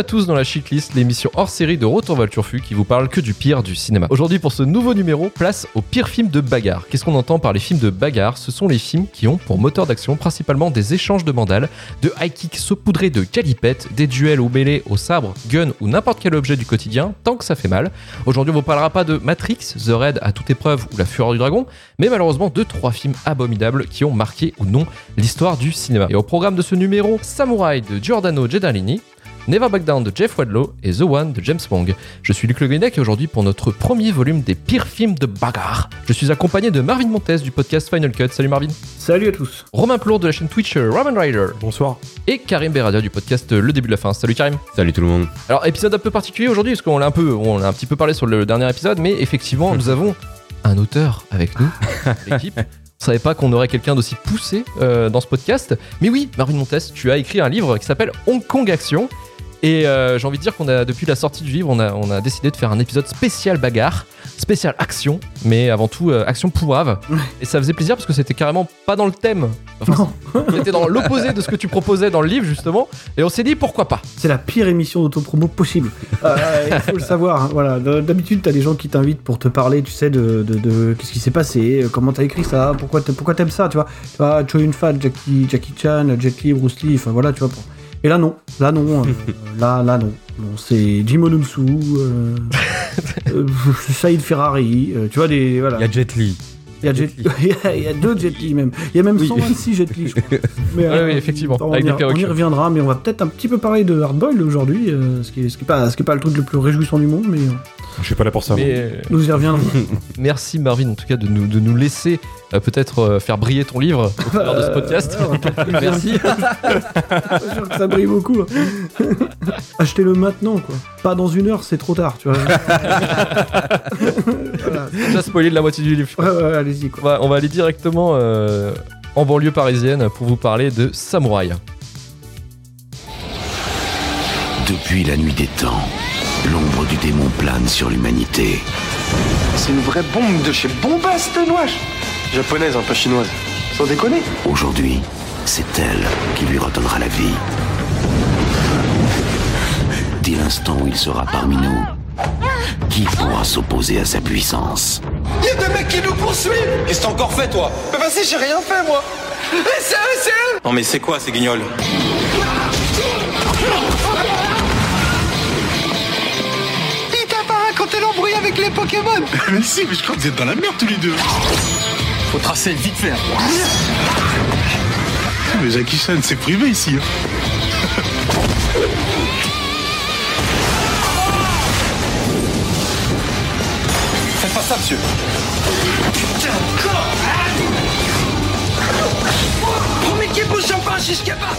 À tous dans la Shitlist, l'émission hors série de Retour vers le Turfu qui vous parle que du pire du cinéma. Aujourd'hui, pour ce nouveau numéro, place au pire film de bagarre. Qu'est-ce qu'on entend par les films de bagarre? Ce sont les films qui ont pour moteur d'action principalement des échanges de mandales, de high kicks saupoudrés de galipettes, des duels ou mêlés au sabre, gun ou n'importe quel objet du quotidien, tant que ça fait mal. Aujourd'hui, on vous parlera pas de Matrix, The Raid à toute épreuve ou La Fureur du Dragon, mais malheureusement de trois films abominables qui ont marqué ou non l'histoire du cinéma. Et au programme de ce numéro, Samurai de Giordano Gedalini, Never Back Down de Jeff Wadlow et The One de James Wong. Je suis Luc Le Guenec et aujourd'hui pour notre premier volume des pires films de bagarre, je suis accompagné de Marvin Montes du podcast Final Cut. Salut Marvin. Salut à tous. Romain Plour de la chaîne Twitch Roman Rider. Bonsoir. Et Karim Beradia du podcast Le Début de la Fin. Salut Karim. Salut tout le monde. Alors épisode un peu particulier aujourd'hui parce qu'on l'a un peu, on a un petit peu parlé sur le dernier épisode, mais effectivement nous avons un auteur avec nous, l'équipe. On savait pas qu'on aurait quelqu'un d'aussi poussé euh, dans ce podcast. Mais oui, Marine Montes, tu as écrit un livre qui s'appelle Hong Kong Action. Et euh, j'ai envie de dire qu'on a, depuis la sortie du livre, on a, on a décidé de faire un épisode spécial bagarre, spécial action, mais avant tout euh, action pourrave. Et ça faisait plaisir parce que c'était carrément pas dans le thème. Enfin, c'était dans l'opposé de ce que tu proposais dans le livre, justement. Et on s'est dit pourquoi pas? C'est la pire émission d'autopromo possible. Euh, il faut le savoir. hein, voilà. D'habitude, t'as des gens qui t'invitent pour te parler, tu sais, de, de, de- qu'est-ce qui s'est passé, comment t'as écrit ça, pourquoi t'a- pourquoi t'aimes ça, tu vois. Tu vois, Choi Yun-fat, Jackie, Jackie Chan, Jet Li, Bruce Lee, enfin voilà, tu vois. pour- Et là, non. Là, non. euh, là, là, non. Non, c'est Jim Onunsu, euh, euh, Saïd Ferrari, euh, tu vois, des. Voilà. Il y a Jet Li. Il y a, Jet- il y a- il y a deux Jet Li même. Il y a même 126 Jet Li, je crois. Mais, oui, effectivement, On, avec des on y reviendra, mais on va peut-être un petit peu parler de Hardboiled aujourd'hui, euh, ce qui est, ce qui est pas, ce qui est pas le truc le plus réjouissant du monde, mais Je suis pas là pour ça. Mais euh, nous y reviendrons. merci Marvin, en tout cas, de nous, de nous laisser euh, peut-être euh, faire briller ton livre au travers de ce podcast. Euh, Merci. Pas sûr que ça brille beaucoup. hein. Achetez-le maintenant, quoi. Pas dans une heure, c'est trop tard, tu vois. Voilà. Déjà spoilé de la moitié du livre. Ouais, ouais, allez-y, On quoi. va, on va aller directement euh, en banlieue parisienne pour vous parler de Samouraï. Depuis la nuit des temps, l'ombre du démon plane sur l'humanité. C'est une vraie bombe de chez Bombast Noix. Japonaise, hein, pas chinoise. Sans déconner. Aujourd'hui, c'est elle qui lui redonnera la vie. Dès l'instant où il sera parmi nous, qui pourra s'opposer à sa puissance? Il y a des mecs qui nous poursuivent. Qu'est-ce que t'as encore fait, toi? Mais vas-y, j'ai rien fait, moi. Et c'est eux, c'est eux. Non mais c'est quoi ces guignols? Il t'a pas raconté l'embrouille avec les Pokémon Mais si, mais je crois que vous êtes dans la merde tous les deux. Faut tracer vite fait. Mais Jackie Chan, c'est privé ici. hein. Faites pas ça, monsieur. Premier qui bouge champagne, jusqu'à pas.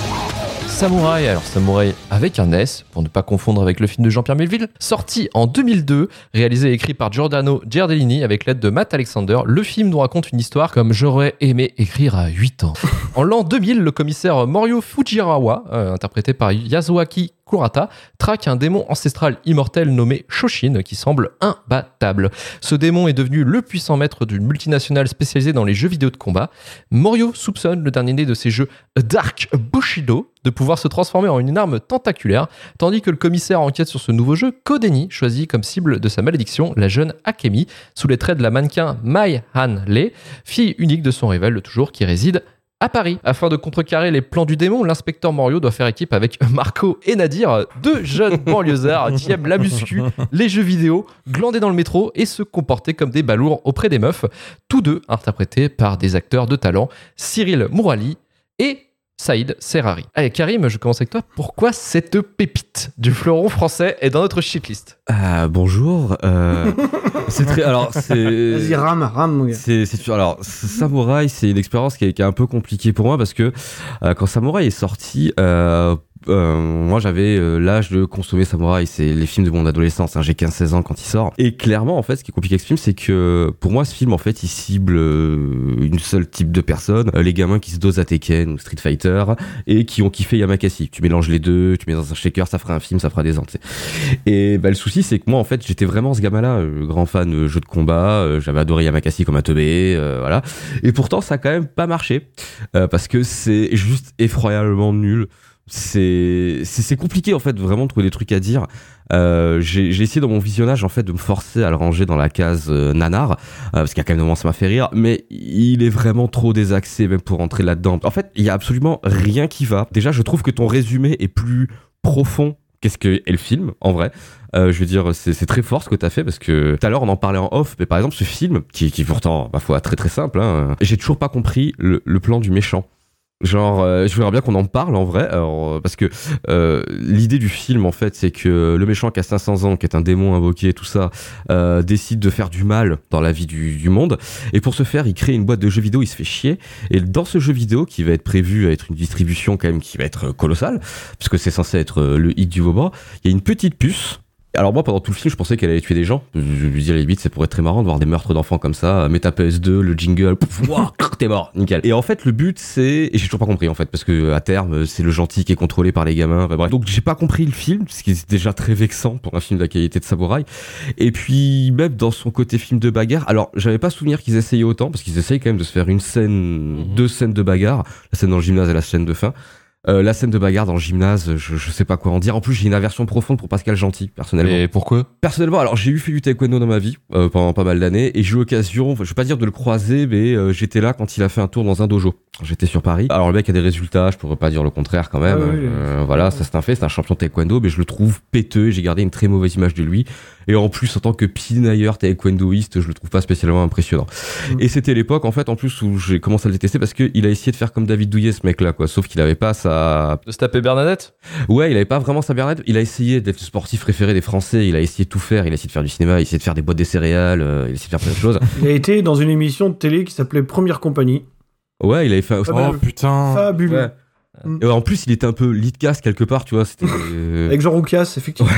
Samouraï, alors Samouraï avec un S, pour ne pas confondre avec le film de Jean-Pierre Melville, sorti en 2002, réalisé et écrit par Giordano Giardellini avec l'aide de Matt Alexander. Le film nous raconte une histoire comme j'aurais aimé écrire à 8 ans. En l'an 2000, le commissaire Morio Fujirawa, euh, interprété par Yasuaki Kurata, traque un démon ancestral immortel nommé Shoshin qui semble imbattable. Ce démon est devenu le puissant maître d'une multinationale spécialisée dans les jeux vidéo de combat. Morio soupçonne le dernier né de ces jeux Dark Bushido de pouvoir se transformer en une arme tentaculaire, tandis que le commissaire enquête sur ce nouveau jeu, Kodeni choisit comme cible de sa malédiction la jeune Akemi, sous les traits de la mannequin Mai Han Lee, fille unique de son rival, le toujours qui réside à Paris. Afin de contrecarrer les plans du démon, l'inspecteur Morio doit faire équipe avec Marco et Nadir, deux jeunes banlieusards qui aiment la muscu, les jeux vidéo, glander dans le métro et se comporter comme des balourds auprès des meufs, tous deux interprétés par des acteurs de talent, Cyril Mourali et Saïd Serrari. Allez Karim, je commence avec toi. Pourquoi cette pépite du fleuron français est dans notre shitlist? Ah, bonjour. euh, c'est très. Alors, c'est. Vas-y, rame, rame, mon gars. C'est. Alors, Samouraï, c'est une expérience qui est, qui est un peu compliquée pour moi parce que euh, quand Samouraï est sorti, euh, euh, moi j'avais euh, l'âge de consommer Samouraï. C'est les films de mon adolescence. hein, j'ai 15-16 ans quand il sort. Et clairement, en fait, ce qui est compliqué avec ce film, c'est que pour moi, ce film, en fait, il cible euh, une seule type de personne euh, les gamins qui se dosent à Tekken ou Street Fighter et qui ont kiffé Yamakasi. Tu mélanges les deux, tu mets dans un shaker, ça fera un film, ça fera des ans. tu sais. Et bah, le souci, c'est que moi, en fait, j'étais vraiment ce gamin-là, euh, grand fan de jeux de combat. euh, J'avais adoré Yamakasi comme un teubé, voilà. Et pourtant, ça a quand même pas marché parce que c'est juste effroyablement nul. C'est compliqué en fait vraiment de trouver des trucs à dire. Euh, j'ai essayé dans mon visionnage en fait de me forcer à le ranger dans la case euh, nanar euh, parce a quand même ça m'a fait rire, mais il est vraiment trop désaxé même pour rentrer là-dedans. En fait, il y a absolument rien qui va. Déjà, je trouve que ton résumé est plus profond qu'est-ce que est le film en vrai. Je veux dire, c'est très fort ce que t'as fait parce que tout à l'heure on en parlait en off, mais par exemple ce film qui, pourtant, ma foi, très très simple, hein, j'ai toujours pas compris le plan du méchant. Genre, euh, je voudrais bien qu'on en parle en vrai, alors, euh, parce que euh, l'idée du film en fait, c'est que le méchant qui a 500 ans, qui est un démon invoqué, tout ça, euh, décide de faire du mal dans la vie du, du monde, et pour ce faire, il crée une boîte de jeux vidéo, il se fait chier, et dans ce jeu vidéo qui va être prévu à être une distribution quand même qui va être colossale, puisque c'est censé être euh, le hit du Vauban, il y a une petite puce. Alors moi pendant tout le film je pensais qu'elle allait tuer des gens. Je lui disais limite c'est pour être très marrant de voir des meurtres d'enfants comme ça. Mets ta PS2, le jingle, t'es mort, nickel. Et en fait le but c'est et j'ai toujours pas compris en fait parce que à terme c'est le gentil qui est contrôlé par les gamins. Enfin, bref. Donc j'ai pas compris le film ce qui est déjà très vexant pour un film de la qualité de Samouraï. Et puis même dans son côté film de bagarre. Alors j'avais pas souvenir qu'ils essayaient autant parce qu'ils essayent quand même de se faire une scène, deux scènes de bagarre, la scène dans le gymnase et la scène de fin. Euh, la scène de bagarre dans le gymnase, je, je sais pas quoi en dire. En plus, j'ai une aversion profonde pour Pascal Gentil, personnellement. Et pourquoi? Personnellement, alors j'ai eu fait du taekwondo dans ma vie euh, pendant pas mal d'années et j'ai eu l'occasion, enfin, je vais pas dire de le croiser, mais euh, j'étais là quand il a fait un tour dans un dojo. J'étais sur Paris. Alors le mec a des résultats, je pourrais pas dire le contraire quand même. Ah oui, oui. Euh, voilà, ça c'est un fait, c'est un champion de taekwondo, mais je le trouve péteux. et J'ai gardé une très mauvaise image de lui. Et en plus, en tant que pinailleur taekwondoïste, je le trouve pas spécialement impressionnant. Mm. Et c'était l'époque en fait en plus où j'ai commencé à le détester parce qu'il a essayé de faire comme David Douillet ce mec là quoi, sauf qu'il avait pas sa De se taper Bernadette? Ouais, il avait pas vraiment sa Bernadette. Il a essayé d'être le sportif préféré des Français. Il a essayé de tout faire. Il a essayé de faire du cinéma. Il a essayé de faire des boîtes des céréales. euh, il a essayé de faire plein de choses. Il a été dans une émission de télé qui s'appelait Première Compagnie. Ouais, il avait fait. Bah, Oh putain. Fabuleux. Ouais. Et en plus, il était un peu lead cast quelque part, tu vois. C'était. euh, Avec Jean Roucas, effectivement.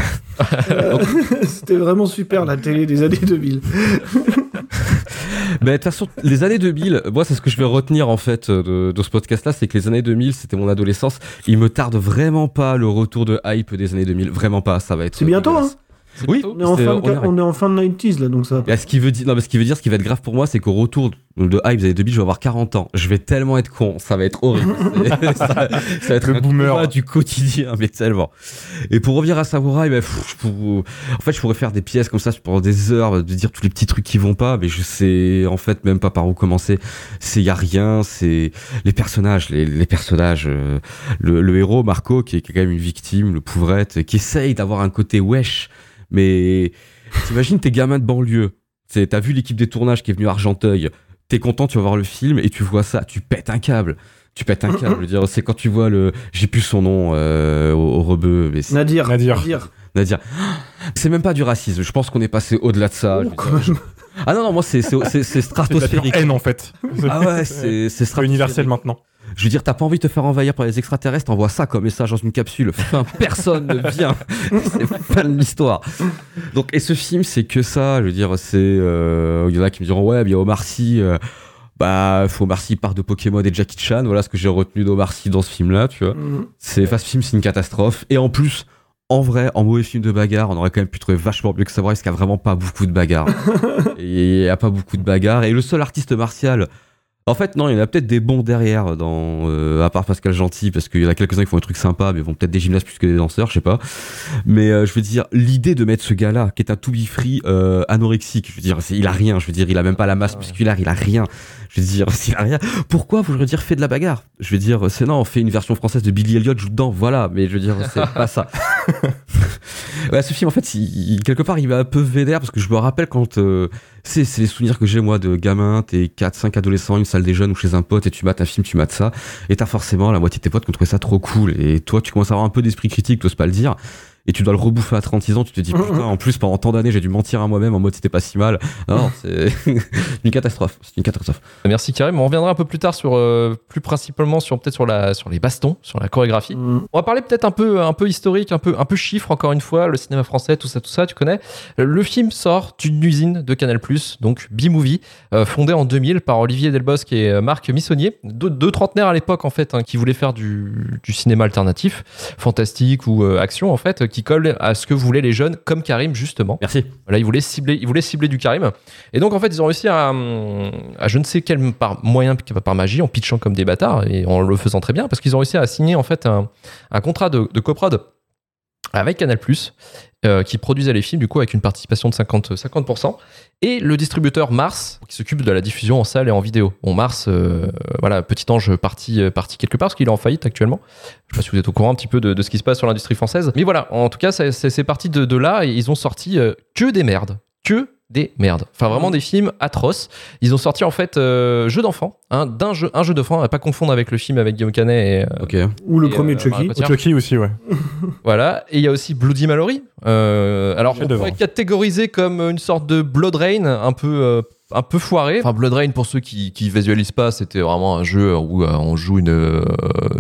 Euh, C'était vraiment super la télé des années 2000. Mais de toute façon, les années 2000, moi, c'est ce que je vais retenir en fait de, de ce podcast-là, c'est que les années 2000, c'était mon adolescence. Il me tarde vraiment pas le retour de hype des années 2000. Vraiment pas. Ça va être. C'est bientôt, dégueulasse. Oui, On est, en c'est- fin de, on est- on est en fin de 90s là, donc ça. Et ce qui veut dire, non, mais ce qui veut dire, ce qui va être grave pour moi, c'est qu'au retour de hype des années 2000, je vais avoir 40 ans. Je vais tellement être con, ça va être horrible. ça, ça va être Le un boomer. du quotidien, mais tellement. Et pour revenir à Samurai, bah, pff, je pour- en fait, je pourrais faire des pièces comme ça pendant des heures, de dire tous les petits trucs qui vont pas, mais je sais en fait même pas par où commencer. C'est y a rien, c'est les personnages, les, les personnages, euh, le, le héros Marco qui est quand même une victime, le pauvrette, qui essaye d'avoir un côté wesh, mais t'imagines tes gamins de banlieue. C'est- T'as vu l'équipe des tournages qui est venue à Argenteuil. T'es content, tu vas voir le film et tu vois ça, tu pètes un câble. Tu pètes un câble. Dire, c'est quand tu vois le, j'ai plus son nom euh, au, au rebeu, mais c'est Nadir. Nadir. Nadir. C'est même pas du racisme. Je pense qu'on est passé au-delà de ça. Oh, Je Ah non non, moi c'est c'est c'est- c'est C'est de la pure stratosphérique. haine en fait. Ah ouais, c'est c'est C'est stratosphérique. universel maintenant. Je veux dire, t'as pas envie de te faire envahir par les extraterrestres, t'envoies ça comme message dans une capsule. Fin, personne ne vient. c'est fin de l'histoire. Donc, et ce film, c'est que ça. Je veux dire, c'est. euh, Il y en a qui me diront, ouais, il y a Omar Sy. euh, bah, faut Omar Sy part de Pokémon et Jackie Chan. Voilà ce que j'ai retenu d'Omar Sy dans ce film-là, tu vois. Mhm. C'est Fast Film, c'est une catastrophe. Et en plus, en vrai, en mauvais film de bagarre, on aurait quand même pu trouver vachement mieux que Samurai, parce qu'il n'y a vraiment pas beaucoup de bagarres. et il n'y a pas beaucoup de bagarres. Et le seul artiste martial. En fait, non, il y en a peut-être des bons derrière, dans, euh, à part Pascal Gentil, parce qu'il y en a quelques-uns qui font des trucs sympas, mais vont peut-être des gymnastes plus que des danseurs, je sais pas. Mais euh, je veux dire, l'idée de mettre ce gars-là, qui est un to be free euh, anorexique, je veux dire, il a rien, je veux dire, il a même pas la masse musculaire, il a rien. Je veux dire, s'il a rien, pourquoi vous je dire fait de la bagarre? Je veux dire, c'est non, on fait une version française de Billy Elliot, joue dedans, voilà, mais je veux dire, c'est pas ça. ouais, ce film, en fait, il- il- quelque part, il m'a un peu vénère parce que je me rappelle quand. euh, c'est c'est les souvenirs que j'ai, moi, de gamin, t'es 4-5 adolescents, une salle des jeunes ou chez un pote et tu mates un film, tu mates ça. Et t'as forcément la moitié de tes potes qui ont trouvé ça trop cool. Et toi, tu commences à avoir un peu d'esprit critique, t'oses pas le dire. Et tu dois le rebouffer à 36 ans, tu te dis, putain, en plus, pendant tant d'années, j'ai dû mentir à moi-même en mode c'était pas si mal. Non, c'est une catastrophe. C'est une catastrophe. Merci Karim. On reviendra un peu plus tard sur, euh, plus principalement sur peut-être sur la sur les bastons, sur la chorégraphie. Mhm. On va parler peut-être un peu un peu historique, un peu un peu chiffre encore une fois, le cinéma français, tout ça, tout ça, tu connais. Le film sort d'une usine de Canal+, donc B-Movie, euh, fondée en 2000 par Olivier Delbosque et euh, Marc Missonnier, deux, deux trentenaires à l'époque en fait, hein, qui voulaient faire du, du cinéma alternatif, fantastique ou euh, action en fait, qui colle à ce que voulaient les jeunes, comme Karim justement. Merci. Voilà, ils voulaient cibler, ils voulaient cibler du Karim. Et donc en fait, ils ont réussi à, à je ne sais quel par moyen, par magie, en pitchant comme des bâtards et en le faisant très bien, parce qu'ils ont réussi à signer en fait un, un contrat de, de coprod avec Canal+, euh, qui produisait les films du coup avec une participation de 50, 50% et le distributeur Mars qui s'occupe de la diffusion en salle et en vidéo. Bon Mars, euh, voilà, petit ange parti, euh, parti quelque part parce qu'il est en faillite actuellement. Je sais pas si vous êtes au courant un petit peu de, ce qui se passe sur l'industrie française. Mais voilà, en tout cas, c'est- parti de, là et ils ont sorti euh, que des merdes. Que des merdes. Enfin, vraiment des films atroces. Ils ont sorti en fait euh, jeu d'enfant, hein, d'un jeu, un jeu d'enfant, à pas confondre avec le film avec Guillaume Canet et, euh. Ou le et, premier euh, Chucky. Cotillard. Chucky aussi, ouais. Voilà, et il y a aussi Bloody Mallory. Euh, alors, on pourrait catégoriser comme une sorte de Blood Rain, un peu, euh, un peu foiré. Enfin, Blood Rain, pour ceux qui, qui visualisent pas, c'était vraiment un jeu où euh, on joue une, euh,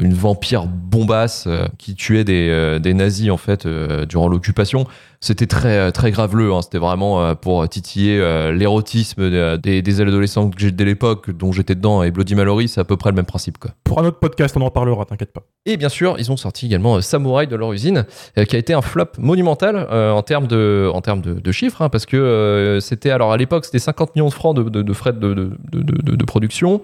une vampire bombasse euh, qui tuait des, euh, des nazis, en fait, euh, durant l'occupation. C'était très, très graveleux. hein. C'était vraiment euh, pour titiller euh, l'érotisme de- des, des adolescents que j'ai dès l'époque, dont j'étais dedans. Et Bloody Mallory, c'est à peu près le même principe, quoi. Pour un autre podcast, on en parlera, t'inquiète pas. Et bien sûr, ils ont sorti également euh, Samouraï de leur usine, euh, qui a été un flop monumental euh, en termes de, en termes de, de chiffres, hein, parce que euh, c'était, alors à l'époque, c'était 50 millions de francs de, de- de frais de, production,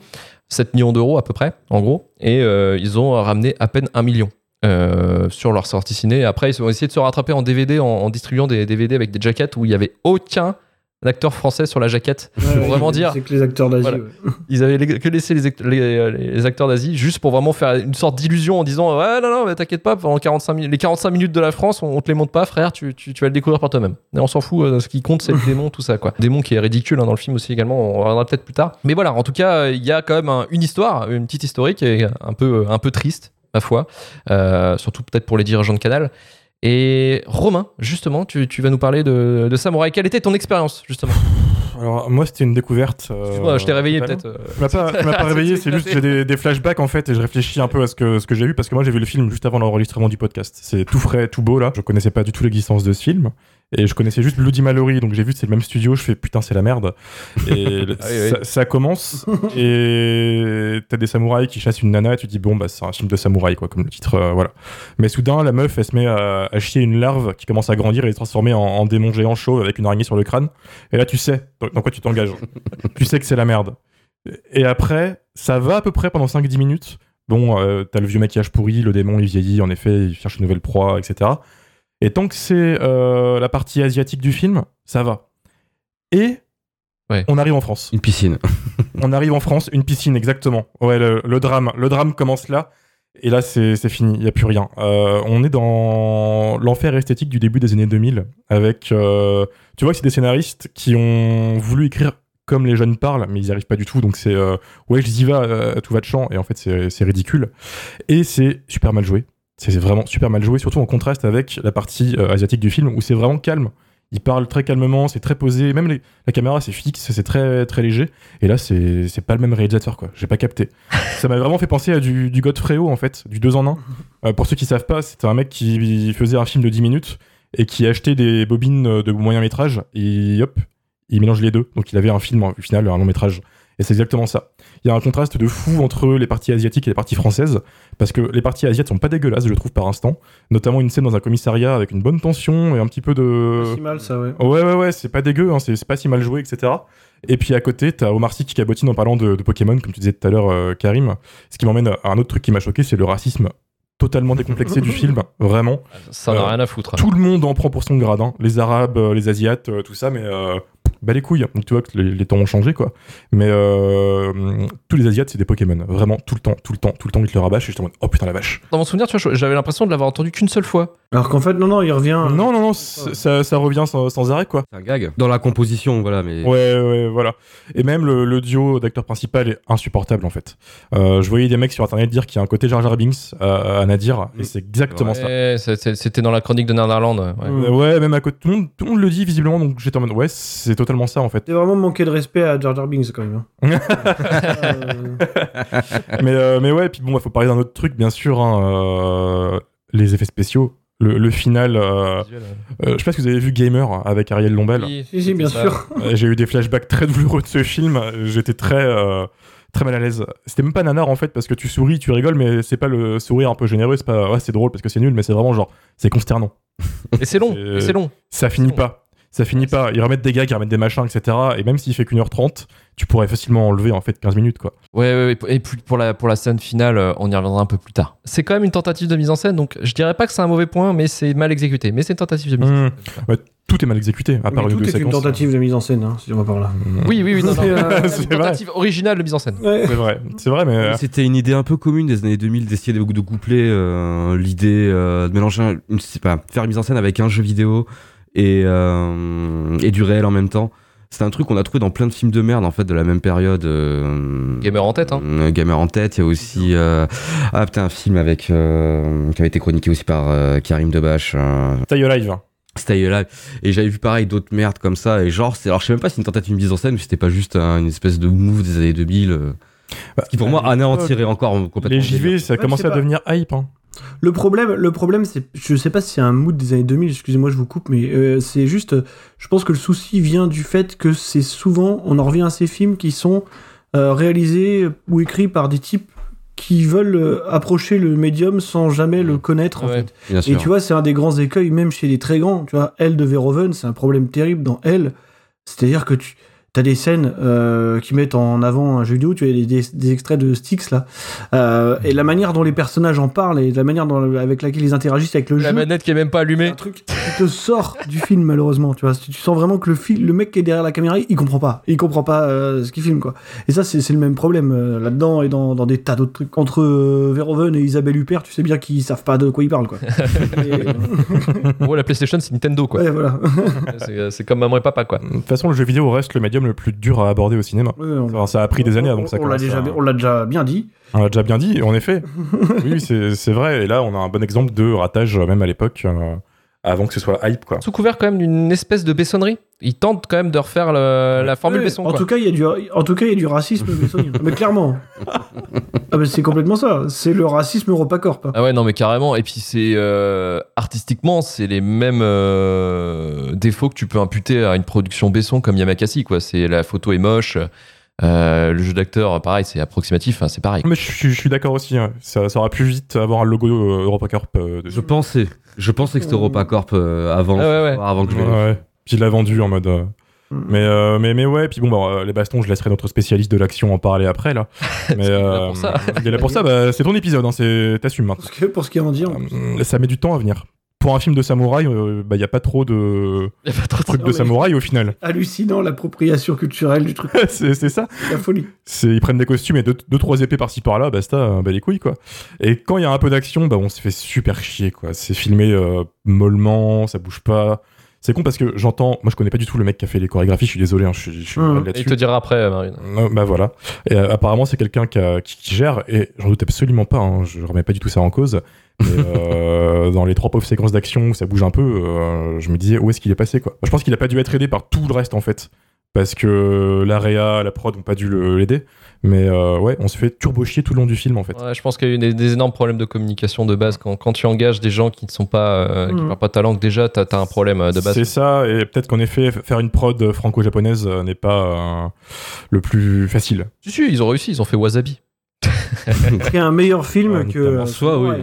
7 millions d'euros à peu près, en gros, et euh, ils ont ramené à peine 1 million. Euh, sur leur sortie ciné. Après, ils ont essayé de se rattraper en DVD en, en distribuant des DVD avec des jaquettes où il y avait aucun acteur français sur la jaquette. Ouais, pour ouais, vraiment dire, C'est que les acteurs d'Asie. Voilà. ouais. ils avaient que laissé les, act- les, les acteurs d'Asie juste pour vraiment faire une sorte d'illusion en disant ouais non non mais t'inquiète pas pendant 45 minutes les 45 minutes de la France on, on te les montre pas frère tu, tu, tu vas le découvrir par toi-même on s'en fout euh, ce qui compte c'est le démon tout ça quoi démon qui est ridicule hein, dans le film aussi également on reviendra peut-être plus tard mais voilà en tout cas il y a quand même un- une histoire une petite historique et un peu un peu triste ma foi Euh, surtout peut-être pour les dirigeants de Canal. Et Romain justement tu, vas nous parler de, de Samouraï. Quelle était ton expérience justement? Alors, moi, c'était une découverte. euh, Excuse-moi, je t'ai réveillé peut-être euh. Tu m'as pas, réveillé, c'est juste que j'ai des, des flashbacks en fait et je réfléchis un peu à ce que, ce que j'ai vu parce que moi j'ai vu le film juste avant l'enregistrement du podcast. C'est tout frais, tout beau là. Je connaissais pas du tout l'existence de ce film et je connaissais juste Bloody Mallory donc j'ai vu que c'est le même studio. Je fais putain, c'est la merde. Et Ah oui, oui. ça, ça commence et t'as des samouraïs qui chassent une nana et tu te dis bon bah c'est un film de samouraï quoi comme le titre euh, voilà. Mais soudain la meuf elle se met à, à chier une larve qui commence à grandir et se transformer en, en démon géant chauve avec une araignée sur le crâne. Et là tu sais dans, quoi tu t'engages. tu sais que c'est la merde. Et après, ça va à peu près pendant 5-10 minutes. Bon, euh, t'as le vieux maquillage pourri, le démon il vieillit, en effet, il cherche une nouvelle proie, etc. Et tant que c'est euh, la partie asiatique du film, ça va. Et Ouais. on arrive en France. Une piscine. On arrive en France, une piscine, exactement. Ouais, le, le drame. Le drame commence là. Et là, c'est fini, il n'y a plus rien. Euh, on est dans l'enfer esthétique du début des années 2000, avec... euh, tu vois que c'est des scénaristes qui ont voulu écrire comme les jeunes parlent, mais ils n'y arrivent pas du tout, donc c'est... euh, ouais, je y va, tout va de champ, et en fait, c'est c'est ridicule. Et c'est super mal joué. C'est vraiment super mal joué, surtout en contraste avec la partie euh, asiatique du film, où c'est vraiment calme. Il parle très calmement, c'est très posé, même la caméra c'est fixe, c'est très très léger. Et là c'est pas le même réalisateur quoi, j'ai pas capté. Ça m'a vraiment fait penser à du, du Godfrey en fait, du 2 en 1. Euh, pour ceux qui savent pas, c'était un mec qui faisait un film de 10 minutes et qui achetait des bobines de moyen métrage et hop, il mélange les deux. Donc il avait un film au final, un long métrage. Et c'est exactement ça. Il y a un contraste de fou entre les parties asiatiques et les parties françaises, parce que les parties asiatiques sont pas dégueulasses, je trouve, par instant. Notamment une scène dans un commissariat avec une bonne tension et un petit peu de... Pas si mal ça, ouais. Ouais, ouais, ouais, c'est pas dégueu, hein, c'est c'est pas si mal joué, etc. Et puis à côté, t'as Omar Sy qui cabotine en parlant de, de Pokémon, comme tu disais tout à l'heure, euh, Karim. Ce qui m'emmène à un autre truc qui m'a choqué, c'est le racisme totalement décomplexé du film, vraiment. ça n'a Euh, rien à foutre Tout le monde en prend pour son grade, hein. les Arabes, euh, les Asiates, tout ça, mais euh, bah les couilles. Donc tu vois que les, les temps ont changé, quoi. Mais euh, tous les Asiates, c'est des Pokémon, vraiment tout le temps, tout le temps, tout le temps, ils te le rabâchent. Et j'étais en mode, oh putain la vache. dans mon souvenir tu vois j'avais l'impression de l'avoir entendu qu'une seule fois Alors qu'en fait, non, non, il revient. Non, non, non, ça, ça revient sans, sans arrêt, quoi. C'est un gag. Dans la composition, voilà, mais. Ouais, ouais, voilà. Et même le, le duo d'acteurs principal est insupportable en fait. Euh, je voyais des mecs sur internet dire qu'il y a un côté Jar Jar Binks à, à Nadir, et c'est exactement ça. Ouais, c'est- c'était dans la chronique de Netherland ouais. Euh, Ouais, même à côté, tout le, monde, tout le monde le dit visiblement, donc j'étais en mode ouais, c'est totalement ça en fait. C'est vraiment manquer de respect à Jar Jar Binks quand même. hein. Euh, mais, euh, mais ouais, puis bon, il faut parler d'un autre truc, bien sûr, hein, euh, les effets spéciaux. Le, le final, euh, euh, je sais pas si vous avez vu Gamer avec Ariel Lombel. Oui, bien ça. sûr. J'ai eu des flashbacks très douloureux de ce film. J'étais très, euh, très mal à l'aise. C'était même pas nanar en fait parce que tu souris, tu rigoles, mais c'est pas le sourire un peu généreux, c'est pas ouais c'est drôle parce que c'est nul, mais c'est vraiment genre c'est consternant. Et c'est long, C'est- long. Ça finit long. pas. Ça finit pas. Ils remettent des gags, ils remettent des machins, etc. Et même s'il fait qu'une heure trente, tu pourrais facilement enlever en fait 15 minutes quoi. Ouais, ouais, ouais, et puis pour la, pour la scène finale, euh, on y reviendra un peu plus tard. C'est quand même une tentative de mise en scène, donc je dirais pas que c'est un mauvais point, mais c'est mal exécuté. Mais c'est une tentative de mise en Mmh. scène. Ouais, tout est mal exécuté, à part Mais une ou tout deux est une tentative de mise en scène, hein, si on va par là. Oui, oui, oui, non, non. C'est, euh, C'est une vrai. tentative originale de mise en scène. Ouais. C'est vrai, c'est vrai, mais euh, C'était une idée un peu commune des années 2000 d'essayer de, de coupler euh, l'idée euh, de mélanger, un- une, je sais pas, faire une mise en scène avec un jeu vidéo et, euh, et du réel en même temps. C'est un truc qu'on a trouvé dans plein de films de merde en fait de la même période. euh, Gamer en tête, hein. euh, Gamer en tête. Il y a aussi euh, ah putain un film avec euh, qui avait été chroniqué aussi par euh, Karim Debache. Euh, Stay Alive. Stay Alive. Et j'avais vu pareil d'autres merdes comme ça. Et genre, c'est, alors je sais même pas si une tentative de mise en scène ou si c'était pas juste un- une espèce de move des années 2000. euh, Bah, qui pour moi anéantirait encore complètement. Les le JV, ça a commencé à pas. devenir hype. Hein. Le problème, le problème, c'est, je sais pas si c'est un mood des années 2000. Excusez-moi, je vous coupe, mais euh, c'est juste, je pense que le souci vient du fait que c'est souvent, on en revient à ces films qui sont euh, réalisés ou écrits par des types qui veulent euh, approcher le médium sans jamais le connaître. en fait. Et tu vois, c'est un des grands écueils, même chez les très grands. Tu vois, Elle de Verhoeven, c'est un problème terrible dans Elle. C'est-à-dire que tu as des scènes euh, qui mettent en avant un jeu vidéo, tu as des, des- des extraits de Styx là, Euh, et la manière dont les personnages en parlent et la manière dont, avec laquelle ils interagissent avec le La jeu. manette qui est même pas allumée. un truc qui te sort du film malheureusement tu vois tu, tu sens vraiment que le film le mec qui est derrière la caméra il comprend pas il comprend pas euh, ce qu'il filme quoi et ça c'est le même problème euh, là-dedans et dans, dans des tas d'autres trucs entre euh, Verhoeven et Isabelle Huppert tu sais bien qu'ils savent pas de quoi ils parlent quoi Et- gros, la PlayStation, c'est Nintendo, quoi. ouais voilà C'est comme maman et papa, quoi. De toute façon, le jeu vidéo reste le médium le plus dur à aborder au cinéma. Ouais, on- Alors, ça a pris des années avant que ça on, on l'a déjà à- on l'a déjà bien dit On l'a déjà bien dit, en effet. oui, c'est vrai. Et là, on a un bon exemple de ratage, même à l'époque, euh, avant que ce soit hype, quoi. Sous couvert quand même d'une espèce de bessonnerie. Ils tentent quand même de refaire le- la formule Ouais, Besson, en quoi. tout cas il y a du en tout cas il y a du racisme bessonien. mais clairement ah bah, c'est complètement ça c'est le racisme Europacorp Ah ouais, non, mais carrément. Et puis, c'est euh, artistiquement, c'est les mêmes euh, défauts que tu peux imputer à une production Besson comme Yamakasi, quoi. C'est la photo est moche, euh, le jeu d'acteur, pareil, c'est approximatif, enfin, c'est pareil. Mais je, suis- je suis d'accord aussi. hein. Ça, ça aurait pu vite avoir un logo euh, EuropaCorp euh. Je pensais, je pensais que c'était EuropaCorp euh, avant, Ah ouais, ouais. avant que je Ouais. Puis il l'a vendu en mode. euh, Mm. Mais, euh, mais, mais ouais, puis bon, bah, les bastons, je laisserai notre spécialiste de l'action en parler après, là. Mais qu'il est là euh, pour ça. il est là pour ça, bah, c'est ton épisode, hein, c'est- t'assumes maintenant. pour ce, que- pour ce qui est en dire Euh, ça met du temps à venir. Pour un film de samouraï, il n'y a pas trop de y a pas trop de trucs Non, de samouraï au final. hallucinant l'appropriation culturelle du truc c'est c'est ça. la folie C'est ils prennent des costumes et deux, deux trois épées par-ci par-là, basta, euh, bah les couilles quoi. Et quand il y a un peu d'action, bah on se fait super chier quoi. C'est filmé euh, mollement, ça bouge pas. C'est con parce que j'entends, moi je connais pas du tout le mec qui a fait les chorégraphies, je suis désolé, hein, je suis, je suis mal Et il là-dessus. te dira après, euh, Marine. Euh, bah voilà. Et euh, apparemment c'est quelqu'un qui, a- qui, qui gère et j'en doute absolument pas. Hein, je remets pas du tout ça en cause. Euh, dans les trois pauvres séquences d'action où ça bouge un peu, euh, je me disais où est-ce qu'il est passé quoi. Je pense qu'il a pas dû être aidé par tout le reste en fait, parce que l'AREA, la prod ont pas dû l'aider. Mais euh, ouais, on se fait turbo chier tout le long du film en fait. Ouais, je pense qu'il y a eu des, des énormes problèmes de communication de base. Quand, quand tu engages des gens qui ne sont pas, euh, qui Mhm. parlent pas ta langue, déjà, t'as as un problème de base. C'est ça, et peut-être qu'en effet, faire une prod franco-japonaise n'est pas euh, le plus facile. Si, si, ils ont réussi, ils ont fait Wasabi. Qui est un meilleur film Ouais, que notamment. euh, En soi, oui.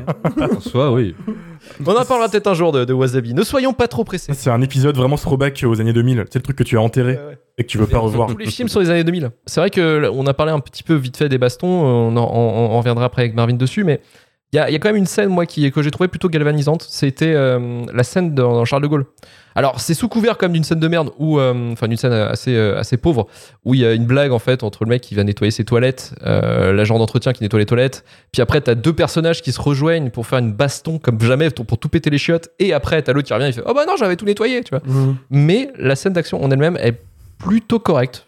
En soi, oui. On en parlera peut-être un jour de, de Wasabi. Ne soyons pas trop pressés. C'est un épisode vraiment throwback aux années 2000. C'est le truc que tu as enterré et que tu veux pas revoir. Tous les films sur les années 2000. C'est vrai que on a parlé un petit peu vite fait des bastons, on en, on- on reviendra après avec Marvin dessus, mais il y a, il y a quand même une scène moi qui, que j'ai trouvé plutôt galvanisante. C'était euh, la scène dans, dans Charles de Gaulle. Alors c'est sous couvert comme d'une scène de merde ou euh, enfin d'une scène assez euh, assez pauvre où il y a une blague en fait entre le mec qui va nettoyer ses toilettes, l'agent d'entretien qui nettoie les toilettes, puis après t'as deux personnages qui se rejoignent pour faire une baston comme jamais pour tout péter les chiottes et après t'as l'autre qui revient il fait oh bah non j'avais tout nettoyé tu vois Mhm. mais la scène d'action en elle-même est plutôt correcte.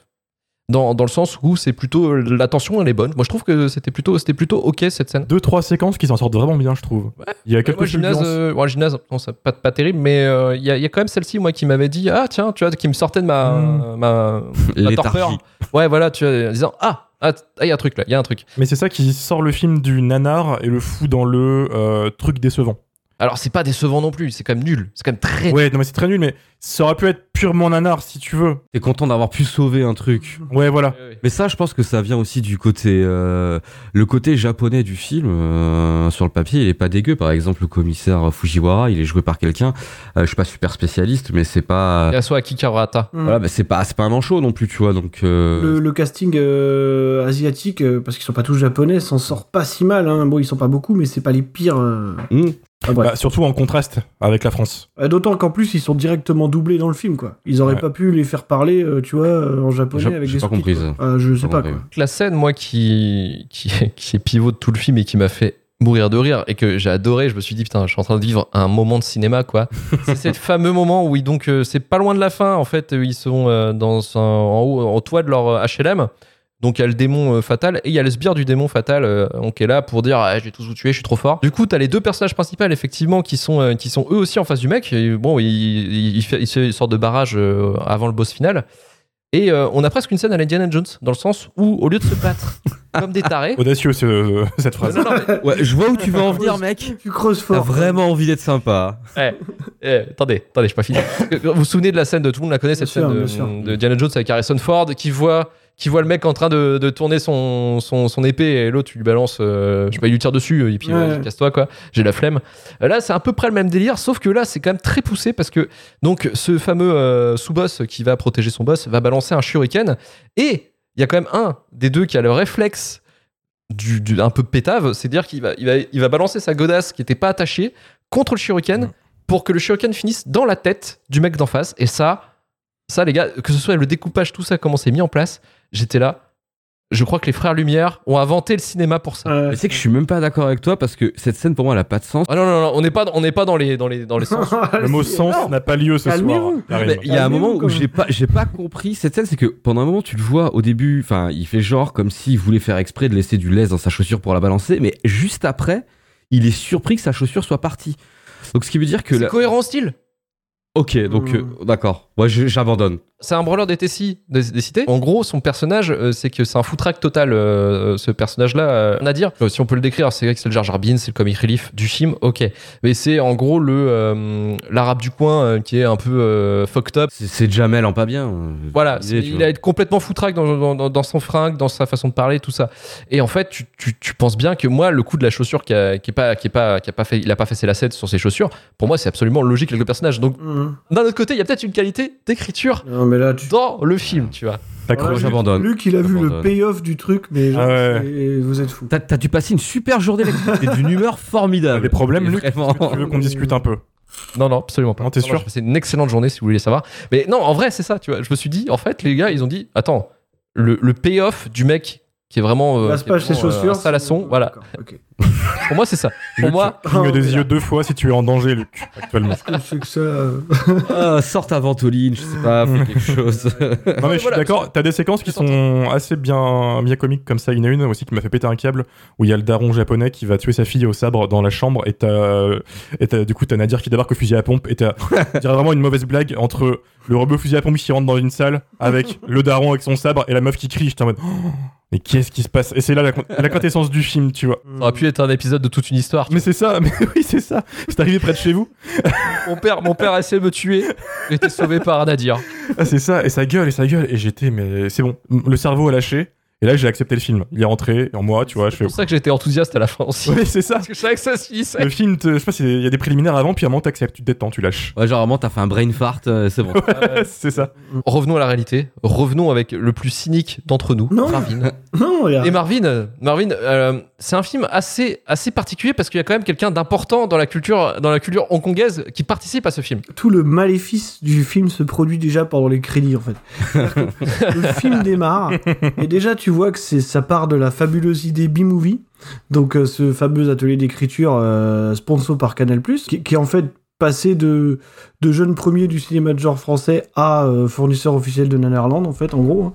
Dans, dans le sens où c'est plutôt la tension elle est bonne. Moi je trouve que c'était plutôt c'était plutôt ok cette scène. Deux, trois séquences qui s'en sortent vraiment bien, je trouve. Il y a quelques Moi, gymnase, fulgurances. euh, ouais, gymnase, non, c'est pas, pas terrible, mais euh, il y, a, il y a quand même celle-ci moi qui m'avait dit ah tiens tu vois qui me sortait de ma Mm. ma, ma torpeur. Ouais voilà tu vois en disant ah ah il y a un truc là il y a un truc. Mais c'est ça qui sort le film du nanar et le fout dans le euh, truc décevant. Alors c'est pas décevant non plus, c'est quand même nul, c'est quand même très. Ouais, non mais c'est très nul, mais ça aurait pu être purement nanar si tu veux. T'es content d'avoir pu sauver un truc. Ouais, voilà. Ouais, ouais. Mais ça, je pense que ça vient aussi du côté, euh, le côté japonais du film. euh, sur le papier, il est pas dégueu. Par exemple, le commissaire Fujiwara, il est joué par quelqu'un. euh, je suis pas super spécialiste, mais c'est pas, Yasuo Akikarata. Mm. voilà, mais c'est pas, c'est pas un manchot non plus, tu vois. Donc, euh, Le, le casting euh, asiatique, parce qu'ils sont pas tous japonais, s'en sort pas si mal. Hein. Bon, ils sont pas beaucoup, mais c'est pas les pires. euh. Ah. Bah, surtout en contraste avec la France. D'autant qu'en plus, ils sont directement doublés dans le film, quoi. Ils auraient Ouais. pas pu les faire parler, euh, tu vois, euh, en japonais avec j'ai des pas sous-titres, compris quoi. ça. Euh, je sais Pas quoi. La scène, moi, qui, qui, qui est pivot de tout le film et qui m'a fait mourir de rire et que j'ai adoré, je me suis dit, putain, je suis en train de vivre un moment de cinéma, quoi. c'est ce fameux moment où, ils- donc, euh, c'est pas loin de la fin, en fait, où ils sont euh, dans un, en haut, en toit de leur HLM. Donc il y a le démon euh, fatal et il y a le sbire du démon fatal euh, donc, qui est là pour dire ah, je vais tous vous tuer, je suis trop fort. Du coup, t'as les deux personnages principaux effectivement qui sont euh, qui sont eux aussi en face du mec. Et, bon, il, il, il fait, il fait une sorte de barrage euh, avant le boss final. Et euh, on a presque une scène à l'Indiana Jones dans le sens où au lieu de se battre comme des tarés, Audacieux ce- cette phrase. non, non, mais- ouais, je vois où tu veux en venir, mec. Tu creuses T'as fort. vraiment envie d'être sympa. Eh, eh, attendez, attendez, je suis pas fini. Vous vous souvenez de la scène de tout le monde la connaît cette Bien sûr, scène bien sûr. de, de Diana Jones avec Harrison Ford qui voit qui voit le mec en train de, de tourner son, son, son épée et l'autre tu lui balances euh, je sais pas il lui tire dessus et puis Ouais. euh, casse-toi quoi j'ai la flemme Euh, là c'est à peu près le même délire sauf que là c'est quand même très poussé parce que donc ce fameux euh, sous-boss qui va protéger son boss va balancer un shuriken et il y a quand même un des deux qui a le réflexe du, du- un peu pétave c'est à dire qu'il va, il va, il va balancer sa godasse qui était pas attachée contre le shuriken Mm. pour que le shuriken finisse dans la tête du mec d'en face. Et ça, ça les gars, que ce soit le découpage, tout ça, comment c'est mis en place, j'étais là. Je crois que les frères Lumière ont inventé le cinéma pour ça. Mais c'est que je suis même pas d'accord avec toi parce que cette scène pour moi elle a pas de sens. Ah non, non, non, on n'est pas, on n'est pas dans les, dans les, dans les sens. Le mot sens n'a pas lieu ce soir. Calmez-vous. Karim. Mais il y a un moment où j'ai pas, j'ai pas compris cette scène, c'est que pendant un moment tu le vois au début, enfin il fait genre comme s'il voulait faire exprès de laisser du lait dans sa chaussure pour la balancer, mais juste après, il est surpris que sa chaussure soit partie. Donc ce qui veut dire que C'est la- cohérent style. ok, donc euh, d'accord, ouais, je- j'abandonne. C'est un branleur des Tessie des, des cités. En gros, son personnage, euh, c'est que c'est un foutraque total, euh, ce personnage-là. euh, à dire, Euh, si on peut le décrire, c'est vrai que c'est le Jar Jar Binks, c'est le comic relief du film, ok. Mais c'est en gros le euh, l'arabe du coin euh, qui est un peu euh, fucked up. C'est- Jamel en pas bien. Voilà, disais, il vois. a été complètement foutraque dans, dans, dans- dans son fringue, dans sa façon de parler, tout ça. Et en fait, tu, tu, tu penses bien que moi, le coup de la chaussure qui a, qui est pas, qui est pas, qui a pas fait, il a pas fait ses lacets sur ses chaussures. Pour moi, c'est absolument logique avec le personnage. Donc, Mmh. d'un autre côté, il y a peut-être une qualité d'écriture mais là, tu. dans le film, tu vois. T'as Ouais, j'abandonne. Luc, il a vu le payoff du truc, mais genre, Ah ouais. c'est- vous êtes fous. T'as t'as dû passer une super journée avec T'es d'une humeur formidable. T'as des problèmes, Et Luc Vraiment. Tu veux qu'on discute un peu Non, non, absolument pas. Non, t'es sûr C'est une excellente journée si vous voulez savoir. Mais non, en vrai, c'est ça, tu vois. Je me suis dit, en fait, les gars, ils ont dit, attends, le, le payoff du mec qui est vraiment. euh, Passe qui est pas ses vraiment, euh, chaussures. un salasson, c'est- voilà. D'accord, ok. Pour moi, c'est ça. Pour Luc, moi, cligne des yeux deux fois si tu es en danger, Luc, actuellement. Que ça. euh, Ah, sors ta ventoline, je sais pas, fais quelque chose. Non mais je suis voilà, d'accord, t'as des séquences qui sont assez bien, bien comiques comme ça. Il y en a une aussi qui m'a fait péter un câble où il y a le daron japonais qui va tuer sa fille au sabre dans la chambre et t'as, et t'as- du coup t'as Nadir qui débarque au fusil à pompe et t'as vraiment une mauvaise blague entre le robot fusil à pompe qui rentre dans une salle avec le daron avec son sabre et la meuf qui crie. J'étais en mode Oh, mais qu'est-ce qui se passe? Et c'est là la, la quintessence du film, tu vois. ça aurait pu être un épisode de toute une histoire. Mais c'est ça, mais oui c'est ça. C'est arrivé près de chez vous. Mon père, mon père a essayé de me tuer. Été sauvé par Nadir. Ah, c'est ça et ça gueule et ça gueule et j'étais mais c'est bon. Le cerveau a lâché et là j'ai accepté le film. Il est rentré en moi, tu vois. C'est fais pour ça que j'étais enthousiaste à la fin aussi. Oui, c'est ça. Parce que je savais que ça se finissait. Le film, te- je sais pas s'il y a des préliminaires avant, puis à un moment t'acceptes, tu te détends, tu lâches. Ouais, genre vraiment, t'as fait un brain fart, euh, c'est bon. c'est ça. Revenons à la réalité. Revenons avec le plus cynique d'entre nous, Non. Marvin. Non, il a- Et Marvin, Marvin, euh, c'est un film assez, assez particulier parce qu'il y a quand même quelqu'un d'important dans la culture, dans la culture hongkongaise qui participe à ce film. tout le maléfice du film se produit déjà pendant les crédits en fait. Le film démarre et déjà tu vois que c'est ça part de la fabuleuse idée B-movie, donc euh, ce fameux atelier d'écriture euh, sponsor par Canal+, qui, qui est en fait passé de, de jeune premier du cinéma de genre français à euh, fournisseur officiel de Nanarland en fait en gros hein.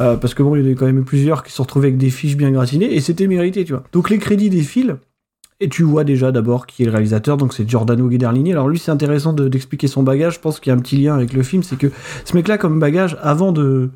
Euh, parce que bon il y en a quand même eu plusieurs qui se retrouvés avec des fiches bien gratinées et c'était mérité tu vois donc les crédits défilent et tu vois déjà d'abord qui est le réalisateur, donc c'est Giordano Guederlini. Alors lui, c'est intéressant de- d'expliquer son bagage. Je pense qu'il y a un petit lien avec le film, c'est que ce mec-là, comme bagage, avant de,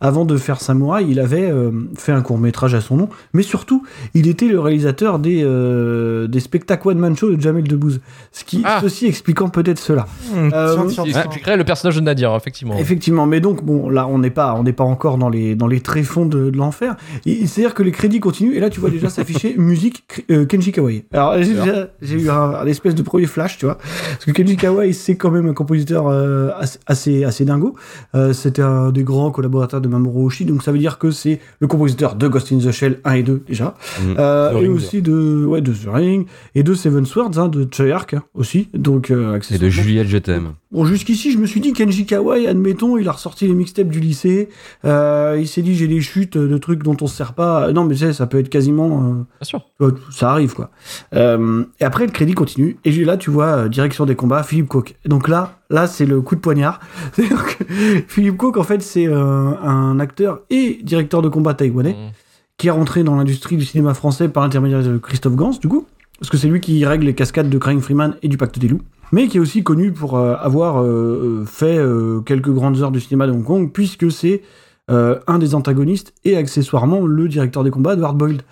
avant de faire Samouraï, il avait euh, fait un court métrage à son nom, mais surtout, il était le réalisateur des, euh, des spectacles One Man Show de Jamel Debbouze. Ce qui, Ah. ceci expliquant peut-être cela. Hum, Euh, expliquerait le personnage de Nadir, effectivement. Effectivement, mais donc bon, là on n'est pas, on n'est pas encore dans les dans les tréfonds de, de l'enfer. C'est-à-dire que les crédits continuent et là tu vois déjà s'afficher musique euh, Kenji Kawai. Alors j'ai eu un, un espèce de premier flash, tu vois, parce que Kenji Kawai c'est quand même un compositeur euh, assez assez, assez dingo. Euh, C'était un des grands collaborateurs de Mamoru Oshii, donc ça veut dire que c'est le compositeur de Ghost in the Shell 1 et 2 déjà, Mhm. Euh, The et Ring. aussi de ouais de The Ring et de Seven Swords, hein, de Treyarch hein, aussi. Donc euh, Et de. Juliette, je t'aime. Bon, jusqu'ici, je me suis dit, Kenji Kawai, admettons, il a ressorti les mixtapes du lycée. Euh, il s'est dit, j'ai des chutes de trucs dont on se sert pas. Non, mais tu sais, ça peut être quasiment. euh, Bien sûr. ça arrive, quoi. Euh, et après, le crédit continue. Et là, tu vois, direction des combats, Philippe Cook. Donc là, là, c'est le coup de poignard. Que Philippe Cook, en fait, c'est euh, un acteur et directeur de combat taïwanais Mm. qui est rentré dans l'industrie du cinéma français par l'intermédiaire de Christophe Gans, du coup, parce que c'est lui qui règle les cascades de Crying Freeman et du Pacte des Loups, mais qui est aussi connu pour euh, avoir euh, fait quelques grandes heures du cinéma de Hong Kong, puisque c'est un des antagonistes et accessoirement le directeur des combats de Hard Boiled,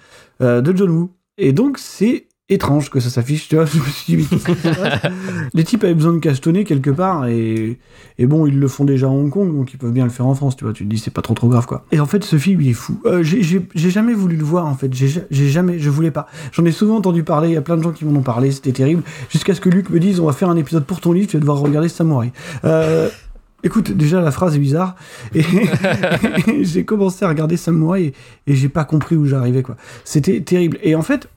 de John Woo. Et donc c'est étrange que ça s'affiche, tu vois. Je me suis dit, les types avaient besoin de cachetonner quelque part et, et bon, ils le font déjà à Hong Kong, donc ils peuvent bien le faire en France, tu vois. Tu te dis, c'est pas trop trop grave, quoi. Et en fait, ce film, il est fou. Euh, j'ai- jamais voulu le voir, en fait. J'ai ja- j'ai jamais, je voulais pas. J'en ai souvent entendu parler, il y a plein de gens qui m'en ont parlé, c'était terrible. Jusqu'à ce que Luc me dise, on va faire un épisode pour ton livre, tu vas devoir regarder Samouraï. Euh, Écoute, déjà la phrase est bizarre. Et, et j'ai commencé à regarder Samouraï et, et j'ai pas compris où j'arrivais quoi. C'était terrible. Et en fait,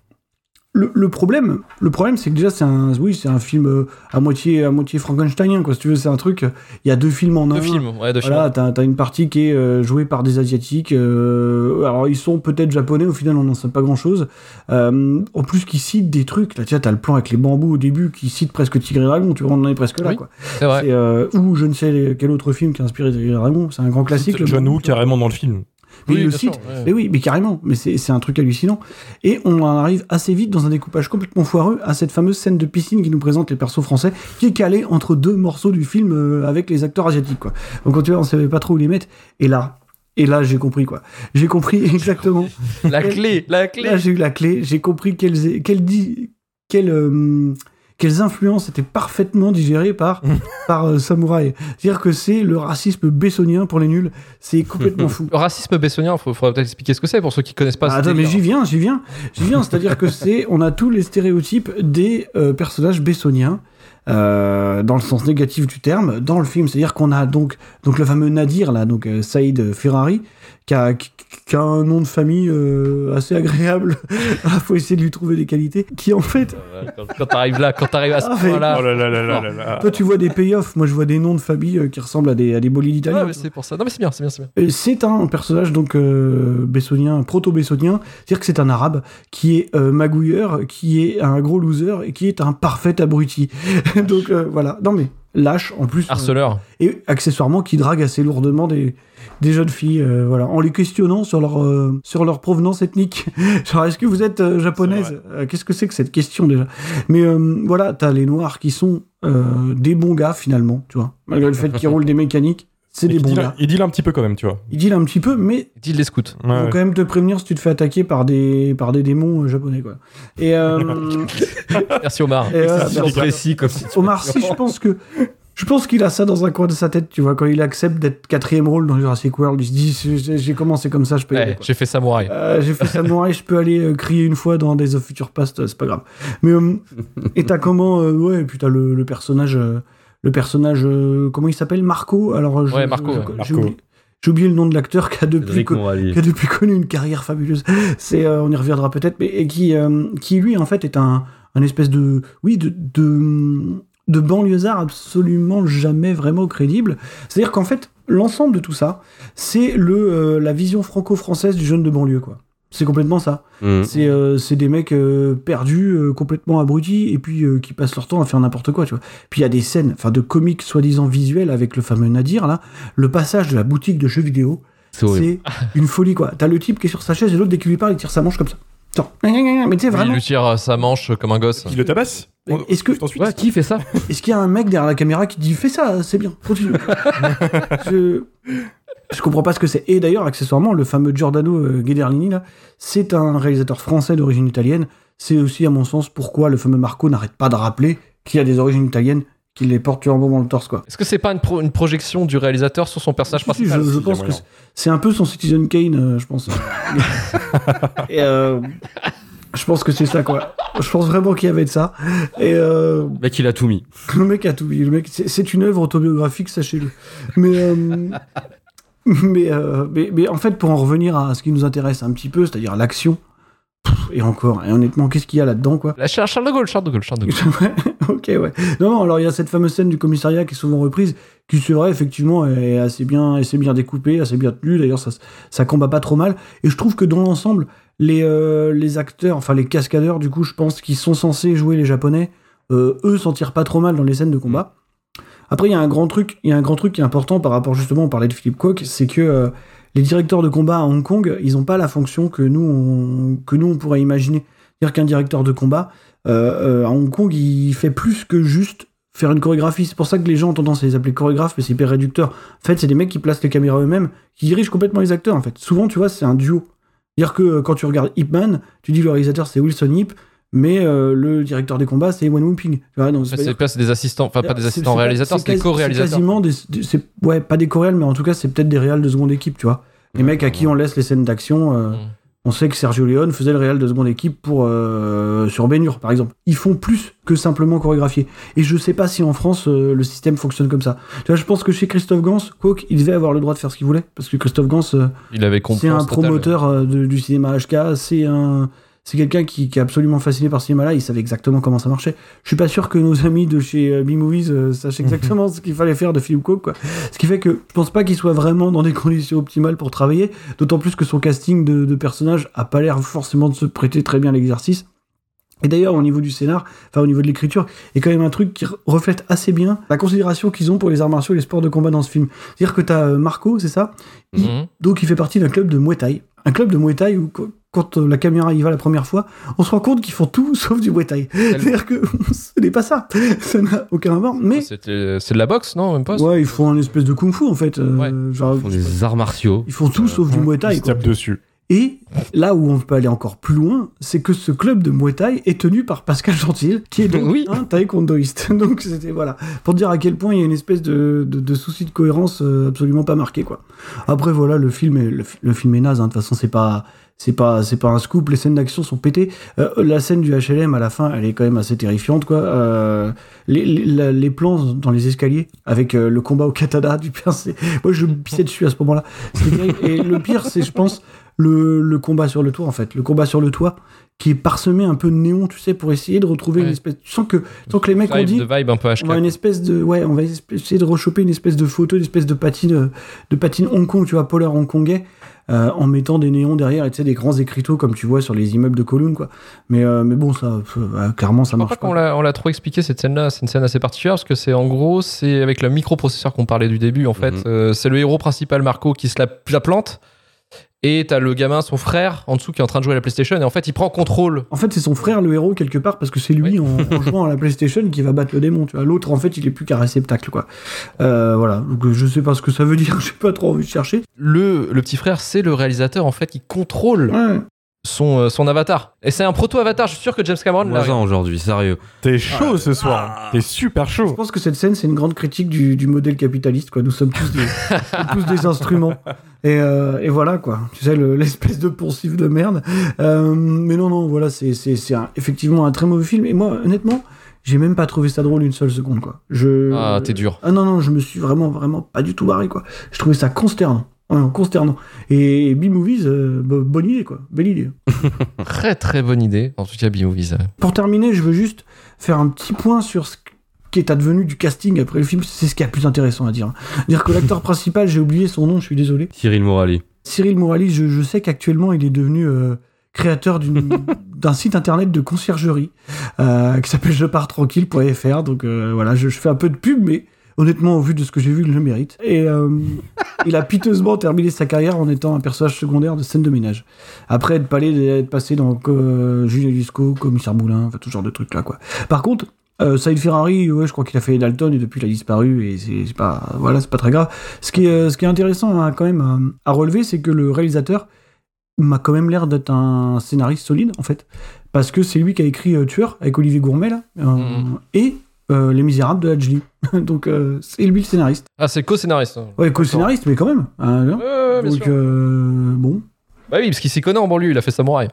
le, le problème, le problème, c'est que déjà c'est un, oui, c'est un film euh, à moitié, à moitié Frankensteinien quoi. Si tu veux, c'est un truc. Il y a deux films en un. Deux films, ouais, deux Voilà, t'as as une partie qui est euh, jouée par des asiatiques. euh, alors ils sont peut-être japonais. Au final, on n'en sait pas grand-chose. Euh, en plus, qui citent des trucs. Là, tu t'as le plan avec les bambous au début qui cite presque Tigre et Dragon. Tu vois, on en est presque là Oui. quoi. films. C'est vrai. Euh, ou je ne sais quel autre film qui a inspiré Tigre et Dragon. C'est un grand classique. le John Woo carrément dans le film. Mais il le bien sûr, cite. ouais. Mais oui, mais carrément. Mais c'est c'est un truc hallucinant. Et on en arrive assez vite dans un découpage complètement foireux à cette fameuse scène de piscine qui nous présente les persos français, qui est calée entre deux morceaux du film euh, avec les acteurs asiatiques, quoi. Donc quand tu vois, on savait pas trop où les mettre. Et là, et là, j'ai compris, quoi. J'ai compris exactement. La clé, la clé. Là, j'ai eu la clé. J'ai compris quelles, di- quelles, euh, quelles influences étaient parfaitement digérées par, par euh, Samouraï. C'est-à-dire que c'est le racisme bessonien pour les nuls. C'est complètement fou. Le racisme bessonien, il faudrait peut-être expliquer ce que c'est pour ceux qui connaissent pas. Ah, attends, mais j'y viens, j'y viens, j'y viens. C'est-à-dire que c'est, on a tous les stéréotypes des euh, personnages bessoniens. euh, dans le sens négatif du terme, dans le film, c'est-à-dire qu'on a donc donc le fameux Nadir là, donc euh, Saïd Ferrari, qui a, qui, a un nom de famille euh, assez agréable. Il faut essayer de lui trouver des qualités. Qui en fait, Quand, quand t'arrives là, quand t'arrives à ce Ah, point-là. Oh là là là là là là. toi tu vois des payoffs, moi je vois des noms de famille euh, qui ressemblent à des à des bolides italiens. c'est pour ça. Non, mais c'est bien, c'est bien, c'est bien. Et C'est un personnage donc euh, bessonien, proto-bessonien, c'est-à-dire que c'est un arabe qui est euh, magouilleur, qui est un gros loser et qui est un parfait abruti. donc euh, voilà, non mais lâche en plus. euh, Harceleur. et accessoirement qui drague assez lourdement des, des jeunes filles, euh, voilà, en les questionnant sur leur, euh, sur leur provenance ethnique. Genre, est-ce que vous êtes euh, japonaise? Euh, Qu'est-ce que c'est que cette question déjà? Mais euh, voilà, t'as les noirs qui sont euh, des bons gars finalement, tu vois, malgré le fait qu'ils roulent des mécaniques, c'est Et des il bons deal- gars. Il deal un petit peu quand même, tu vois. Ils dealent un petit peu, mais Dit les scouts. Ouais, vont ouais. quand même te prévenir si tu te fais attaquer par des, par des démons euh, japonais, quoi. Et, euh, Merci Omar. et, euh, précis comme si Omar Sy, je pense que je pense qu'il a ça dans un coin de sa tête, tu vois, quand il accepte d'être quatrième rôle dans Jurassic World, il se dit j'ai- commencé comme ça, je peux y Ouais, aller. J'ai fait samouraï. Euh, j'ai fait Samouraï, je peux aller euh, crier une fois dans Days of Future Past, euh, c'est pas grave. Mais euh, et t'as comment euh, ouais, et puis t'as le, le personnage, euh, le personnage, euh, comment il s'appelle, Marco? Alors je- Ouais, Marco, je- ouais. j'ai Marco. oublié, le nom de l'acteur qui a depuis qui a connu une carrière fabuleuse. C'est, euh, on y reviendra peut-être, mais et qui, euh, qui lui en fait est un, un espèce de, oui, de, de, de banlieusard absolument jamais vraiment crédible. C'est-à-dire qu'en fait, l'ensemble de tout ça, c'est le, euh, la vision franco-française du jeune de banlieue, quoi. C'est complètement ça. Mhm. C'est euh, c'est des mecs euh, perdus, euh, complètement abrutis, et puis euh, qui passent leur temps à faire n'importe quoi, tu vois. Puis il y a des scènes, enfin de comiques soi-disant visuels avec le fameux Nadir, là. Le passage de la boutique de jeux vidéo, C'est une folie, quoi. T'as le type qui est sur sa chaise et l'autre, dès qu'il lui parle, il tire sa manche comme ça. Attends. Mais tu sais, Il vraiment. lui tire sa manche comme un gosse. Il le tabasse est-ce que- Ensuite, Ouais, qui fait ça? Est-ce qu'il y a un mec derrière la caméra qui dit Fais ça, c'est bien, continue. Je- Je comprends pas ce que c'est. Et d'ailleurs, accessoirement, le fameux Giordano euh, Guederlini, là, c'est un réalisateur français d'origine italienne. C'est aussi, à mon sens, pourquoi le fameux Marco n'arrête pas de rappeler qu'il a des origines italiennes, qu'il les porte un bon dans le torse, quoi. Est-ce que c'est pas une, pro- une projection du réalisateur sur son personnage Si, si, principal je, pense que c'est- c'est un peu son Citizen Kane, euh, je pense. Et, euh, je pense que c'est ça, quoi. Je pense vraiment qu'il y avait de ça. Et euh, Le mec, il a tout mis. le mec a tout mis. Le mec, c'est- c'est une œuvre autobiographique, sachez-le. Mais, euh, mais, euh, mais, mais en fait, pour en revenir à ce qui nous intéresse un petit peu, c'est-à-dire l'action, et encore, et honnêtement, qu'est-ce qu'il y a là-dedans, quoi La Char- Charles de Gaulle, Charles de Gaulle, Charles de Gaulle. ok, ouais. Non, non, alors il y a cette fameuse scène du commissariat qui est souvent reprise, qui c'est vrai, effectivement, est assez bien, assez bien découpée, assez bien tenue. D'ailleurs, ça, ça combat pas trop mal. Et je trouve que dans l'ensemble, les, euh, les acteurs, enfin les cascadeurs, du coup, je pense, qui sont censés jouer les Japonais, euh, eux s'en tirent pas trop mal dans les scènes de combat. Après, il y a un grand truc, il y a un grand truc qui est important par rapport justement, on parlait de Philippe Kwok, c'est que euh, les directeurs de combat à Hong Kong, ils ont pas la fonction que nous, on, que nous on pourrait imaginer. C'est-à-dire qu'un directeur de combat, euh, euh, à Hong Kong, il fait plus que juste faire une chorégraphie. C'est pour ça que les gens ont tendance à les appeler chorégraphes, mais c'est hyper réducteur. En fait, c'est des mecs qui placent les caméras eux-mêmes, qui dirigent complètement les acteurs, en fait. Souvent, tu vois, c'est un duo. C'est-à-dire que quand tu regardes Ip Man, tu dis le réalisateur c'est Wilson Ip, mais euh, le directeur des combats c'est Wen c'est-à-dire C'est des assistants, enfin pas des assistants réalisateurs, c'est des co-réalisateurs. Quasiment des, des- ouais, pas des co-réals, mais en tout cas, c'est peut-être des réals de seconde équipe, tu vois. Les mecs à qui on laisse les scènes d'action. euh, Mm. On sait que Sergio Leone faisait le réal de seconde équipe pour euh, sur Bénur, par exemple. Ils font plus que simplement chorégraphier. Et je sais pas si en France le système fonctionne comme ça. Tu vois, je pense que chez Christophe Gans, Coke, il devait avoir le droit de faire ce qu'il voulait, parce que Christophe Gans, Il avait c'est un promoteur de- du cinéma HK, c'est un, c'est quelqu'un qui, qui est absolument fasciné par ce cinéma-là. Il savait exactement comment ça marchait. Je suis pas sûr que nos amis de chez euh, B-Movies euh, sachent exactement ce qu'il fallait faire de Philippe Coke, quoi. Ce qui fait que je pense pas qu'il soit vraiment dans des conditions optimales pour travailler. D'autant plus que son casting de, de personnage a pas l'air forcément de se prêter très bien à l'exercice. Et d'ailleurs, au niveau du scénar, enfin au niveau de l'écriture, il y a quand même un truc qui re- reflète assez bien la considération qu'ils ont pour les arts martiaux et les sports de combat dans ce film. C'est-à-dire que t'as euh, Marco, c'est ça? Mhm. donc il fait partie d'un club de Muay Thai. Un club de Muay Thai où quand euh, la caméra y va la première fois, on se rend compte qu'ils font tout sauf du Muay Thai. C'est-à-dire que ce n'est pas ça. Ça n'a aucun rapport. Mais C'était- C'est de la boxe, non Même pas ouais, ils font un espèce de kung-fu en fait. euh, Ouais. genre, Ils font des arts martiaux. ils font tout sauf du Muay Ils Thai. se quoi. tapent dessus. Et là où on peut aller encore plus loin, c'est que ce club de Muay Thai est tenu par Pascal Gentil, qui est donc Oui. un taekwondoïste. Donc c'était voilà, pour dire à quel point il y a une espèce de, de, de souci de cohérence euh, absolument pas marqué quoi. Après voilà, le film est le film est naze. hein. De toute façon, c'est pas c'est pas c'est pas un scoop. Les scènes d'action sont pétées. Euh, la scène du HLM à la fin, elle est quand même assez terrifiante quoi. Euh, les, les, les plans dans les escaliers avec euh, le combat au katana du père, c'est moi je me pissais dessus à ce moment-là. Et le pire, c'est je pense le, le combat sur le toit en fait, le combat sur le toit qui est parsemé un peu de néon, tu sais, pour essayer de retrouver Ouais. une espèce. Tu sens que, que les mecs ont dit, de vibe un peu HK. on va une espèce de, ouais, on va essayer de rechoper une espèce de photo, une espèce de patine, de patine Hong Kong, tu vois, polaire hongkongais, euh, en mettant des néons derrière et tu sais des grands écriteaux comme tu vois sur les immeubles de Kowloon, quoi. Mais, euh, mais bon, ça, euh, clairement, ça Je crois marche pas qu'on pas. l'a, on l'a trop expliqué cette scène-là. C'est une scène assez particulière parce que c'est en gros, c'est avec le microprocesseur qu'on parlait du début. En fait, Mhm. Euh, c'est le héros principal Marco qui se la, la plante et t'as le gamin, son frère, en dessous qui est en train de jouer à la PlayStation et en fait il prend contrôle. En fait, c'est son frère le héros quelque part parce que c'est lui en, en jouant à la PlayStation qui va battre le démon. Tu vois, l'autre en fait, il est plus qu'un réceptacle, quoi. Euh, voilà. Donc je sais pas ce que ça veut dire. J'ai pas trop envie de chercher. Le, le petit frère, c'est le réalisateur en fait qui contrôle Ouais. Son, euh, son avatar. Et c'est un proto-avatar. Je suis sûr que James Cameron l'a. Moi, aujourd'hui, sérieux. T'es chaud ce soir. T'es super Je chaud. pense que cette scène, c'est une grande critique du, du modèle capitaliste. Quoi. Nous sommes tous des, tous des instruments. Et, euh, et voilà, quoi. Tu sais, le- l'espèce de poncif de merde. Euh, mais non, non, voilà, c'est c'est- c'est un- effectivement un très mauvais film. Et moi, honnêtement, j'ai même pas trouvé ça drôle une seule seconde, quoi. Je... Ah, t'es dur. Ah non, non, je me suis vraiment, vraiment pas du tout barré, quoi. Je trouvais ça consternant. Ouais, consternant. Et B-Movies, euh, bo- bonne idée, quoi. Belle idée. Très très bonne idée. En tout cas, B-Movies. Pour terminer, je veux juste faire un petit point sur ce qui est advenu du casting après le film. C'est ce qui est le plus intéressant à dire. Dire que l'acteur principal, j'ai oublié son nom, je suis désolé. Cyril Morali. Cyril Morali, je, je sais qu'actuellement, il est devenu euh, créateur d'un site internet de conciergerie euh, qui s'appelle jepars-tranquille.fr. Donc euh, voilà, je, je fais un peu de pub, mais honnêtement, au vu de ce que j'ai vu, il le mérite. Et euh, il a piteusement terminé sa carrière en étant un personnage secondaire de scène de ménage. Après être, palé- être passé dans euh, Julien Lusco, Commissaire Moulin, enfin, tout genre de trucs là, quoi. Par contre, Euh, Saïd Ferrari, ouais, je crois qu'il a fait Dalton et depuis il a disparu et c'est pas, voilà, c'est pas très grave. Ce qui est, euh, ce qui est intéressant hein, quand même à, à relever, c'est que le réalisateur m'a quand même l'air d'être un scénariste solide en fait, parce que c'est lui qui a écrit euh, Tueur avec Olivier Gourmet là, euh, Mhm. et euh, Les Misérables de Hadjli. Donc euh, c'est lui le scénariste. Ah, c'est co-scénariste. hein. Ouais, co-scénariste, mais quand même. hein, Ouais, ouais, ouais, bien Donc sûr. euh, bon. Bah oui, parce qu'il s'y connaît en banlieue, il a fait Samouraï.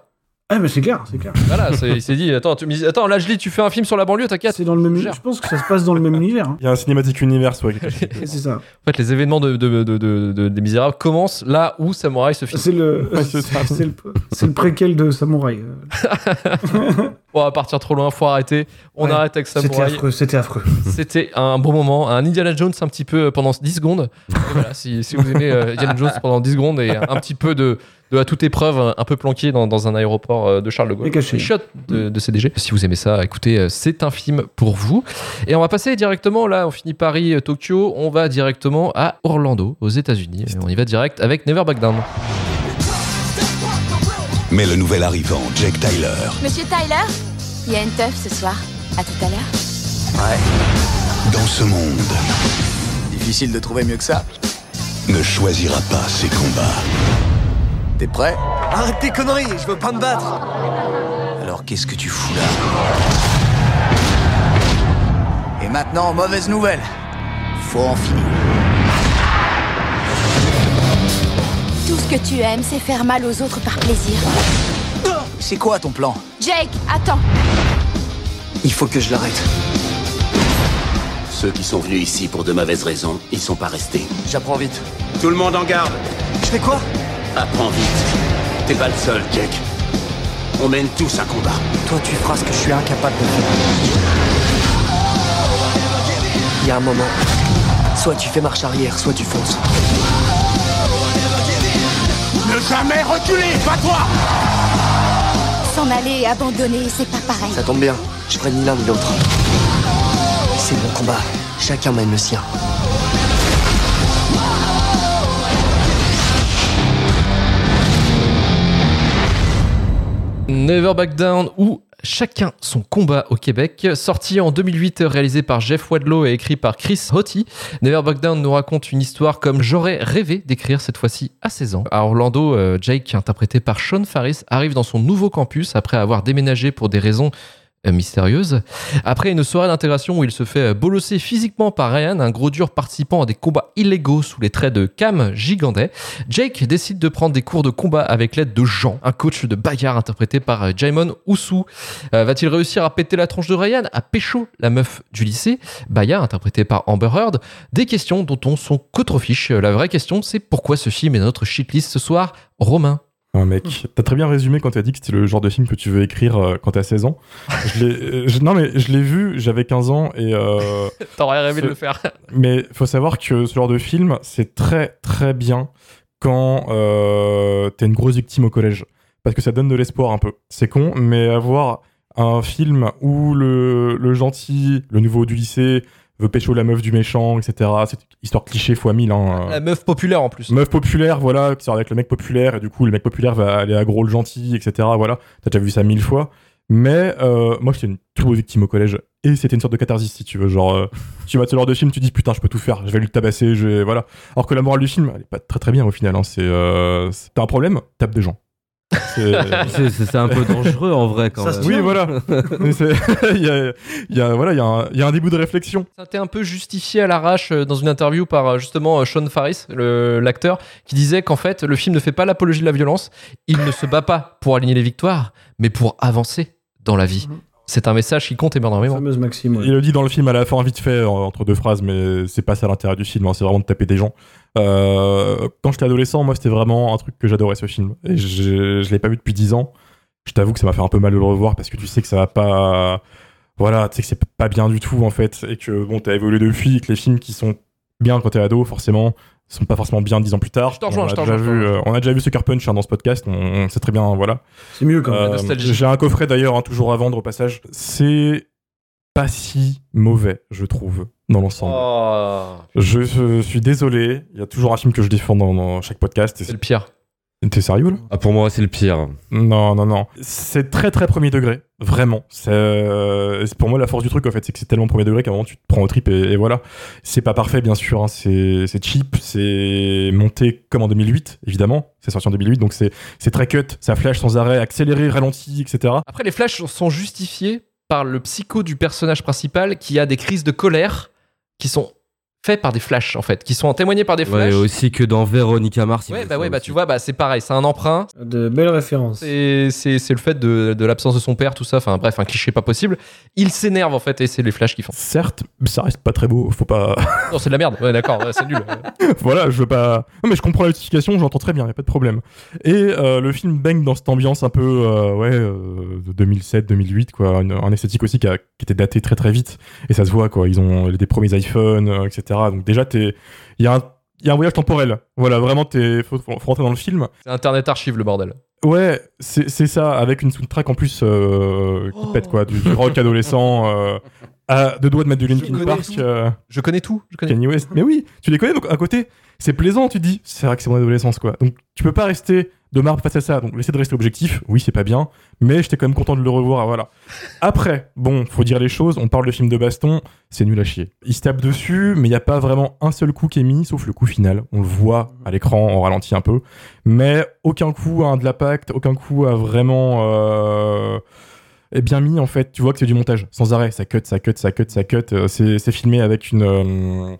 Ah mais c'est clair, c'est clair. Voilà, c'est- il s'est dit, attends, tu me dis, attends, là je lis, tu fais un film sur la banlieue, t'inquiète. C'est dans le même. Gère. Je pense que ça se passe dans le même univers. hein. Il y a un cinématique univers, ouais. C'est ça. En fait, les événements de, de- de- de- de- des Misérables commencent là où Samouraï se filme. C'est le, Ouais, c'est le, c'est le préquel de Samouraï. On va partir trop loin, faut arrêter. On Ouais. arrête avec C'était Samouraï. affreux, c'était affreux. C'était un bon moment, un Indiana Jones un petit peu pendant 10 secondes. Et voilà, si, si vous aimez euh, Indiana Jones pendant 10 secondes et un petit peu de, de à toute épreuve, un peu planqué dans, dans un aéroport euh, de Charles de Gaulle. Et caché. Les shots de, de CDG. Si vous aimez ça, écoutez, euh, c'est un film pour vous. Et on va passer directement, là, on finit Paris, euh, Tokyo, on va directement à Orlando, aux États-Unis. Et On y va direct avec Never Back Down. Mais le nouvel arrivant, Jake Tyler, Monsieur Tyler, il y a une teuf ce soir. À tout à l'heure. dans ce monde, Difficile de trouver mieux que ça. ne choisira pas ses combats. T'es prêt Arrête tes conneries, je veux pas me battre. Alors qu'est-ce que tu fous là? Et maintenant, mauvaise nouvelle. Faut en finir. Tout ce que tu aimes, c'est faire mal aux autres par plaisir. C'est quoi ton plan? Jake, attends. Il faut que je l'arrête. Ceux qui sont venus ici pour de mauvaises raisons, ils sont pas restés. J'apprends vite. Tout le monde en garde Je fais quoi? Apprends vite. T'es pas le seul, Jack. On mène tous un combat. Toi, tu feras ce que je suis incapable de faire. Il y a un moment. Soit tu fais marche arrière, soit tu fonces. Ne jamais reculer, pas toi S'en aller et abandonner, c'est pas pareil. Ça tombe bien, je ferai ni l'un ni l'autre. C'est mon combat. Chacun mène le sien. Never Back Down ou Chacun son combat au Québec, sorti en 2008, réalisé par Jeff Wadlow et écrit par Chris Hottie. Never Back Down nous raconte une histoire comme j'aurais rêvé d'écrire cette fois-ci à 16 ans. À Orlando, euh, Jake, interprété par Sean Faris, arrive dans son nouveau campus après avoir déménagé pour des raisons mystérieuse. Après une soirée d'intégration où il se fait euh, bolosser physiquement par Ryan, un gros dur participant à des combats illégaux sous les traits de Cam Gigandet, Jake décide de prendre des cours de combat avec l'aide de Jean, un coach de bagarre interprété par euh, Jaimon Oussou. Euh, Va-t-il réussir à péter la tronche de Ryan, à pécho la meuf du lycée? Baya, interprété par Amber Heard. Des questions dont on s'en contrefiche. La vraie question, c'est pourquoi ce film est notre shitlist ce soir Romain? Ouais, mec, t'as très bien résumé quand t'as dit que c'était le genre de film que tu veux écrire euh, quand t'as 16 ans. Je l'ai- euh, je- non, mais je l'ai vu, j'avais 15 ans et. euh, T'aurais rêvé de le faire. mais faut savoir que ce genre de film, c'est très très bien quand euh, t'es une grosse victime au collège. Parce que ça donne de l'espoir un peu. C'est con, mais avoir un film où le, le gentil, le nouveau du lycée, veut pécho la meuf du méchant, etc. C'est une histoire cliché fois mille. Hein. La meuf populaire en plus. Meuf populaire, voilà, qui sort avec le mec populaire, et du coup, le mec populaire va aller aggro le gentil, etc. Voilà, t'as déjà vu ça mille fois. Mais euh, moi, j'étais une turbo victime au collège, et c'était une sorte de catharsis, si tu veux. Genre, euh, tu vois ce genre de film, tu dis putain, je peux tout faire, je vais lui tabasser, je vais. Voilà. Alors que la morale du film, elle est pas très très bien au final. Hein. C'est, euh, c'est- t'as un problème, tape des gens. C'est- C'est- C'est c'est un peu dangereux en vrai quand Ça même. oui, voilà. Il y a, il y a- voilà, il y, a un- il y a un début de réflexion. Ça a été un peu justifié à l'arrache euh, dans une interview par euh, justement euh, Sean Faris, le- l'acteur, qui disait qu'en fait le film ne fait pas l'apologie de la violence, il ne se bat pas pour aligner les victoires, mais pour avancer dans la vie. Mhm. C'est un message qui compte énormément. fameuse Maxime. ouais. Il le dit dans le film à la fin, vite fait, en- entre deux phrases, mais c'est pas ça l'intérêt du film, hein, c'est vraiment de taper des gens. Euh, quand j'étais adolescent, moi, c'était vraiment un truc que j'adorais ce film. Et je, je l'ai pas vu depuis 10 ans. Je t'avoue que ça m'a fait un peu mal de le revoir parce que tu sais que ça va pas. Voilà, tu sais que c'est pas bien du tout, en fait. Et que, bon, t'as évolué depuis, et que les films qui sont bien quand t'es ado, forcément, sont pas forcément bien 10 ans plus tard. Je te rejoins, on, je a te déjà rejoins, euh, on a déjà vu Sucker Punch hein, dans ce podcast, on, on sait très bien, voilà. C'est mieux quand même. Euh, nostalgie. J'ai un coffret d'ailleurs, hein, toujours à vendre au passage. C'est pas si mauvais, je trouve, dans l'ensemble. Oh, Je, je suis désolé, il y a toujours un film que je défends dans, dans chaque podcast. c'est le pire. T'es sérieux là? Ah, pour moi, c'est le pire. Non, non, non. C'est très très premier degré, vraiment. C'est euh, c'est pour moi la force du truc en fait, c'est que c'est tellement premier degré qu'à un moment tu te prends au trip et, et voilà. C'est pas parfait bien sûr, hein. c'est c'est cheap, c'est monté comme en 2008 évidemment. C'est sorti en 2008 donc c'est c'est très cut, ça flash sans arrêt, accéléré, ralenti, etc. Après, les flashs sont justifiés par le psycho du personnage principal qui a des crises de colère qui sont faites par des flashs en fait, qui sont témoignés par des Ouais, flashs. aussi que dans Véronica Mars. Ouais, bah ouais, bah aussi. tu vois, bah c'est pareil, c'est un emprunt. De belles références. C'est c'est- c'est le fait de, de l'absence de son père, tout ça. Enfin bref, un cliché pas possible. Il s'énerve en fait et c'est les flashs qui font. Certes, mais ça reste pas très beau, faut pas. Non, c'est de la merde. Ouais, d'accord, ouais, c'est nul. voilà, je veux pas. Non, mais je comprends la justification, j'entends très bien, y a pas de problème. Et euh, le film baigne dans cette ambiance un peu, euh, ouais, euh, de 2007-2008, quoi. Une- un esthétique aussi qui, a- qui était daté très très vite. Et ça se voit, quoi. Ils ont des premiers iPhones, euh, etc. Donc déjà, t'es. Il y a un. Il y a un voyage temporel. Voilà, vraiment, t'es. Faut, faut rentrer dans le film. C'est Internet Archive le bordel. Ouais, c'est ça, avec une soundtrack en plus euh, qui pète, quoi. Du, du rock adolescent. Euh, à deux doigts de mettre du Linkin Park. euh, Je connais tout. Je connais. Kanye West. Mais oui, tu les connais, donc à côté, c'est plaisant, tu te dis, c'est vrai que c'est mon adolescence, quoi. Donc tu peux pas rester de marbre face à ça, donc essaie de rester objectif, oui, c'est pas bien, mais j'étais quand même content de le revoir, voilà. Après, bon, faut dire les choses, on parle de film de baston, c'est nul à chier. Il se tape dessus, mais il n'y a pas vraiment un seul coup qui est mis, sauf le coup final. On le voit à l'écran, on ralentit un peu, mais aucun coup a un de l'impact, aucun coup a vraiment... Euh est bien mis en fait. Tu vois que c'est du montage sans arrêt. Ça cut, ça cut, ça cut, ça cut. Euh, c'est filmé avec une euh,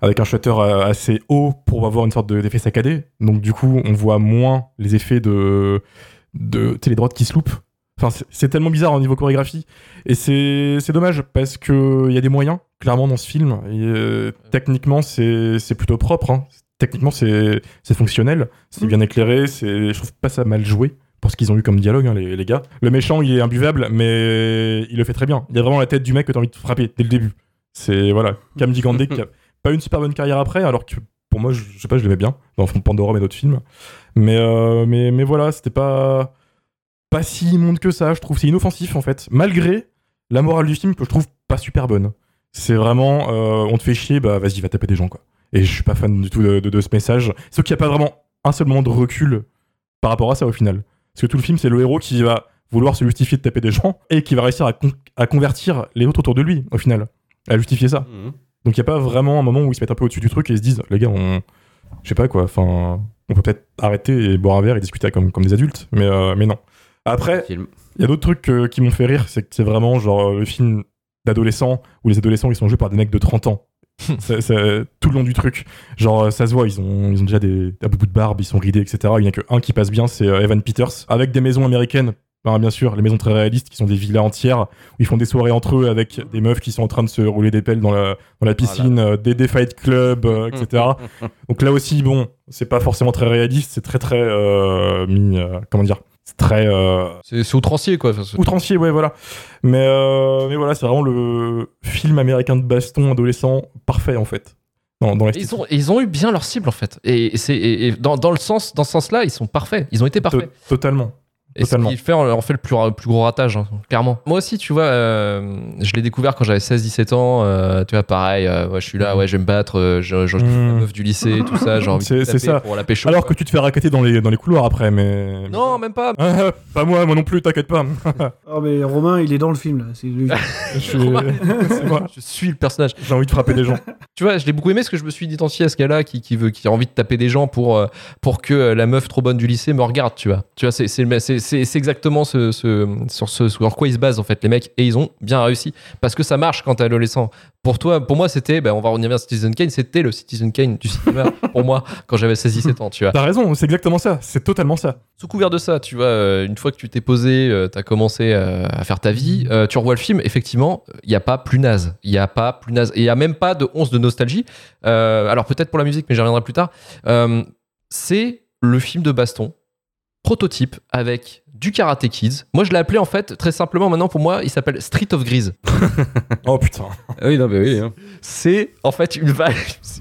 avec un shutter euh, assez haut pour avoir une sorte de- d'effet saccadé. Donc du coup, on voit moins les effets de de tu sais les droites qui se loupent. Enfin, c'est- tellement bizarre au niveau chorégraphie et c'est dommage parce que il y a des moyens clairement dans ce film. Et, euh, techniquement, c'est plutôt propre. hein. Techniquement, c'est fonctionnel, c'est bien éclairé. Je trouve pas ça mal joué pour ce qu'ils ont eu comme dialogue, hein, les, les gars. Le méchant, il est imbuvable, mais il le fait très bien. Il y a vraiment la tête du mec que t'as envie de frapper dès le début. C'est, voilà, Cam Gigande qui a pas une super bonne carrière après, alors que pour moi, je, je sais pas, je l'aimais bien dans Pandora et d'autres films. Mais, euh, mais, mais voilà, c'était pas, pas si immonde que ça, je trouve. C'est inoffensif, en fait, malgré la morale du film que je trouve pas super bonne. C'est vraiment, euh, on te fait chier, bah vas-y, va taper des gens, quoi. Et je suis pas fan du tout de, de- de ce message. Sauf qu'il n'y a pas vraiment un seul moment de recul par rapport à ça au final. Parce que tout le film, c'est le héros qui va vouloir se justifier de taper des gens et qui va réussir à, con- à convertir les autres autour de lui au final, à justifier ça. Mhm. Donc il n'y a pas vraiment un moment où ils se mettent un peu au-dessus du truc et ils se disent, les gars, on. Je sais pas quoi, enfin. On peut peut-être arrêter et boire un verre et discuter comme, comme des adultes, mais, euh, mais non. Après, il y a d'autres trucs euh, qui m'ont fait rire, c'est que c'est vraiment genre le film d'adolescents où les adolescents ils sont joués par des mecs de 30 ans. Tout le long du truc. Genre, euh, ça se voit, ils ont, ils ont déjà des, de barbe, ils sont ridés, etc. Il n'y a que un qui passe bien, c'est euh, Evan Peters, avec des maisons américaines. Bien sûr, les maisons très réalistes qui sont des villas entières où ils font des soirées entre eux avec des meufs qui sont en train de se rouler des pelles dans la, dans la piscine, euh, des, des fight clubs, euh, etc. Donc là aussi, bon, c'est pas forcément très réaliste, c'est très très euh, mis, euh, comment dire, c'est très euh, C'est outrancier quoi. Enfin, outrancier, ouais, voilà. Mais, euh, mais voilà, c'est vraiment le film américain de baston adolescent parfait en fait. Dans, dans. Ils ont, ils ont eu bien leur cible en fait. Et, c'est et- et dans, dans le sens, dans ce sens-là, ils sont parfaits. Ils ont été parfaits. totalement. Et ce Totalement. qui fait, en fait le plus, le plus gros ratage, hein, clairement. Moi aussi, tu vois, euh, je l'ai découvert quand j'avais 16-17 ans. euh, tu vois, pareil, euh, ouais, je suis là, ouais, je vais me battre, euh, je, je, je kiffe la Mm. meuf du lycée, tout ça, j'ai envie C'est- de taper ça. pour la pécho. Alors que tu te fais raqueter dans les, dans les couloirs après, mais. Non, même pas. Ah, pas moi, moi non plus, t'inquiète pas. Oh, mais Romain, il est dans le film, là. C'est lui. Je suis- c'est moi. Je suis le personnage. J'ai envie de frapper des gens. Tu vois, je l'ai beaucoup aimé parce que je me suis identifié à ce gars-là qui, qui veut, qui a envie de taper des gens pour, pour que la meuf trop bonne du lycée me regarde, tu vois. Tu vois, c'est, c'est, exactement ce, ce, sur ce sur quoi ils se basent en fait les mecs et ils ont bien réussi parce que ça marche quand t'es adolescent. Pour toi, pour moi, c'était, ben, on va revenir à Citizen Kane, c'était le Citizen Kane du cinéma pour moi quand j'avais 16-17 ans, tu vois. T'as raison, c'est exactement ça. C'est totalement ça. Sous couvert de ça, tu vois, euh, une fois que tu t'es posé, euh, t'as commencé à faire ta vie, euh, tu revois le film, effectivement, il n'y a pas plus naze. Il n'y a pas plus naze. Et il n'y a même pas de once de nostalgie. Euh, alors peut-être pour la musique, mais j'y reviendrai plus tard. Euh, c'est le film de baston, prototype, avec du Karate Kids. Moi, je l'ai appelé en fait, très simplement, maintenant pour moi, il s'appelle Street of Grease. Oh putain. Ah oui, non, mais oui. hein. c'est en fait une vibe,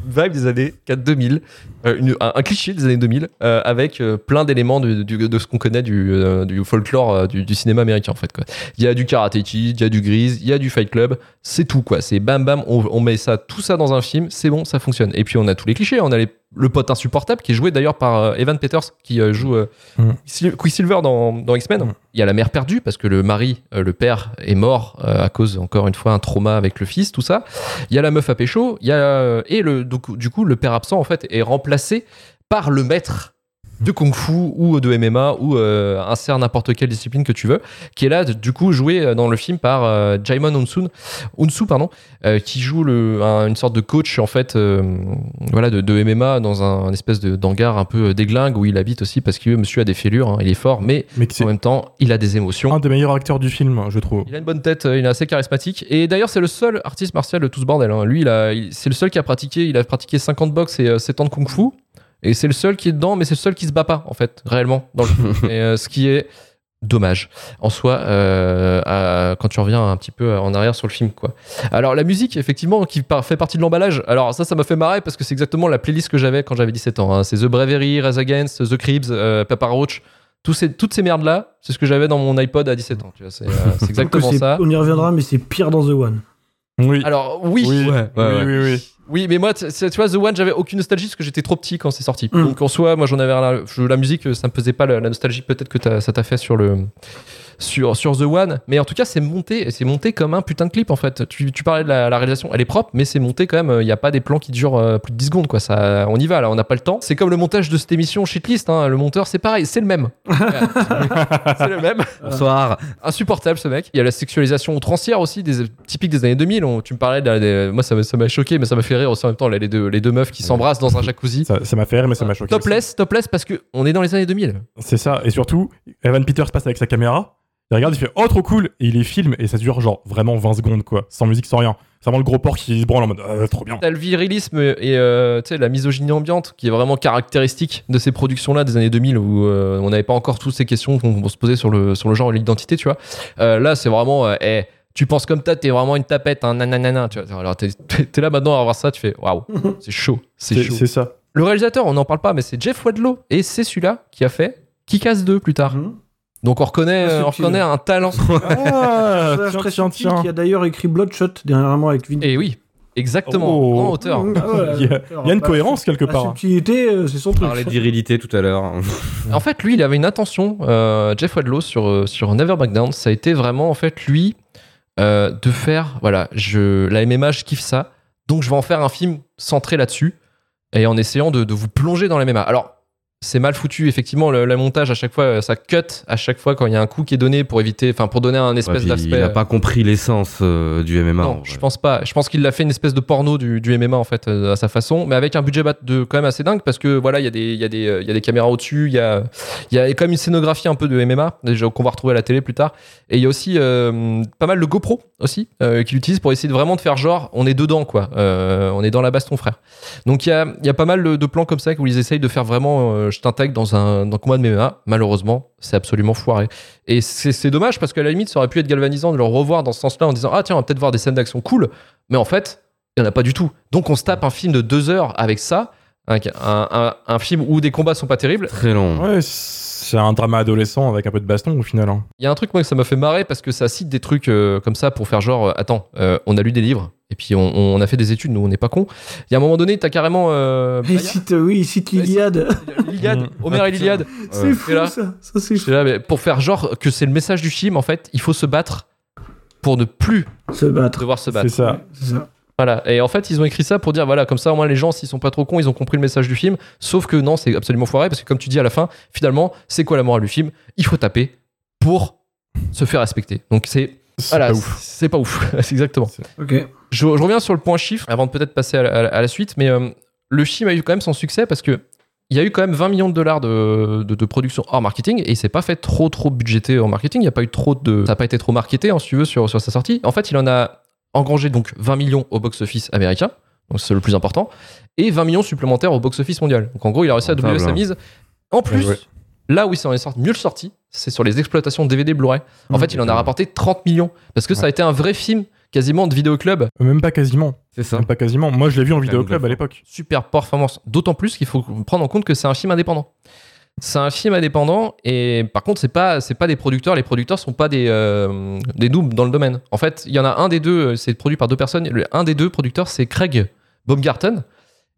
une vibe des années 4-2000, euh, une- un, un cliché des années 2000, euh, avec euh, plein d'éléments de, ce qu'on connaît du, euh, du folklore euh, du, du cinéma américain en fait. Quoi. Il y a du Karate Kid, il y a du Grise, il y a du Fight Club, c'est tout quoi. C'est bam bam, on, on met ça, tout ça dans un film, c'est bon, ça fonctionne. Et puis on a tous les clichés, on a les le pote insupportable, qui est joué d'ailleurs par euh, Evan Peters, qui euh, joue euh, Mm. Sil- Quicksilver dans, dans X-Men. Mm. Il y a la mère perdue, parce que le mari, le père, est mort à cause, encore une fois, un trauma avec le fils, tout ça. Il y a la meuf à pécho, il y a, et le, donc, du coup, le père absent, en fait, est remplacé par le maître de kung fu ou de MMA ou euh, insère n'importe quelle discipline que tu veux qui est là du coup joué euh, dans le film par euh, Jaimon Unsun Unsu pardon euh, qui joue le, un- une sorte de coach en fait euh, voilà de, de MMA dans un, un espèce de d'hangar un peu déglingue où il habite aussi parce que monsieur a des fêlures hein, il est fort mais Mais en même temps il a des émotions un des meilleurs acteurs du film, je trouve. il a une bonne tête, euh, il est assez charismatique. Et d'ailleurs, c'est le seul artiste martial de tout ce bordel. hein. Lui, il a, il- c'est le seul qui a pratiqué. Il a pratiqué 50 box et euh, 7 ans de kung fu. Et c'est le seul qui est dedans, mais c'est le seul qui se bat pas, en fait, réellement, dans le film. Et euh, ce qui est dommage en soi euh, à- quand tu reviens un petit peu en arrière sur le film quoi. Alors la musique effectivement qui par- fait partie de l'emballage. Alors ça ça m'a fait marrer parce que c'est exactement la playlist que j'avais quand j'avais 17 ans. hein. C'est The Bravery, Rise Against, The Cribs, euh, Papa Roach. Ces, toutes ces merdes là, c'est ce que j'avais dans mon iPod à 17 ans. tu vois, C'est euh, c'est exactement ça. On y reviendra, mais c'est pire dans The One. Oui. Alors oui, oui, ouais, oui, ouais. oui, oui. oui, mais moi, tu vois, The One, j'avais aucune nostalgie parce que j'étais trop petit quand c'est sorti. Mm. Donc en soi, moi, j'en avais rien- je- la musique, ça me faisait pas la, la nostalgie. Peut-être que ça t'a fait sur le sur sur The One, mais en tout cas, c'est monté, et c'est monté comme un putain de clip en fait. Tu, tu parlais de la, la réalisation, elle est propre, mais c'est monté quand même. Il n'y a pas des plans qui durent euh, plus de 10 secondes, quoi. Ça, on y va là, on n'a pas le temps. C'est comme le montage de cette émission Shitlist. Hein. Le monteur, c'est pareil, c'est le même. c'est le même Bonsoir. insupportable ce mec. Il y a la sexualisation outrancière aussi, des, typique des années 2000. On- tu me parlais de la- des- moi ça m'a ça m'a choqué, mais ça m'a fait rire aussi en même temps. les, deux, les deux meufs qui s'embrassent dans un jacuzzi. Ça ça m'a fait rire, mais ça m'a choqué. aussi. Topless, topless parce que on est dans les années 2000. C'est ça. Et surtout, Evan Peters passe avec sa caméra. Il regarde, il fait Oh, trop cool Et il les filme, et ça dure genre vraiment 20 secondes, quoi. Sans musique, sans rien. C'est vraiment le gros porc qui se branle en mode Ah, Trop bien. T'as le virilisme et euh, tu sais, la misogynie ambiante qui est vraiment caractéristique de ces productions-là des années 2000 où euh, on n'avait pas encore toutes ces questions qu'on se posait sur le, sur le genre et l'identité, tu vois. Euh, là, c'est vraiment, euh, eh, tu penses comme ça, t'es vraiment une tapette, un nananana, tu vois. Alors, t'es t'es là maintenant à voir ça, tu fais waouh, c'est chaud, c'est C'est chaud. c'est ça. Le réalisateur, on n'en parle pas, mais c'est Jeff Wadlow. Et c'est celui-là qui a fait Kick-Ass 2 plus tard. Mhm. Donc on reconnaît, Ah, euh, on reconnaît un talent. Ah, Très tiens. Qui a d'ailleurs écrit Bloodshot dernièrement avec Vin. Et oui, exactement, Oh. grand auteur. Ah ouais, Il y a, auteur. il y a une Bah, cohérence quelque La part. subtilité, euh, c'est son On truc. parlait de virilité tout à l'heure. En fait, lui, il avait une intention, euh, Jeff Wadlow, sur, sur Never Back Down. Ça a été vraiment, en fait, lui, euh, de faire, voilà, je, la MMA, je kiffe ça. Donc je vais en faire un film centré là-dessus. Et en essayant de, de vous plonger dans la MMA. Alors, c'est mal foutu, effectivement, le, le montage à chaque fois, euh, ça cut à chaque fois quand il y a un coup qui est donné pour éviter, enfin, pour donner un espèce Ouais, d'aspect. il n'a euh, pas compris l'essence euh, du MMA. Non, je pense pas. Je pense qu'il a fait une espèce de porno du, du MMA en fait euh, à sa façon, mais avec un budget bat- de quand même assez dingue parce que voilà, il y a des il y a des il y a des caméras au-dessus, il y a il y a quand même une scénographie un peu de MMA déjà qu'on va retrouver à la télé plus tard, et il y a aussi euh, pas mal de GoPro aussi qu'il utilise pour essayer de vraiment de faire genre on est dedans quoi, on est dans la baston frère. Donc il y a il y a pas mal de, plans comme ça où ils essayent de faire vraiment je t'intègre dans un dans combat de MMA. Malheureusement, c'est absolument foiré. Et c'est c'est dommage parce qu'à la limite, ça aurait pu être galvanisant de le revoir dans ce sens-là en disant Ah, tiens, on va peut-être voir des scènes d'action cool. Mais en fait, il n'y en a pas du tout. Donc, on se tape un film de deux heures avec ça, avec un, un- un film où des combats sont pas terribles. Très long. Ouais, c'est un drama adolescent avec un peu de baston au final. hein. Il y a un truc, moi, que ça m'a fait marrer parce que ça cite des trucs euh, comme ça pour faire genre euh, Attends, euh, on a lu des livres et puis on, on a fait des études, nous, on n'est pas cons. Il y a un moment donné, t'as carrément. Euh, Il cite, euh, oui, il cite l'Iliade. L'Iliade, Mm. Homer et l'Iliade. C'est Ouais. fou Et là- ça. Ça c'est C'est là, mais pour faire genre que c'est le message du film, en fait, il faut se battre pour ne plus Se battre. devoir se C'est battre. ça. C'est ça. Voilà. Et en fait, ils ont écrit ça pour dire, voilà, comme ça, au moins, les gens, s'ils sont pas trop cons, ils ont compris le message du film. Sauf que non, c'est absolument foiré, parce que comme tu dis à la fin, finalement, c'est quoi la morale du film? Il faut taper pour se faire respecter. Donc c'est C'est voilà, pas ouf. c'est pas ouf. c'est exactement. Ok. Je, je reviens sur le point chiffre avant de peut-être passer à la, à la- à la suite, mais euh, le film a eu quand même son succès parce que il y a eu quand même 20 millions de dollars de, de, de production hors marketing et il s'est pas fait trop trop budgété en marketing. Il y a pas eu trop de, ça a pas été trop marketé, hein, si tu veux, sur, sur sa sortie. En fait, il en a engrangé donc 20 millions au box-office américain, donc c'est le plus important, et 20 millions supplémentaires au box-office mondial. Donc en gros, il a réussi à doubler sa hein. mise. En plus, là où il s'en est sorti, mieux sorti, c'est sur les exploitations DVD Blu-ray. En Mmh. fait, il en a rapporté 30 millions parce que ça a été un vrai film quasiment de vidéoclub Même pas quasiment. C'est ça. Même pas quasiment. Moi, je l'ai vu en vidéoclub à l'époque. super performance. D'autant plus qu'il faut prendre en compte que c'est un film indépendant. C'est un film indépendant et par contre c'est pas c'est pas des producteurs. Les producteurs sont pas des euh, des noobs dans le domaine. En fait, il y en a un des deux, euh, c'est produit par deux personnes. Le- un des deux producteurs c'est Craig Baumgarten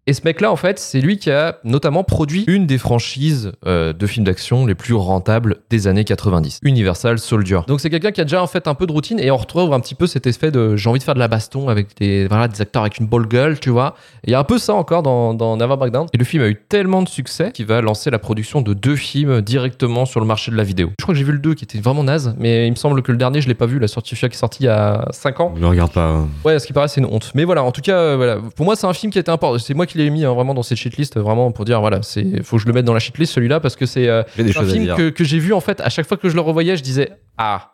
Et ce mec-là, en fait, c'est lui qui a notamment produit une des franchises euh, de films d'action les plus rentables des années 90, Universal Soldier. Donc c'est quelqu'un qui a déjà en fait un peu de routine et on retrouve un petit peu cet effet de j'ai envie de faire de la baston avec des, voilà, des acteurs avec une ball gueule, tu vois. Il y a un peu ça encore dans, dans Never Back Down. Et le film a eu tellement de succès qu'il va lancer la production de deux films directement sur le marché de la vidéo. Je crois que j'ai vu le 2 qui était vraiment naze, mais il me semble que le dernier, je l'ai pas vu, la sortie qui est sortie il y a 5 ans. Je le regarde pas. hein. Ouais, ce qui paraît, c'est une honte. Mais voilà, en tout cas, euh, voilà. pour moi, c'est un film qui était important. C'est moi qui l'ai mis hein, vraiment dans cette shitlist, vraiment pour dire, voilà, c'est faut que je le mette dans la shitlist celui-là parce que c'est euh, un film que, que j'ai vu en fait. À chaque fois que je le revoyais, je disais, ah.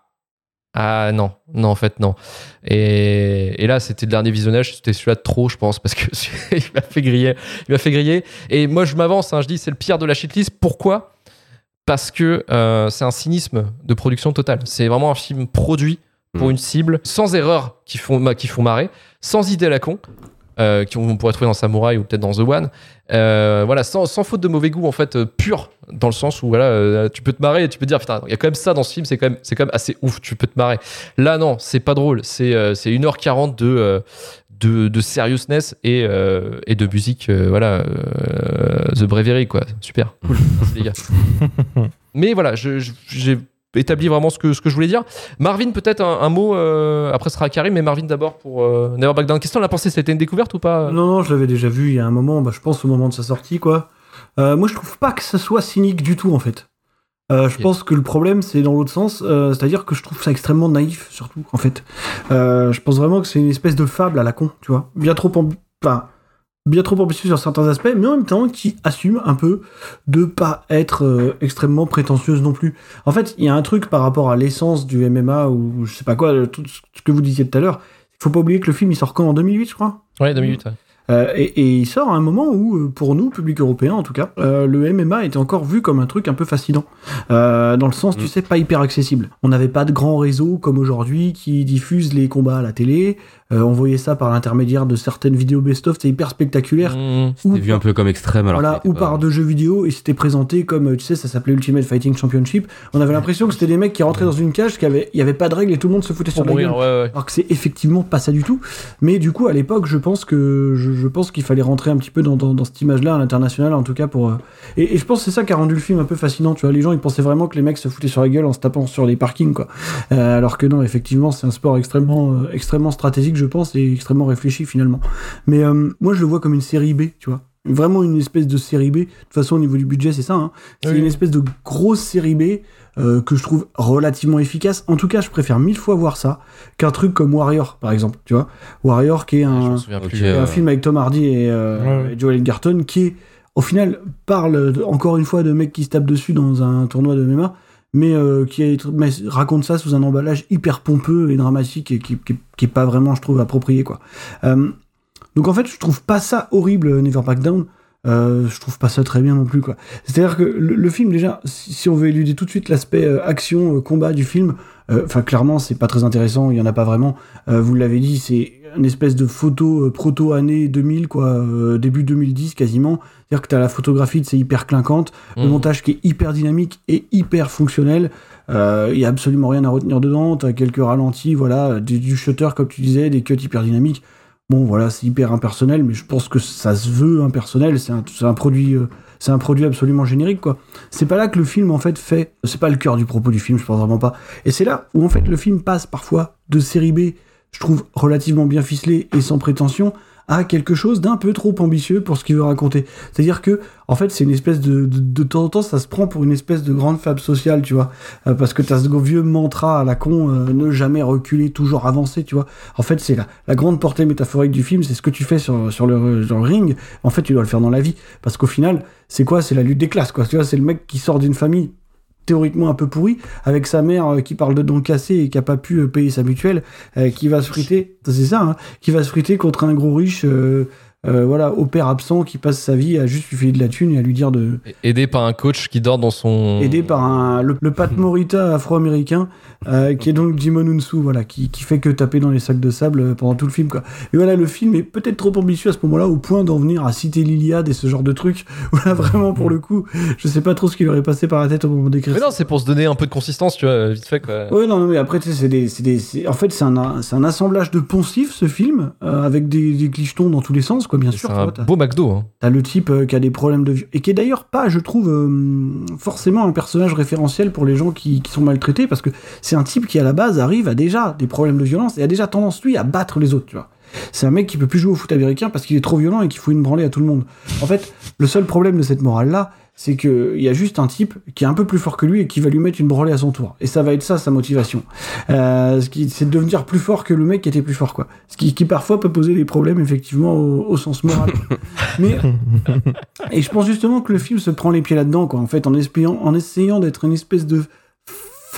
Ah non, non en fait non. Et, et là c'était le dernier visionnage, c'était celui-là de trop je pense parce que il m'a fait griller, il m'a fait griller. Et moi je m'avance, hein, je dis c'est le pire de la shitlist. Pourquoi? Parce que euh, c'est un cynisme de production totale. C'est vraiment un film produit pour Mm. une cible, sans erreurs qui font, qui font marrer, sans idée à la con, euh, qu'on pourrait trouver dans Samurai ou peut-être dans The One. Euh, voilà, sans, sans faute de mauvais goût, en fait, euh, pur, dans le sens où voilà, euh, tu peux te marrer et tu peux te dire, putain, il y a quand même ça dans ce film, c'est quand, même- c'est quand même assez ouf, tu peux te marrer. Là, non, c'est pas drôle, c'est euh, c'est 1h40 de. de, de seriousness et, euh, et de musique, euh, voilà, euh, The Brevery, quoi. Super, cool, merci les gars. Mais voilà, j'ai établi vraiment ce que, ce que je voulais dire. Marvin, peut-être un, un mot, euh, après ce sera Karim, mais Marvin d'abord pour euh, Never Back Down. Qu'est-ce que t'en as pensé C'était une découverte ou pas Non, non, je l'avais déjà vu il y a un moment, bah, je pense au moment de sa sortie, quoi. Euh, moi, je trouve pas que ça soit cynique du tout, en fait. Euh, je pense que le problème, c'est dans l'autre sens, euh, c'est-à-dire que je trouve ça extrêmement naïf, surtout, en fait. Euh, je pense vraiment que c'est une espèce de fable à la con, tu vois. Bien trop, ambi- enfin, bien trop ambitieux sur certains aspects, mais en même temps qui assume un peu de pas être euh, extrêmement prétentieuse non plus. En fait, il y a un truc par rapport à l'essence du MMA ou je sais pas quoi, le- tout ce que vous disiez tout à l'heure. Il faut pas oublier que le film il sort quand? En 2008, je crois? Ouais, deux minutes. ouais. Euh, et, et il sort à un moment où, euh, pour nous, public européen en tout cas, euh, le MMA était encore vu comme un truc un peu fascinant. Euh, dans le sens, tu Mm. sais, pas hyper accessible. On n'avait pas de grands réseaux comme aujourd'hui qui diffusent les combats à la télé. Euh, on voyait ça par l'intermédiaire de certaines vidéos best-of, c'est hyper spectaculaire. Mmh. C'était vu un peu comme extrême alors. voilà, ou par pas- de jeux vidéo et c'était présenté comme, euh, tu sais, ça s'appelait Ultimate Fighting Championship. On avait l'impression que c'était des mecs qui rentraient dans une cage, qu'il y avait, pas de règles et tout le monde se foutait sur la gueule. mourir, ouais, ouais. Alors que c'est effectivement pas ça du tout. Mais du coup, à l'époque, je pense que je, je pense qu'il fallait rentrer un petit peu dans, dans, dans cette image-là, à l'international, en tout cas pour. euh, Et, et je pense que c'est ça qui a rendu le film un peu fascinant. Tu vois, les gens ils pensaient vraiment que les mecs se foutaient sur la gueule en se tapant sur les parkings, quoi. Euh, alors que non, effectivement, c'est un sport extrêmement, euh, extrêmement stratégique, je pense, et extrêmement réfléchi finalement. Mais euh, moi, je le vois comme une série B, tu vois. Vraiment une espèce de série B. De toute façon, au niveau du budget, c'est ça. hein. C'est Oui. une espèce de grosse série B euh, que je trouve relativement efficace. En tout cas, je préfère mille fois voir ça qu'un truc comme Warrior, par exemple. Tu vois, Warrior qui est un, plus. euh, un film avec Tom Hardy et, euh, Ouais, ouais. et Joel Edgerton qui est au final parle encore une fois de mecs qui se tapent dessus dans un tournoi de MMA mais euh, qui raconte ça sous un emballage hyper pompeux et dramatique et qui, qui, qui est pas vraiment je trouve approprié quoi. Euh, donc en fait je trouve pas ça horrible Never Back Down euh, je trouve pas ça très bien non plus quoi. C'est à dire que le, le film déjà si, si on veut éluder tout de suite l'aspect euh, action euh, combat du film euh, enfin clairement c'est pas très intéressant il y en a pas vraiment. Euh, vous l'avez dit c'est une espèce de photo euh, proto année 2000 quoi euh, début 2010 quasiment c'est à dire que t'as la photographie c'est hyper clinquante. Le Mmh. montage qui est hyper dynamique et hyper fonctionnel. Euh, il y a absolument rien à retenir dedans. T'as quelques ralentis voilà du, du shutter comme tu disais des cuts hyper dynamiques bon voilà c'est hyper impersonnel mais je pense que ça se veut impersonnel. C'est un, produit euh, c'est un produit absolument générique quoi. C'est pas là que le film en fait fait c'est pas le cœur du propos du film je pense vraiment pas. Et c'est là où en fait le film passe parfois de série B je trouve relativement bien ficelé et sans prétention à quelque chose d'un peu trop ambitieux pour ce qu'il veut raconter. C'est-à-dire que, en fait, c'est une espèce de, de, de temps en temps, ça se prend pour une espèce de grande fable sociale, tu vois. Euh, parce que t'as ce vieux mantra à la con, euh, ne jamais reculer, toujours avancer, tu vois. En fait, c'est la, la grande portée métaphorique du film, c'est ce que tu fais sur, le, sur le ring. En fait, tu dois le faire dans la vie. Parce qu'au final, c'est quoi? C'est la lutte des classes, quoi. Tu vois, c'est le mec qui sort d'une famille théoriquement un peu pourri, avec sa mère euh, qui parle de dons cassés et qui a pas pu euh, payer sa mutuelle, euh, qui va se friter, c'est ça, hein, qui va se friter contre un gros riche, euh, voilà, au père absent qui passe sa vie à juste lui filer de la thune et à lui dire de Aidé par un coach qui dort dans son. aidé par un le, le Pat Morita afro-américain euh, qui est donc Jimon Unsu voilà qui, qui fait que taper dans les sacs de sable euh, pendant tout le film quoi et voilà le film est peut-être trop ambitieux à ce moment-là au point d'en venir à citer l'Iliade et ce genre de trucs où là vraiment pour le coup je sais pas trop ce qui lui aurait passé par la tête au moment d'écrire Mais non, c'est pour se donner un peu de consistance, tu vois, vite fait quoi. Ouais, non, mais après, tu sais, c'est des, des, en fait, c'est un, un assemblage de poncifs, ce film, euh, avec des, des clichetons dans tous les sens, quoi. Bien C'est sûr. tu un vois, beau McDo. Hein. T'as le type euh, qui a des problèmes de viol. Et qui est d'ailleurs pas, je trouve, euh, forcément un personnage référentiel pour les gens qui, qui sont maltraités, parce que c'est un type qui, à la base, arrive à déjà des problèmes de violence et a déjà tendance, lui, à battre les autres, tu vois. C'est un mec qui peut plus jouer au foot américain parce qu'il est trop violent et qu'il faut une branlée à tout le monde. En fait, le seul problème de cette morale-là, c'est qu'il y a juste un type qui est un peu plus fort que lui et qui va lui mettre une branlée à son tour. Et ça va être ça, sa motivation. Euh, c'est de devenir plus fort que le mec qui était plus fort, quoi. Ce qui, qui parfois peut poser des problèmes, effectivement, au, au sens moral. Mais et je pense justement que le film se prend les pieds là-dedans, quoi. En fait, en essayant, en essayant d'être une espèce de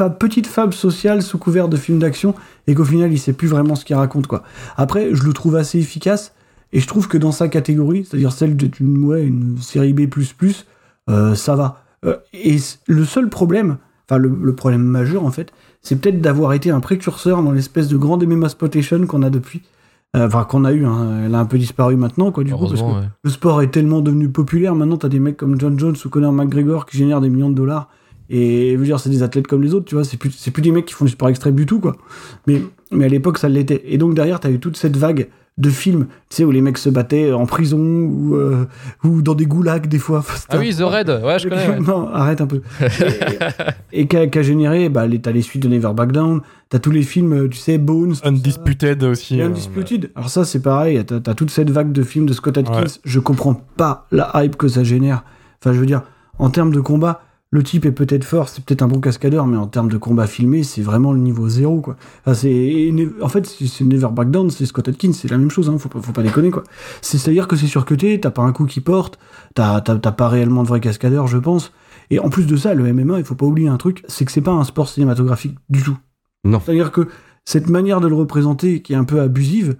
petite fable sociale sous couvert de film d'action, et qu'au final, il sait plus vraiment ce qu'il raconte, quoi. Après, je le trouve assez efficace, et je trouve que dans sa catégorie, c'est-à-dire celle d'une ouais, une série B++, ça va. Euh, et le seul problème, enfin le, le problème majeur en fait, c'est peut-être d'avoir été un précurseur dans l'espèce de grande MMOsploitation qu'on a depuis. Euh, Enfin, qu'on a eu, hein. elle a un peu disparu maintenant, quoi, du coup, parce que Heureusement, ouais. le sport est tellement devenu populaire. Maintenant, t'as des mecs comme John Jones ou Conor McGregor qui génèrent des millions de dollars. Et je veux dire, c'est des athlètes comme les autres, tu vois. C'est plus, c'est plus des mecs qui font du sport extrême du tout, quoi. Mais, mais à l'époque, ça l'était. Et donc, derrière, t'as eu toute cette vague de films, tu sais, où les mecs se battaient en prison ou, euh, ou dans des goulags, des fois. Ah oui, The Raid, ouais, je connais. ouais. non, arrête un peu. Et, et qui a, qui a généré, bah, t'as les suites de Never Back Down, t'as tous les films, euh, tu sais, Bones. Undisputed aussi. Et euh, Undisputed. Alors ça, c'est pareil. T'as as toute cette vague de films de Scott Atkins. Ouais. Je comprends pas la hype que ça génère. Enfin, je veux dire, en termes de combat, le type est peut-être fort, c'est peut-être un bon cascadeur, mais en termes de combat filmé, c'est vraiment le niveau zéro, quoi. Enfin, c'est, en fait, c'est Never Back Down, c'est Scott Atkins, c'est la même chose, hein, faut, pas, faut pas déconner, quoi. C'est- C'est-à-dire que c'est surcuté, t'as pas un coup qui porte, t'as pas réellement de vrai cascadeur, je pense. Et en plus de ça, le MMA, il faut pas oublier un truc, c'est que c'est pas un sport cinématographique du tout. Non. C'est-à-dire que cette manière de le représenter, qui est un peu abusive,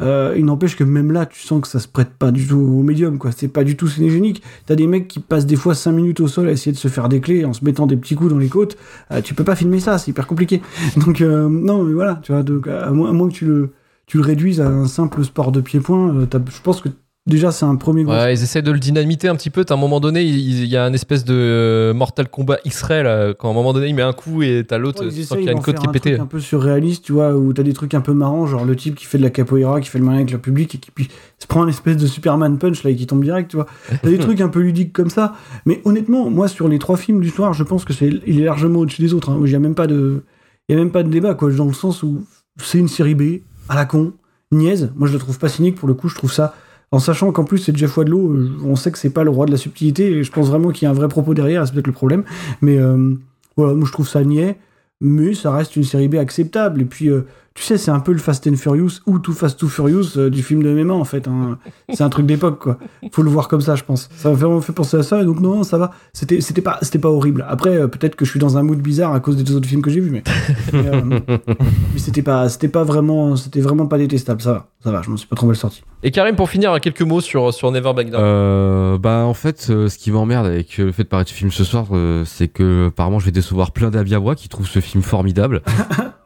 euh, il n'empêche que même là, tu sens que ça se prête pas du tout au médium, quoi. C'est pas du tout cinégénique. T'as des mecs qui passent des fois 5 minutes au sol à essayer de se faire des clés en se mettant des petits coups dans les côtes. Euh, tu peux pas filmer ça, c'est hyper compliqué. Donc, euh, non, mais voilà, tu vois, donc, à, moins, à que tu le, tu le réduises à un simple sport de pied-point, je pense que déjà, c'est un premier gros. Ouais, ils essaient de le dynamiter un petit peu. T'as un moment donné, il il y a un espèce de euh, Mortal Kombat X-Ray, là, quand à un moment donné, il met un coup et t'as l'autre, Ouais, qu'il y a une côte qui est pétée. un peu surréaliste, tu vois, où t'as des trucs un peu marrants, genre le type qui fait de la capoeira, qui fait le malin avec le public et qui puis se prend un espèce de Superman punch là et qui tombe direct, tu vois. T'as des trucs un peu ludiques comme ça. Mais honnêtement, moi sur les trois films du soir, je pense que c'est il est largement au-dessus des autres. Hein. Il y a même pas de il y a même pas de débat quoi, dans le sens où c'est une série B à la con, niaise. Moi je le trouve pas cynique pour le coup, je trouve ça en sachant qu'en plus c'est Jeff Wadlow, euh, on sait que c'est pas le roi de la subtilité et je pense vraiment qu'il y a un vrai propos derrière, c'est peut-être le problème. Mais euh, voilà, moi je trouve ça niais, mais ça reste une série B acceptable. Et puis, euh, tu sais, c'est un peu le Fast and Furious ou Too Fast Too Furious euh, du film de MMA en fait. hein. C'est un truc d'époque quoi. Faut le voir comme ça, je pense. Ça m'a vraiment fait penser à ça. Et donc non, ça va. C'était, c'était pas, c'était pas horrible. Après, euh, peut-être que je suis dans un mood bizarre à cause des deux autres films que j'ai vus, mais, mais, euh, mais c'était pas, c'était pas vraiment, c'était vraiment pas détestable. Ça va, ça va. Je m'en suis pas trop mal sorti. Et Karim, pour finir, quelques mots sur, sur Never Back Down. Euh, bah en fait, euh, ce qui m'emmerde avec le fait de parler de ce film ce soir, euh, c'est que apparemment je vais décevoir plein moi qui trouvent ce film formidable.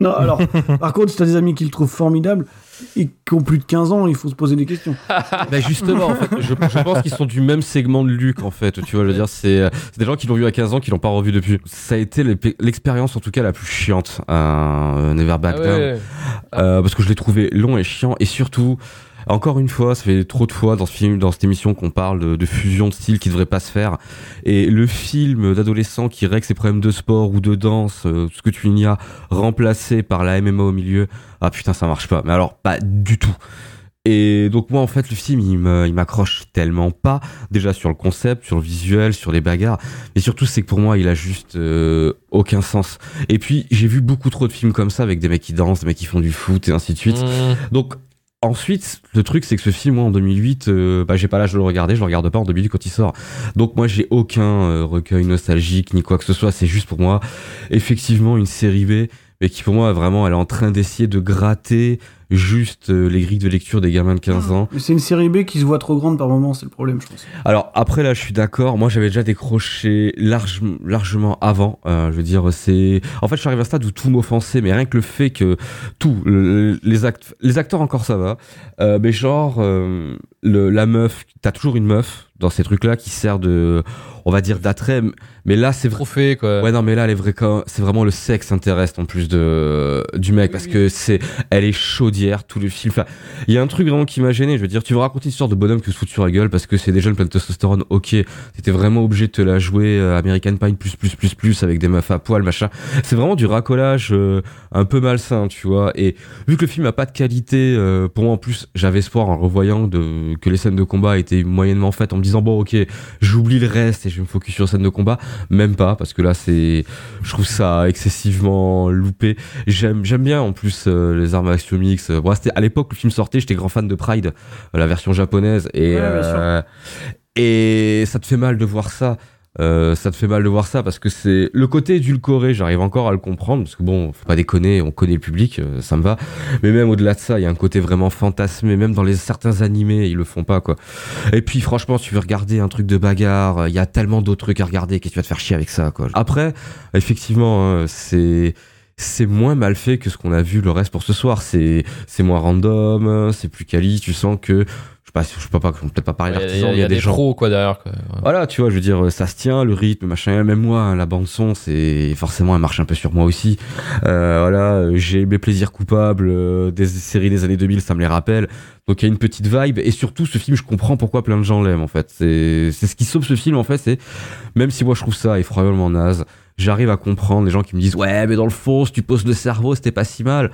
Non, alors, par contre, t'as des amis qui le trouvent formidable et qui ont plus de 15 ans, il faut se poser des questions. bah justement, en fait, je, je pense qu'ils sont du même segment de Luc en fait. Tu vois, je veux dire, c'est euh, c'est des gens qui l'ont vu à 15 ans, qui l'ont pas revu depuis. Ça a été l'expérience en tout cas la plus chiante à euh, Never Back Ah Down. ouais. Euh, parce que je l'ai trouvé long et chiant et surtout encore une fois ça fait trop de fois dans ce film dans cette émission qu'on parle de, de fusion de style qui devrait pas se faire et le film d'adolescent qui règle ses problèmes de sport ou de danse euh, ce que tu n'y as remplacé par la MMA au milieu ah putain ça marche pas mais alors pas du tout et donc moi en fait le film il m'accroche tellement pas déjà sur le concept, sur le visuel, sur les bagarres, mais surtout c'est que pour moi il a juste euh, aucun sens. Et puis j'ai vu beaucoup trop de films comme ça avec des mecs qui dansent, des mecs qui font du foot et ainsi de suite. Mmh. Donc ensuite le truc c'est que ce film moi en 2008 euh, bah, j'ai pas l'âge de le regarder, je le regarde pas en 2008 quand il sort. Donc moi j'ai aucun euh, recueil nostalgique ni quoi que ce soit, c'est juste pour moi effectivement une série B mais qui pour moi vraiment elle est en train d'essayer de gratter juste euh, les grilles de lecture des gamins de 15 ans. Mais c'est une série B qui se voit trop grande par moment, c'est le problème, je pense. Alors après là je suis d'accord, moi j'avais déjà décroché large, largement avant, Euh, je veux dire c'est... En fait je suis arrivé à un stade où tout m'offensait, mais rien que le fait que tout, le- les, act... les acteurs encore ça va, Euh, mais genre euh, le, la meuf, t'as toujours une meuf dans ces trucs-là qui sert de, on va dire, d'attrait. Mais là, c'est vrai. Quoi. Ouais, non, mais là, elle est vraie quand- c'est vraiment le sexe intéressant en plus de, du mec parce que c'est, elle est chaudière, tout le film. Il y a un truc vraiment qui m'a gêné. Je veux dire, tu veux raconter une histoire de bonhomme qui se fout sur la gueule parce que c'est des jeunes pleins de testostérone. Ok, t'étais vraiment obligé de te la jouer euh, American Pie plus plus plus plus avec des meufs à poil, machin. C'est vraiment du racolage euh, un peu malsain, tu vois. Et vu que le film a pas de qualité, euh, pour moi en plus, j'avais espoir en revoyant de, que les scènes de combat étaient moyennement faites en me disant bon ok, j'oublie le reste et je vais me focus sur les scènes de combat. Même pas parce que là c'est, je trouve ça excessivement loupé. J'aime bien en plus les armes action mix. Bon, c'était à l'époque où le film sortait, j'étais grand fan de Pride, euh, la version japonaise et Ouais, euh, et ça te fait mal de voir ça. Euh, ça te fait mal de voir ça parce que c'est le côté édulcoré, j'arrive encore à le comprendre parce que bon, faut pas déconner, on connaît le public, euh, ça me va. Mais même au-delà de ça, il y a un côté vraiment fantasmé, même dans les certains animés, ils le font pas quoi. Et puis franchement, si tu veux regarder un truc de bagarre, il y a tellement d'autres trucs à regarder, qu'est-ce que tu vas te faire chier avec ça quoi. Après, effectivement, hein, c'est c'est moins mal fait que ce qu'on a vu le reste pour ce soir. C'est c'est moins random, c'est plus quali. Tu sens que je sais pas, je peux pas peut-être pas parler y a- il y a, mais il y a des, gens. pros, quoi, derrière, quoi. Voilà, tu vois, je veux dire, ça se tient, le rythme, machin. Même moi, hein, la bande son, c'est forcément, elle marche un peu sur moi aussi. Euh, voilà, j'ai mes plaisirs coupables euh, des séries des années 2000, ça me les rappelle. Donc il y a une petite vibe et surtout ce film, je comprends pourquoi plein de gens l'aiment en fait. C'est c'est ce qui sauve ce film en fait. C'est même si moi je trouve ça effroyablement naze, j'arrive à comprendre les gens qui me disent ouais mais dans le fond, si tu poses le cerveau, c'était pas si mal.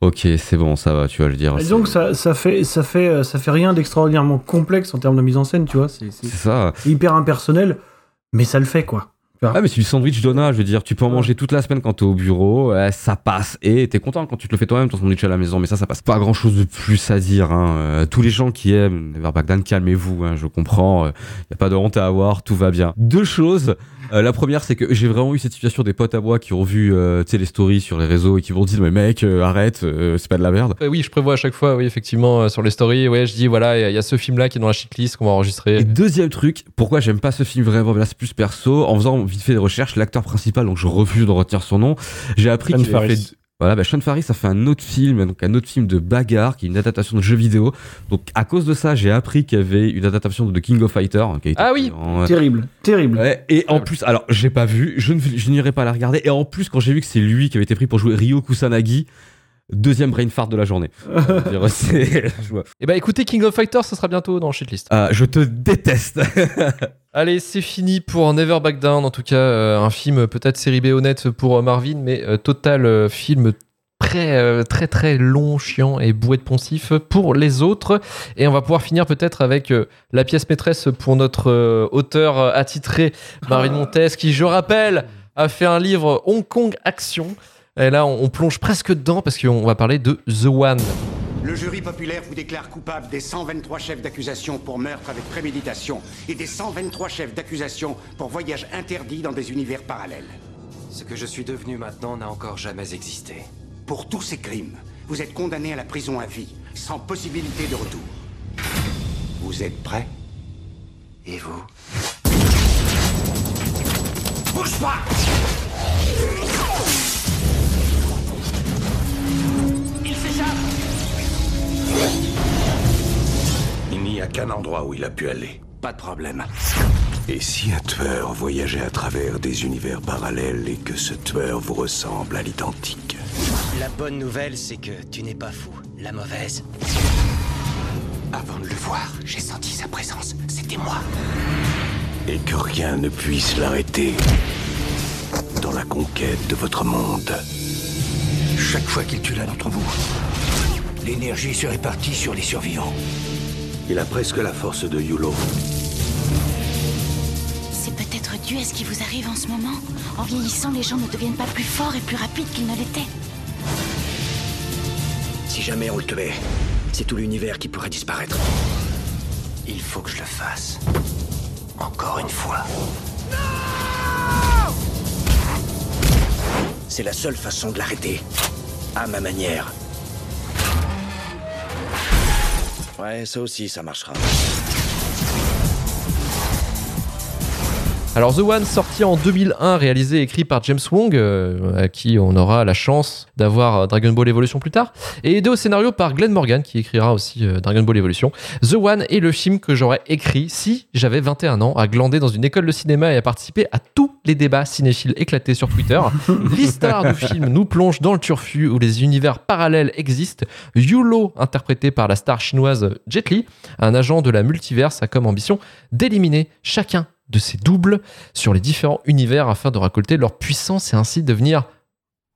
Ok, c'est bon, ça va, tu vas le dire. Et donc ça, ça fait ça fait euh, ça fait rien d'extraordinairement complexe en termes de mise en scène, tu vois. C'est ça. c'est hyper impersonnel, mais ça le fait quoi. Ah mais c'est du sandwich Donna, je veux dire, tu peux en manger toute la semaine quand t'es au bureau, ouais, ça passe, et t'es content quand tu te le fais toi-même ton sandwich à la maison, mais ça, ça passe. Pas grand chose de plus à dire, hein. Euh, tous les gens qui aiment Never Back calmez-vous, hein, je comprends, euh, y a pas de honte à avoir, tout va bien. Deux choses, Euh, la première c'est que j'ai vraiment eu cette situation des potes à moi qui ont vu, euh, tu sais, les stories sur les réseaux et qui m'ont dit, mais mec, euh, arrête, euh, c'est pas de la merde. Ouais, oui, je prévois à chaque fois, oui, effectivement, euh, sur les stories, ouais, je dis, voilà, il y a- il y, a ce film-là qui est dans la shitlist qu'on va enregistrer. Et deuxième truc, pourquoi j'aime pas ce film vraiment, mais là c'est plus perso, en faisant vite fait des recherches, l'acteur principal, donc je refuse de retenir son nom, j'ai appris qu'il avait fait... Voilà, bah Sean Faris a fait un autre film, donc un autre film de bagarre, qui est une adaptation de jeu vidéo. Donc à cause de ça, j'ai appris qu'il y avait une adaptation de The King of Fighter. hein, qui a été Ah oui. en- Terrible, terrible. Ouais, et en plus, alors j'ai pas vu, je n'irai pas la regarder. Et en plus, quand j'ai vu que c'est lui qui avait été pris pour jouer Ryo Kusanagi, deuxième brain fart de la journée. Je veux dire. Et bah écoutez, King of Fighters, ça sera bientôt dans shitlist. Ah, je te déteste. Allez, c'est fini pour Never Back Down. En tout cas, euh, un film peut-être série B honnête pour euh, Marvin, mais euh, total euh, film très euh, très très long, chiant et boué de poncif pour les autres. Et on va pouvoir finir peut-être avec euh, la pièce maîtresse pour notre euh, auteur euh, attitré, Marvin Montes, qui, je rappelle, a fait un livre Hong Kong Action. Et là, on, on plonge presque dedans parce qu'on va parler de The One. Le jury populaire vous déclare coupable des 123 chefs d'accusation pour meurtre avec préméditation et des 123 chefs d'accusation pour voyage interdit dans des univers parallèles. Ce que je suis devenu maintenant n'a encore jamais existé. Pour tous ces crimes, vous êtes condamné à la prison à vie, sans possibilité de retour. Vous êtes prêts Et vous? Bouge pas Il n'y a qu'un endroit où il a pu aller. Pas de problème. Et si un tueur voyageait à travers des univers parallèles et que ce tueur vous ressemble à l'identique? La bonne nouvelle, c'est que tu n'es pas fou. La mauvaise. Avant de le voir, j'ai senti sa présence. C'était moi. et que rien ne puisse l'arrêter dans la conquête de votre monde. Chaque fois qu'il tue l'un d'entre vous, l'énergie se répartit sur les survivants. Il a presque la force de Yulo. C'est peut-être dû à ce qui vous arrive en ce moment? En vieillissant, les gens ne deviennent pas plus forts et plus rapides qu'ils ne l'étaient. Si jamais on le tuait, c'est tout l'univers qui pourrait disparaître. Il faut que je le fasse. Encore une fois. C'est la seule façon de l'arrêter. À ma manière. Ouais, ça aussi, ça marchera. Alors The One, sorti en 2001, réalisé et écrit par James Wong, euh, à qui on aura la chance d'avoir Dragon Ball Evolution plus tard, et aidé au scénario par Glenn Morgan, qui écrira aussi euh, Dragon Ball Evolution. The One est le film que j'aurais écrit si j'avais 21 ans, à glander dans une école de cinéma et à participer à tous les débats cinéphiles éclatés sur Twitter. L'histoire du film nous plonge dans le turfu où les univers parallèles existent. Yulo, interprété par la star chinoise Jet Li, un agent de la multiverse, a comme ambition d'éliminer chacun de ses doubles sur les différents univers afin de récolter leur puissance et ainsi devenir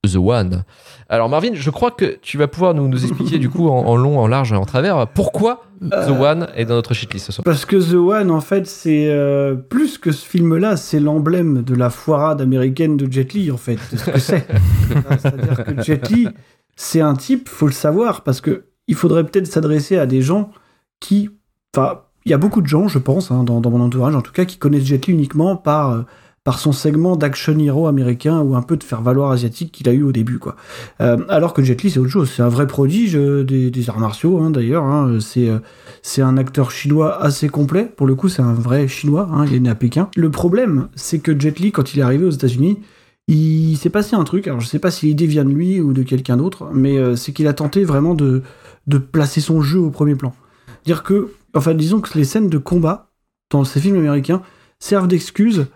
The One. Alors Marvin, je crois que tu vas pouvoir nous, nous expliquer du coup en, en long, en large et en travers pourquoi The One est dans notre shitlist ce soir. Parce que The One, en fait, c'est euh, plus que ce film-là, c'est l'emblème de la foirade américaine de Jet Li, en fait. C'est ce que c'est. C'est-à-dire que Jet Li, c'est un type, faut le savoir, parce que il faudrait peut-être s'adresser à des gens qui, enfin, il y a beaucoup de gens, je pense, hein, dans, mon entourage en tout cas, qui connaissent Jet Li uniquement par, euh, par son segment d'action hero américain ou un peu de faire-valoir asiatique qu'il a eu au début. quoi. Euh, alors que Jet Li, c'est autre chose. C'est un vrai prodige euh, des, arts martiaux, hein, d'ailleurs. Hein, c'est c'est un acteur chinois assez complet. Pour le coup, c'est un vrai chinois. Il est né à Pékin. Le problème, c'est que Jet Li, quand il est arrivé aux États-Unis, il s'est passé un truc. Alors, je sais pas si l'idée vient de lui ou de quelqu'un d'autre, mais c'est qu'il a tenté vraiment de, de placer son jeu au premier plan. Dire que enfin disons que les scènes de combat dans ces films américains servent d'excuse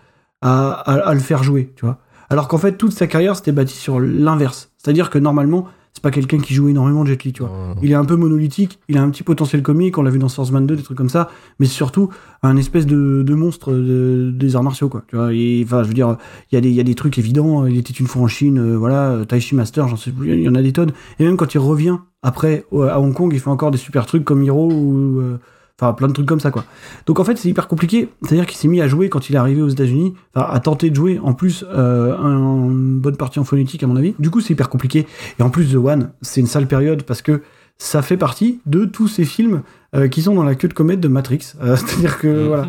à, à, à, le faire jouer, tu vois. Alors qu'en fait toute sa carrière c'était bâti sur l'inverse, c'est-à-dire que normalement c'est pas quelqu'un qui joue énormément de Jet Li, tu vois. Mmh. Il est un peu monolithique, il a un petit potentiel comique, on l'a vu dans Swordsman 2, des trucs comme ça, mais surtout un espèce de, de monstre de, des arts martiaux, quoi. Tu vois, enfin, je veux dire, il y, a des, y a des trucs évidents, il était une fois en Chine, euh, voilà, Tai Chi Master, j'en sais plus, il y en a des tonnes. Et même quand il revient après à Hong Kong, il fait encore des super trucs comme Hero ou. Euh, Enfin, plein de trucs comme ça, quoi. Donc en fait, c'est hyper compliqué. C'est-à-dire qu'il s'est mis à jouer quand il est arrivé aux États-Unis, enfin, à tenter de jouer, en plus, euh, un, une bonne partie en phonétique, à mon avis. Du coup, c'est hyper compliqué. Et en plus, The One, c'est une sale période parce que ça fait partie de tous ces films euh, qui sont dans la queue de comète de Matrix. Euh, C'est-à-dire que, voilà.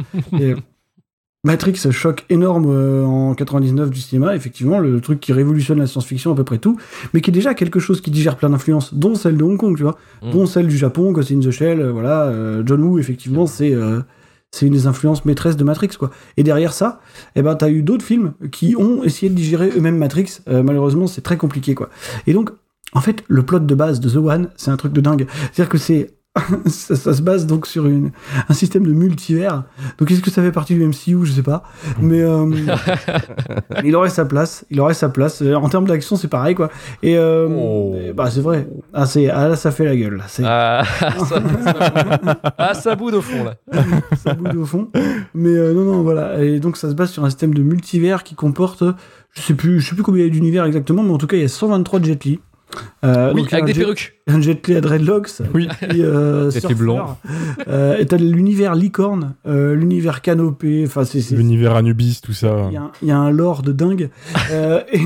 Matrix, choc énorme euh, en 99 du cinéma, effectivement, le truc qui révolutionne la science-fiction à peu près tout, mais qui est déjà quelque chose qui digère plein d'influences, dont celle de Hong Kong, tu vois, mmh. dont celle du Japon, Ghost in the Shell, euh, voilà, euh, John Woo, effectivement, c'est euh, c'est une des influences maîtresses de Matrix, quoi. Et derrière ça, eh ben, t'as eu d'autres films qui ont essayé de digérer eux-mêmes Matrix, euh, malheureusement, c'est très compliqué, quoi. Et donc, en fait, le plot de base de The One, c'est un truc de dingue. C'est-à-dire que c'est ça, ça, se base donc sur une, un système de multivers. Donc est-ce que ça fait partie du MCU Je sais pas. Mais euh, il aurait sa place. Il aurait sa place. En termes d'action, c'est pareil quoi. Et, euh, oh. et bah c'est vrai. Ah, c'est, ah là, ça fait la gueule. Là. Ah, ça, ah, ça boude au fond là. ça boude au fond. Mais euh, non, non, voilà. Et donc ça se base sur un système de multivers qui comporte, je sais plus, je sais plus combien il y a d'univers exactement, mais en tout cas il y a 123 Jet Li. Euh, oui, avec des jet, perruques. Un Jet Li à dreadlocks. Oui. Et, euh, blanc. Euh, et t'as l'univers licorne, euh, l'univers canopé. Enfin, c'est l'univers Anubis, tout ça. Il y, y, a un lore de dingue. euh, et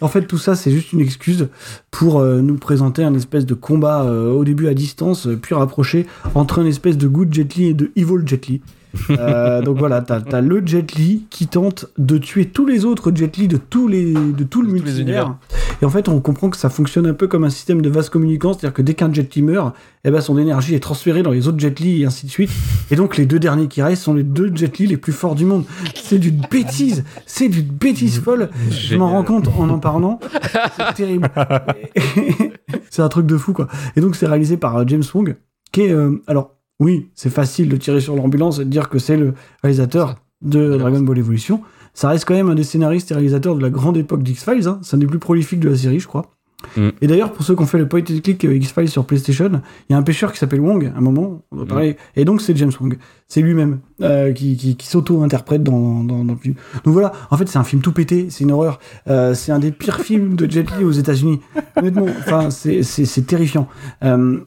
en fait, tout ça, c'est juste une excuse pour euh, nous présenter un espèce de combat euh, au début à distance, puis rapproché entre un espèce de good Jet Li et de evil Jet Li. Euh, donc voilà, t'as as le Jet Li qui tente de tuer tous les autres Jet Li de tous les de tout le multivers. Et en fait, on comprend que ça fonctionne un peu comme un système de vase communicant, c'est-à-dire que dès qu'un Jet Li meurt, eh ben son énergie est transférée dans les autres Jet Li et ainsi de suite. Et donc les deux derniers qui restent sont les deux Jet Li les plus forts du monde. C'est d'une bêtise, c'est d'une bêtise folle. Je m'en rends compte en en parlant. C'est terrible. c'est un truc de fou quoi. Et donc c'est réalisé par James Wong, qui est euh, alors oui, c'est facile de tirer sur l'ambulance et de dire que c'est le réalisateur de Dragon Ball Evolution. Ça reste quand même un des scénaristes et réalisateurs de la grande époque d'X-Files. Hein. C'est un des plus prolifiques de la série, je crois. Mm. Et d'ailleurs, pour ceux qui ont fait le point and click X-Files sur PlayStation, il y a un pêcheur qui s'appelle Wong, à un moment, on va parler. Mm. Et donc, c'est James Wong. C'est lui-même euh, qui, qui, qui s'auto-interprète dans, dans, dans, le film. Donc voilà, en fait, c'est un film tout pété, c'est une horreur. Euh, c'est un des pires films de Jet Li aux États-Unis. Honnêtement, enfin, c'est terrifiant. Euh,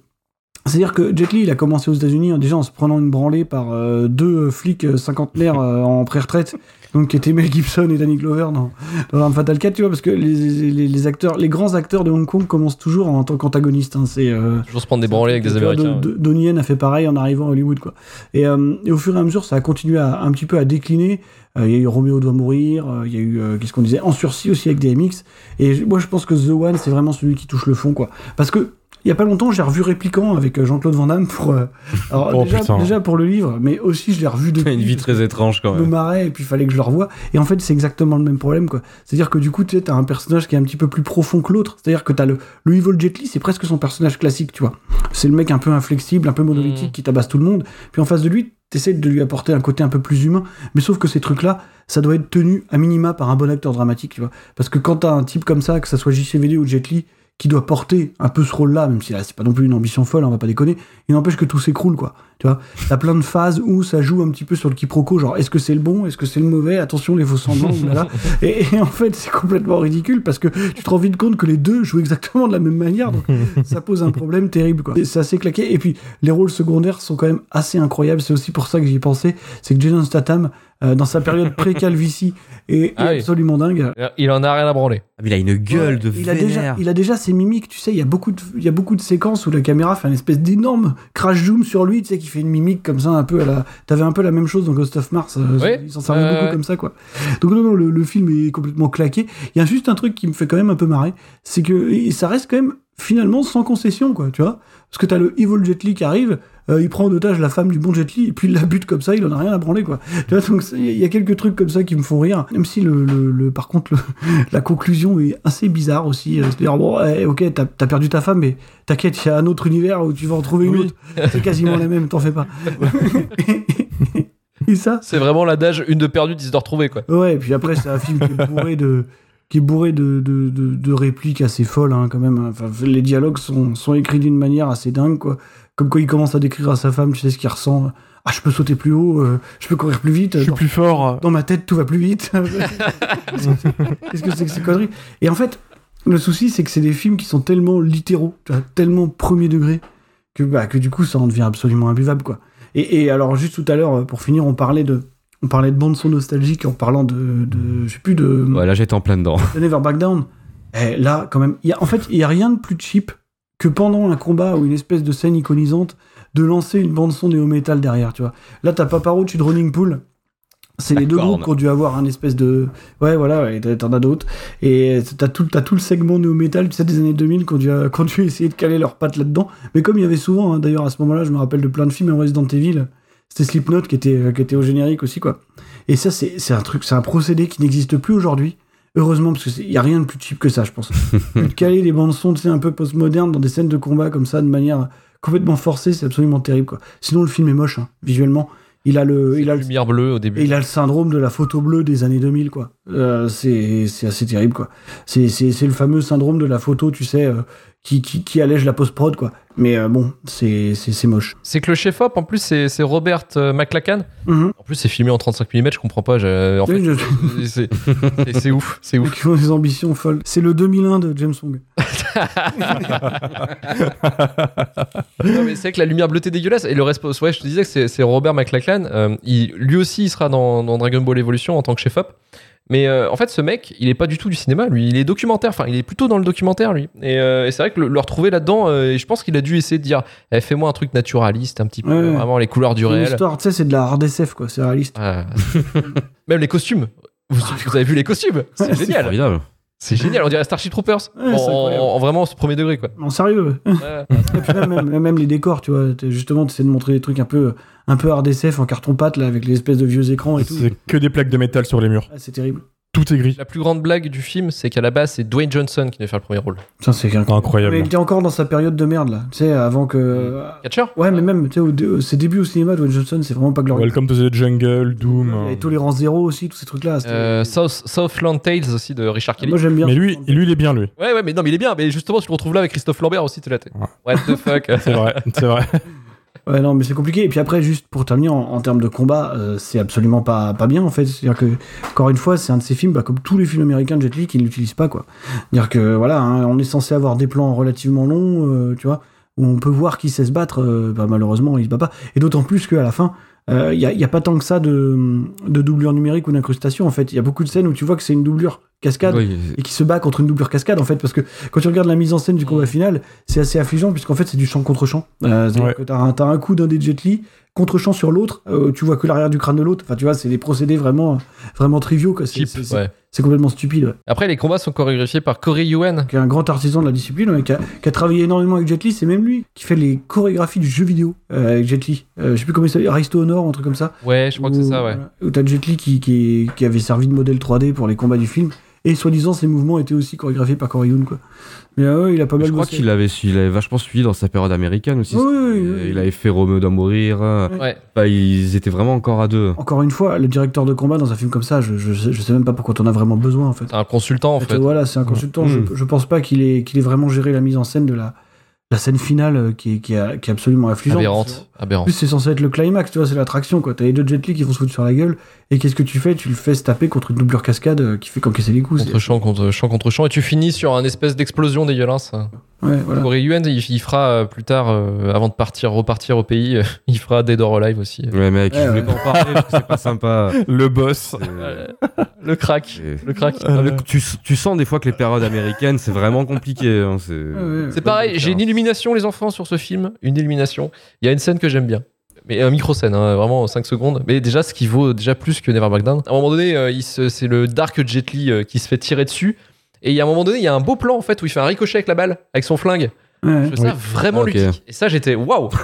c'est-à-dire que Jet Li, il a commencé aux États-Unis déjà en se prenant une branlée par euh, deux flics cinquantenaires euh, en pré-retraite, donc qui étaient Mel Gibson et Danny Glover dans, dans Arme Fatal 4, tu vois, parce que les, les, les, acteurs, les grands acteurs de Hong Kong commencent toujours en tant qu'antagonistes. Hein, c'est euh, toujours se prendre des branlées avec des Américains. De, de, Donnie Yen a fait pareil en arrivant à Hollywood, quoi. Et, euh, et, au fur et à mesure, ça a continué à, un petit peu à décliner. Il y a eu Roméo doit mourir, il y a eu, qu'est-ce qu'on disait, En sursis aussi avec DMX. Et moi, je pense que The One, c'est vraiment celui qui touche le fond, quoi. Parce que Il y a pas longtemps, j'ai revu Répliquant avec euh, Jean-Claude Van Damme pour. euh, alors, Oh, déjà, pour le livre, mais aussi je l'ai revu depuis. Une vie très étrange quand Je me même. marrais et puis il fallait que je le revoie. Et en fait, c'est exactement le même problème, quoi. C'est-à-dire que du coup, tu sais, t'as un personnage qui est un petit peu plus profond que l'autre. C'est-à-dire que t'as le, le Evil Jet Li, c'est presque son personnage classique, tu vois. C'est le mec un peu inflexible, un peu monolithique Mm. qui tabasse tout le monde. Puis en face de lui, t'essaies de lui apporter un côté un peu plus humain. Mais sauf que ces trucs-là, ça doit être tenu à minima par un bon acteur dramatique, tu vois. Parce que quand t'as un type comme ça, que ça soit JCVD ou Jet Li, qui doit porter un peu ce rôle-là, même si là, c'est pas non plus une ambition folle, on va pas déconner, il n'empêche que tout s'écroule, quoi. Tu vois, t'as plein de phases où ça joue un petit peu sur le quiproquo, genre est-ce que c'est le bon, est-ce que c'est le mauvais, attention les faux semblants, oulala. Et, et en fait, c'est complètement ridicule parce que tu te rends vite compte que les deux jouent exactement de la même manière, donc ça pose un problème terrible, quoi. C'est assez claqué. Et puis, les rôles secondaires sont quand même assez incroyables. C'est aussi pour ça que j'y pensais. C'est que Jason Statham, euh, dans sa période pré-calvitie, est, est Ah oui. absolument dingue. Il en a rien à branler. Ah, il a une gueule de il a déjà, vénère. il a déjà ses mimiques, tu sais, il y a beaucoup de, il y a beaucoup de séquences où la caméra fait un espèce d'énorme crash zoom sur lui, tu sais, qui fait une mimique comme ça, un peu à la, t'avais un peu la même chose dans Ghost of Mars, euh, ils s'en servaient Ouais, beaucoup comme ça, quoi. Donc non, non, le, le film est complètement claqué. Il y a juste un truc qui me fait quand même un peu marrer, c'est que et ça reste quand même finalement sans concession, quoi, tu vois. Parce que t'as le Evil Jet Li qui arrive, euh, il prend en otage la femme du bon Jet Li, et puis il la bute comme ça, il en a rien à branler, quoi. Tu vois, donc il y a quelques trucs comme ça qui me font rire, même si le, le, le- par contre, le, la conclusion est assez bizarre aussi. euh, C'est-à-dire, bon, eh, ok, t'as as perdu ta femme, mais t'inquiète, il y a un autre univers où tu vas en trouver une Oui. autre. C'est quasiment la même, t'en fais pas. et ça, C'est vraiment l'adage une de perdue, dix de retrouvée, quoi. Ouais, et puis après, c'est un film qui est bourré de, qui est bourré de, de, de, de répliques assez folles, hein, quand même. Enfin, les dialogues sont, sont écrits d'une manière assez dingue, quoi. Comme quand il commence à décrire à sa femme, tu sais ce qu'il ressent. Ah, je peux sauter plus haut, euh, je peux courir plus vite. Je suis dans, plus fort. dans ma tête, tout va plus vite. Qu'est-ce que c'est que ces conneries? Et en fait, le souci, c'est que c'est des films qui sont tellement littéraux, tellement premier degré, que, bah, que du coup, ça en devient absolument imbuvable, quoi. Et, et alors, juste tout à l'heure, pour finir, on parlait de, on parlait de bande son nostalgique en parlant de, de je sais plus, de, Ouais, là j'étais en plein dedans. de Never Back Down. Et là, quand même, il y a, en fait, il y a rien de plus cheap que pendant un combat ou une espèce de scène iconisante, de lancer une bande son néo-metal derrière, tu vois. Là, t'as Papa Roach et Drowning Pool. C'est les deux groupes qui ont dû avoir un espèce de. Ouais, voilà, et t'en as d'autres. Et t'as tout, tout le segment néo-metal, tu sais, des années 2000 qui ont dû, qui ont dû essayer de caler leurs pattes là-dedans. Mais comme il y avait souvent, hein, d'ailleurs, à ce moment-là, je me rappelle de plein de films en Resident Evil, c'était Slipknot qui était, qui était au générique aussi, quoi. Et ça, c'est un truc, c'est un procédé qui n'existe plus aujourd'hui. Heureusement, parce qu'il n'y a rien de plus cheap que ça, je pense. de caler des bandes son, un peu postmodernes dans des scènes de combat comme ça, de manière complètement forcée, c'est absolument terrible, quoi. Sinon, le film est moche, hein, visuellement. Il a le, il a le, Lumière bleue au début. il a le syndrome de la photo bleue des années 2000, quoi. Euh, c'est c'est assez terrible, quoi. C'est c'est- c'est le fameux syndrome de la photo, tu sais, euh, qui, qui, qui allège la post-prod, quoi. Mais euh, bon, c'est c'est- c'est moche. C'est que le chef-op, en plus, c'est c'est Robert euh, McLachlan. Mhm. En plus, c'est filmé en 35 mm, je comprends pas. j'ai- En fait, Oui, je- c'est ouf, c'est ouf. ils ont des ambitions folles. C'est le 2001 de James Wong. Non, mais c'est vrai que la lumière bleutée dégueulasse et le reste. Ouais, je te disais que c'est- c'est Robert McLachlan. euh, il, lui aussi, il sera dans, dans Dragon Ball Evolution en tant que chef-op. Mais euh, en fait, ce mec, il est pas du tout du cinéma, lui. Il est documentaire. Enfin, il est plutôt dans le documentaire, lui. Et, euh, et c'est vrai que le, le retrouver là-dedans, euh, et je pense qu'il a dû essayer de dire eh, fais-moi un truc naturaliste, un petit peu, Ouais, vraiment les couleurs du réel. L'histoire, tu sais, c'est de la hard SF, quoi. C'est réaliste. Ah. Même les costumes. Vous, vous avez vu les costumes? C'est Ouais, c'est génial. C'est génial. On dirait Starship Troopers. Ouais, en, en- en vraiment ce premier degré, quoi. En sérieux. Ouais. Et puis même, même, même les décors, tu vois. Justement, tu essaies de montrer des trucs un peu, un peu hard SF en carton-pâte, là, avec les espèces de vieux écrans et tout. C'est que des plaques de métal sur les murs. Ah, c'est terrible. Tout est gris. La plus grande blague du film, c'est qu'à la base, c'est Dwayne Johnson qui devait faire le premier rôle. Ça, c'est incroyable. Incroyable. Mais il était encore dans sa période de merde, là. Tu sais, avant que. Catcher Ouais, mais même, tu sais, euh, ses débuts au cinéma, Dwayne Johnson, c'est vraiment pas glorieux. Welcome to the Jungle, Doom. Il y avait Tolérance Zéro aussi, tous ces trucs-là. Euh, South, Southland Tales aussi de Richard Kelly. Moi, j'aime bien. Mais lui, lui, il est bien, lui. Ouais, ouais, mais non, mais il est bien. Mais justement, tu le retrouves là avec Christophe Lambert aussi, tu l'as. t'es- What the fuck C'est vrai, c'est vrai. Ouais, non, mais c'est compliqué. Et puis après, juste pour terminer, en, termes de combat, euh, c'est absolument pas, pas bien, en fait. C'est-à-dire que, encore une fois, c'est un de ces films, bah, comme tous les films américains de Jet Li, qui ne l'utilisent pas, quoi. C'est-à-dire que, voilà, hein, on est censé avoir des plans relativement longs, euh, tu vois, où on peut voir qui sait se battre. euh, bah, malheureusement, il se bat pas. Et d'autant plus qu'à la fin, il n'y a, a pas tant que ça de, de doublure numérique ou d'incrustation, en fait. Il y a beaucoup de scènes où tu vois que c'est une doublure cascade Oui. et qui se bat contre une doublure cascade en fait parce que quand tu regardes la mise en scène du combat final c'est assez affligeant puisqu'en fait c'est du champ contre champ euh, c'est-à-dire Ouais. que t'as un, un coup d'un des Jet Li contre champ sur l'autre euh, tu vois que l'arrière du crâne de l'autre enfin tu vois c'est des procédés vraiment vraiment triviaux quoi. C'est, ouais. complètement stupide ouais. Après, les combats sont chorégraphiés par Corey Yuen. qui est un grand artisan de la discipline ouais, qui, a, qui a travaillé énormément avec Jet Li c'est même lui qui fait les chorégraphies du jeu vidéo euh, avec Jet Li Euh, je sais plus comment il s'appelle Rise to Honor un truc comme ça Ouais, je crois que c'est ça, ouais. voilà, Où t'as Jet Li qui, qui, qui avait servi de modèle 3D pour les combats du film. Et soi-disant, ses mouvements étaient aussi chorégraphiés par Corey Yoon, quoi. Mais euh, ouais, il a pas mal Je crois qu'il avait, su- il avait vachement suivi dans sa période américaine aussi. Oui, oui, Il- oui. Il avait fait Romeo doit mourir. euh, Ouais. ils étaient vraiment encore à deux. Encore une fois, le directeur de combat dans un film comme ça, je, je, sais- je sais même pas pourquoi t'en as vraiment besoin, en fait. C'est un consultant, en fait, fait. Voilà, c'est un consultant. Mm. Je, je pense pas qu'il ait, qu'il ait vraiment géré la mise en scène de la, la scène finale euh, qui est, qui est, qui est absolument affligeante. Aberrante. En Aberrante. plus, c'est censé être le climax, tu vois, c'est l'attraction, quoi. T'as les deux Jet Li qui vont se foutre sur la gueule, et qu'est-ce que tu fais? Tu le fais se taper contre une doublure cascade euh, qui fait qu'encaisser les coups. Contre champ, contre champ, contre champ. Et tu finis sur un espèce d'explosion dégueulasse. Ouais, voilà. Corey Yuen, il, il fera euh, plus tard, euh, avant de partir, repartir au pays, euh, il fera Dead or Alive aussi. Ouais, mec, Ouais, je voulais ouais. pas en parler parce que c'est pas sympa. Le boss. Euh, le crack. Le crack. Le- tu, tu sens des fois que les périodes américaines, c'est vraiment compliqué. hein, c'est pareil, j'ai une illumination, les enfants, sur ce film. Une illumination. Il y a une scène que j'aime bien. Mais un micro-scène, hein, vraiment 5 secondes. Mais déjà, ce qui vaut déjà plus que Never Back Down. À un moment donné, euh, c'est le Dark Jet Li euh, qui se fait tirer dessus. Et il y a un moment donné, il y a un beau plan en fait où il fait un ricochet avec la balle, avec son flingue. Ouais. Je trouve ça vraiment Ah, ludique. Et ça, j'étais waouh!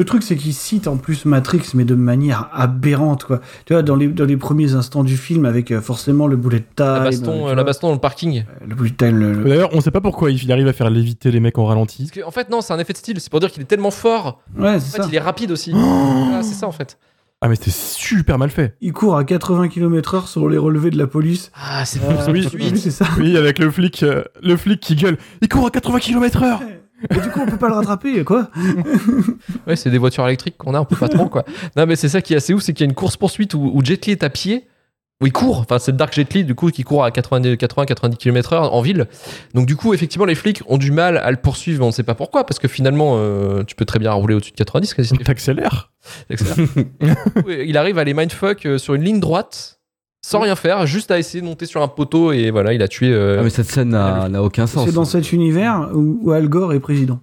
Le truc, c'est qu'il cite en plus Matrix, mais de manière aberrante, quoi. Tu vois, dans les, dans les premiers instants du film, avec euh, forcément le bullet time. La euh, baston, euh, vois, baston dans le parking. le bullet time, le- le- D'ailleurs, on sait pas pourquoi il arrive à faire léviter les mecs en ralenti. Parce que, en fait, non, c'est un effet de style. C'est pour dire qu'il est tellement fort. Ouais, En fait, ça. il est rapide aussi. C'est ça en fait. Ah, mais c'était super mal fait. Il court à 80 km/h sur les relevés de la police. Ah, c'est Euh, oui, oui, c'est ça. Oui, avec le flic, euh, le flic qui gueule. Il court à 80 km/h. Et du coup, on peut pas le rattraper, quoi. Ouais, c'est des voitures électriques qu'on a, on peut pas trop quoi. Non, mais c'est ça qui est assez ouf, c'est qu'il y a une course poursuite où, où Jet Li est à pied, il court. Enfin, c'est le Dark Jet Li du coup qui court à 80-90 km/h en ville. Donc du coup, effectivement, les flics ont du mal à le poursuivre, mais on ne sait pas pourquoi, parce que finalement, euh, tu peux très bien rouler au-dessus de 90. quasi. T'accélères. Il arrive à les mindfuck euh, sur une ligne droite. Sans rien faire, juste à essayer de monter sur un poteau et voilà, il a tué. euh, Ah, mais cette scène n'a n'a aucun sens. C'est dans cet univers où, où Al Gore est président.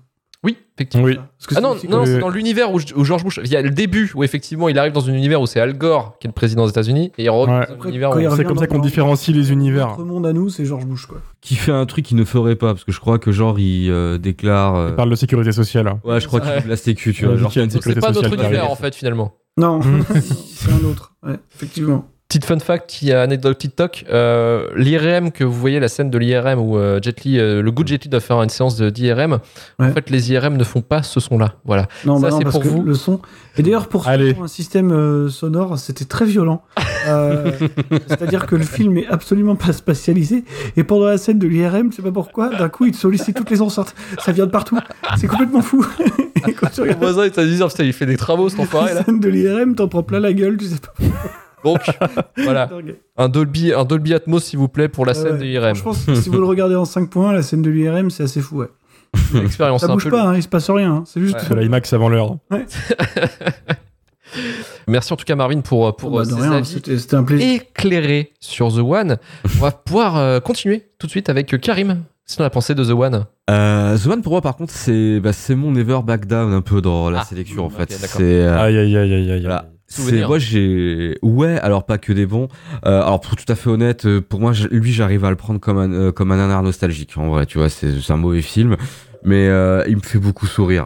Effectivement. Oui. Parce que Ah non, c'est- non, que- c'est dans l'univers où, où George Bush. Il y a le début où effectivement il arrive dans un univers où c'est Al Gore qui est le président des États-Unis et il revient Ouais. dans un Après, univers où. il C'est comme ça qu'on différencie les univers. Notre monde à nous, c'est George Bush, quoi. Qui fait un truc qu'il ne ferait pas, parce que je crois que genre il euh, déclare. euh, Il parle de sécurité sociale. Ouais, je crois qu'il Ouais. de la sécu, tu vois. C'est pas notre univers en fait finalement. Non, Mm. c'est un autre. Ouais, effectivement. Petite fun fact, qui a anecdote TikTok. Euh, L'IRM que vous voyez, la scène de l'IRM où euh, Jet Li, euh, le goût de Jet Li doit faire une séance de- d'IRM. En Ouais. fait, les IRM ne font pas ce son-là. Voilà. Non, Ça, bah non c'est pour que vous. le son. Et d'ailleurs, pour Allez. un système euh, sonore, c'était très violent. Euh, C'est-à-dire que le film est absolument pas spatialisé. Et pendant la scène de l'IRM, je sais pas pourquoi, d'un coup, il sollicite toutes les enceintes. Ça vient de partout. C'est complètement fou. Et quand tu regardes voisin, il t'a dit, il fait des travaux cet enfoiré la scène de l'IRM, t'en prends plein la gueule, tu sais pas. Donc, voilà. Un Dolby, un Dolby Atmos, s'il vous plaît, pour la Ah scène ouais. de l'IRM. Je pense que si vous le regardez en 5 points, la scène de l'IRM, c'est assez fou, ouais. Expérience Ça un bouge peu pas, hein, il se passe rien. hein. C'est juste. Ouais. C'est l'IMAX avant l'heure. Merci en tout cas Marvin pour, pour Bah, euh, ces rien, avis c'était c'était un plaisir. éclairés sur The One. On va pouvoir euh, continuer tout de suite avec euh, Karim. Qu'est-ce qu'on a pensé de The One? Euh, The One pour moi par contre c'est bah, c'est mon Never Back Down un peu dans la Ah, sélection en fait. C'est euh, Aïe, aïe, aïe, aïe, aïe. voilà. Souvenir. C'est moi j'ai ouais alors pas que des bons Euh, alors pour tout à fait honnête euh, pour moi lui j'arrive à le prendre comme un euh, comme un nanar nostalgique en vrai tu vois c'est un mauvais film mais euh, il me fait beaucoup sourire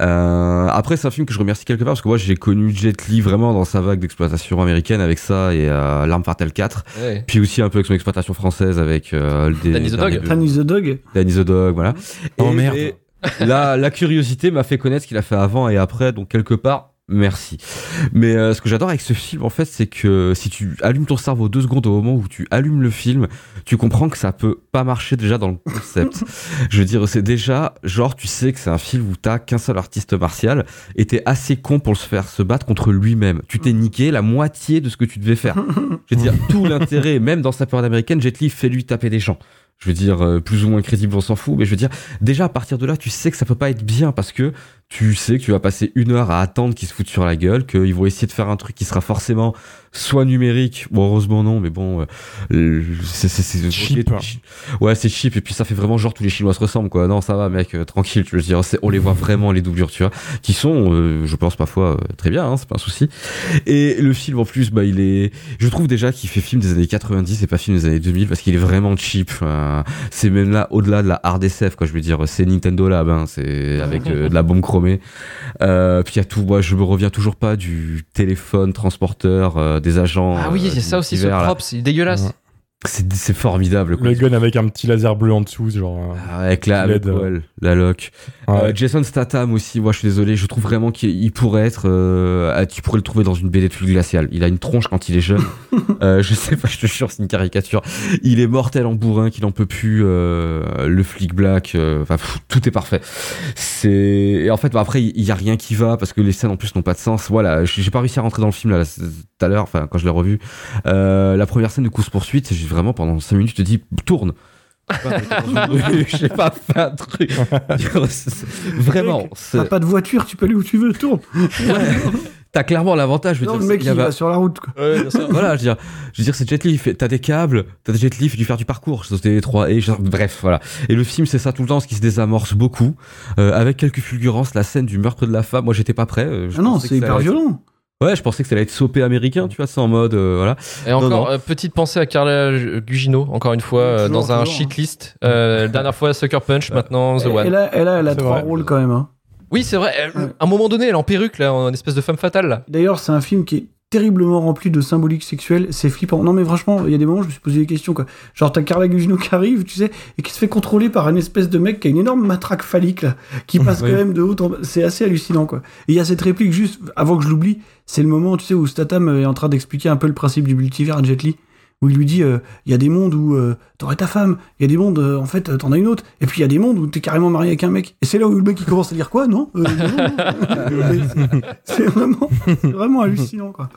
euh, après c'est un film que je remercie quelque part parce que moi j'ai connu Jet Li vraiment dans sa vague d'exploitation américaine avec ça et euh, l'arme fatale 4 Ouais. puis aussi un peu avec son exploitation française avec euh, des Danny the Dog. Danny the Dog. Danny the Dog, voilà. Oh, Et- merde. et la, la curiosité m'a fait connaître ce qu'il a fait avant et après, donc quelque part, merci. Mais euh, ce que j'adore avec ce film, en fait, c'est que si tu allumes ton cerveau deux secondes au moment où tu allumes le film, tu comprends que ça peut pas marcher déjà dans le concept. Je veux dire, c'est déjà, genre, tu sais que c'est un film où t'as qu'un seul artiste martial et t'es assez con pour le faire se battre contre lui-même. Tu t'es niqué la moitié de ce que tu devais faire. Je veux dire, tout l'intérêt, même dans sa période américaine, Jet Li fait lui taper des gens. Je veux dire, euh, plus ou moins crédible, on s'en fout, mais je veux dire, déjà à partir de là, tu sais que ça peut pas être bien parce que tu sais que tu vas passer une heure à attendre qu'ils se foutent sur la gueule, qu'ils vont essayer de faire un truc qui sera forcément soit numérique. Bon, heureusement non, mais bon, euh, c'est Cheap. Ouais, c'est cheap et puis ça fait vraiment genre tous les Chinois se ressemblent quoi. Non, ça va mec, euh, tranquille, tu veux dire, c'est- on les voit vraiment les doublures, tu vois, qui sont, euh, je pense parfois euh, très bien, hein, c'est pas un souci. Et le film en plus, bah il est, je trouve déjà qu'il fait film des années 90 et pas film des années 2000 parce qu'il est vraiment cheap. Enfin, c'est même là au-delà de la hard SF quoi, je veux dire, c'est Nintendo Lab, hein, c'est avec euh, de la bombe chromée. Euh, puis il y a tout, moi je me reviens toujours pas du téléphone transporteur euh, des agents. Ah oui, euh, il y a ça aussi, ce divers, là. prop, c'est dégueulasse. C'est c'est formidable. quoi. Le gun avec un petit laser bleu en dessous, genre. euh, Ah, Avec la, LED, avec, euh. ouais, la lock. ouais. Euh, Jason Statham aussi, moi je suis désolé, je trouve vraiment qu'il il pourrait être, euh, ah, tu pourrais le trouver dans une BD de fluide glacial. Il a une tronche quand il est jeune. euh, je sais pas, je te jure, c'est une caricature. Il est mortel en bourrin, qu'il en peut plus. le flic black, enfin tout est parfait. C'est et en fait bah, après il y, a rien qui va parce que les scènes en plus n'ont pas de sens. Voilà, j'ai pas réussi à rentrer dans le film là tout à l'heure, enfin quand je l'ai revu. La première scène de course poursuite, j'ai vraiment pendant 5 minutes je te dis tourne. Je sais pas, fais un truc. Vraiment, T'as pas de voiture, tu peux aller où tu veux, tourne. t'as clairement l'avantage. Non, dire, le mec, il va sur la route. Quoi. voilà, je veux dire, je veux dire, c'est Jet Li, fait- t'as des câbles, t'as des Jet Li, il fait du faire du parcours, sauter les trois et genre, bref, voilà. Et le film, c'est ça tout le temps, ce qui se désamorce beaucoup, euh, avec quelques fulgurances, la scène du meurtre de la femme, moi j'étais pas prêt. euh, je Ah non, c'est hyper violent. Ouais, je pensais que ça allait être sopé américain, tu vois, c'est en mode, euh, voilà. Et encore, non. euh, petite pensée à Carla Gugino, encore une fois, euh, Toujours, dans un toujours, shit list. Euh, la dernière fois, Sucker Punch, maintenant The Et, One. et là, et là, elle a trois vrai. rôles quand même. hein. Oui, c'est vrai. elle- Ouais. À un moment donné, elle est en perruque, là, en espèce de femme fatale, là. D'ailleurs, c'est un film qui est terriblement rempli de symboliques sexuelles. C'est flippant. Non, mais franchement, il y a des moments où je me suis posé des questions. Quoi. Genre, t'as Carla Gugino qui arrive, tu sais, et qui se fait contrôler par une espèce de mec qui a une énorme matraque phallique, là, qui passe quand même de haut en bas. C'est assez hallucinant, quoi. Et il y a cette réplique, juste avant que je l'oublie, c'est le moment, tu sais, où Statham est en train d'expliquer un peu le principe du multivers à Jet Li. Où il lui dit, euh, il y a des mondes où euh, t'aurais ta femme, il y a des mondes, euh, en fait, t'en as une autre, et puis il y a des mondes où t'es carrément marié avec un mec. Et c'est là où le mec il commence à dire quoi, non, Euh, non, non. C'est vraiment, hallucinant, quoi.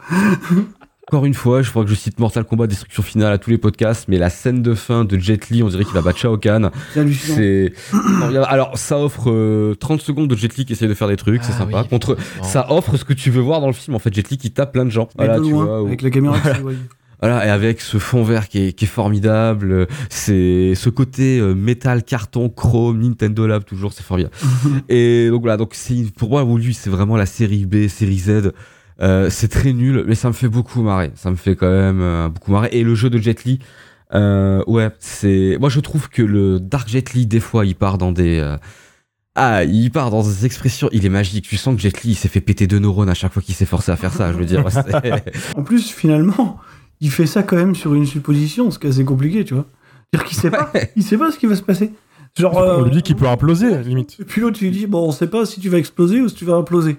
Encore une fois, je crois que je cite Mortal Kombat Destruction Finale à tous les podcasts, mais la scène de fin de Jet Li, on dirait qu'il va battre Shao Kahn. C'est alors ça offre euh, 30 secondes de Jet Li qui essaye de faire des trucs, c'est Ah sympa. oui, Contre ça offre ce que tu veux voir dans le film en fait, Jet Li qui tape plein de gens. Voilà, de tu loin, vois. ou- avec la caméra qui s'éloigne. Voilà, et avec ce fond vert qui est, qui est formidable, euh, c'est ce côté euh, métal, carton, chrome, Nintendo Lab toujours, c'est formidable. et donc voilà, donc pour moi lui c'est vraiment la série B, série Z. Euh, c'est très nul, mais ça me fait beaucoup marrer. Ça me fait quand même euh, beaucoup marrer. Et le jeu de Jet Li, ouais, c'est. Moi, je trouve que le Dark Jet Li, des fois, il part dans des. Ah, il part dans des expressions. Il est magique. Tu sens que Jet Li, il s'est fait péter deux neurones à chaque fois qu'il s'est forcé à faire ça. Je veux dire, En plus, finalement, il fait ça quand même sur une supposition, ce qui est assez compliqué, tu vois. C'est-à-dire qu'il sait pas, il sait pas ce qui va se passer. Genre, On euh, lui dit qu'il peut imploser, limite. Et puis l'autre, tu lui dis, bon, on sait pas si tu vas exploser ou si tu vas imploser.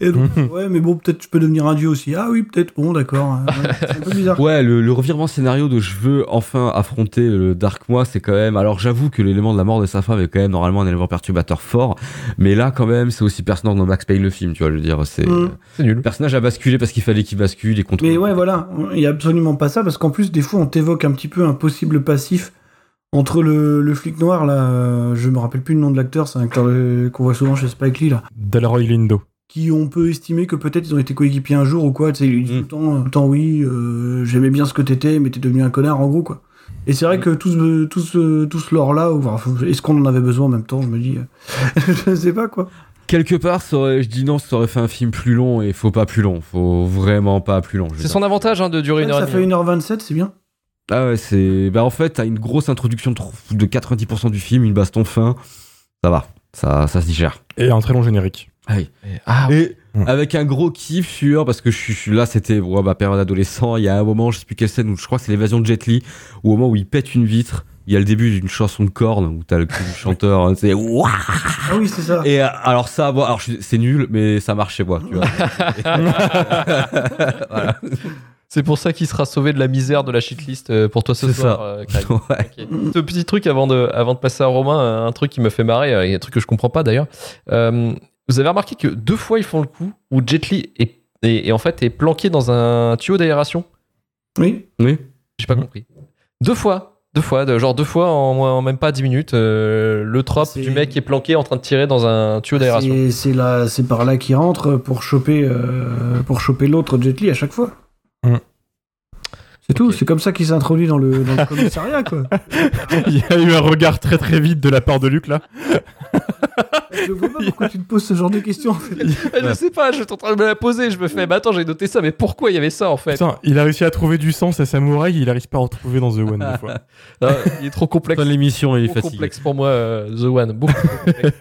Et donc, ouais, mais bon, peut-être tu peux devenir un dieu aussi. Ah oui, peut-être, bon, d'accord. Ouais, c'est un peu bizarre. Ouais, le, le revirement scénario de je veux enfin affronter le Dark Moi, c'est quand même. Alors j'avoue que l'élément de la mort de sa femme est quand même normalement un élément perturbateur fort, mais là quand même c'est aussi personnel dans Max Payne le film, tu vois, je veux dire, c'est. Mm. C'est nul. Le personnage a basculé parce qu'il fallait qu'il bascule et contre. Mais ouais, voilà, il y a absolument pas ça, parce qu'en plus, des fois, on t'évoque un petit peu un possible passif entre le, le flic noir, là, euh, je me rappelle plus le nom de l'acteur, c'est un acteur qu'on voit souvent chez Spike Lee, là, Delroy Lindo. qui on peut estimer que peut-être ils ont été coéquipiers un jour ou quoi, tu sais, il lui dit Mm. tout le temps, tout le temps, oui, euh, j'aimais bien ce que t'étais, mais t'es devenu un connard, en gros, quoi. Et c'est vrai que tout ce, tout ce, tout ce lore-là, est-ce qu'on en avait besoin en même temps, je me dis, euh, je sais pas, quoi. Quelque part, ça aurait- je dis non, ça aurait fait un film plus long et faut pas plus long, faut vraiment pas plus long. C'est son avantage hein, de durer une heure ça fait demie. 1h27, c'est bien. Ah ouais, c'est. Bah en fait, t'as une grosse introduction de tr- de 90% du film, une baston fin, ça va, ça, ça se digère. Et un très long générique. Ah oui. Ah, Et Ouais. avec un gros kiff sur parce que je suis, là c'était ouais, ma période adolescent il y a un moment je sais plus quelle scène où je crois que c'est l'évasion de Jet Li où au moment où il pète une vitre il y a le début d'une chanson de corne où t'as le cri du chanteur hein, c'est Ouah Ah oui, c'est ça. et euh, alors ça bon, alors c'est nul mais ça marche chez moi tu vois Voilà. C'est pour ça qu'il sera sauvé de la misère de la shitlist euh, pour toi ce C'est soir. ça. euh. Ouais. Ce petit truc avant de, avant de passer à Romain, euh, un truc qui me fait marrer, euh, et un truc que je comprends pas d'ailleurs. Euh, vous avez remarqué que deux fois ils font le coup où Jet Li est, est- est en fait est planqué dans un tuyau d'aération? Oui. oui J'ai pas compris. Deux fois. Deux fois, de- genre deux fois en, en même pas 10 minutes, euh, le trop du mec qui est planqué en train de tirer dans un tuyau d'aération. C'est c'est là, c'est par là qu'il rentre pour choper, euh, pour choper l'autre Jet Li à chaque fois. C'est tout, c'est comme ça qu'il s'est introduit dans le, dans le commissariat, quoi. Il y a eu un regard très très vite de la part de Luc là. Je vois pas pourquoi tu te poses ce genre de questions, en fait. Je sais pas, je suis en train de me la poser. Je me fais, bah attends, j'ai noté ça, mais pourquoi il y avait ça en fait? Putain, il a réussi à trouver du sens à Samouraï, il arrive pas à en retrouver dans The One des fois. Non, Il est trop complexe. De l'émission, il est Trop fatigué. complexe pour moi, euh, The One. Beaucoup trop complexe.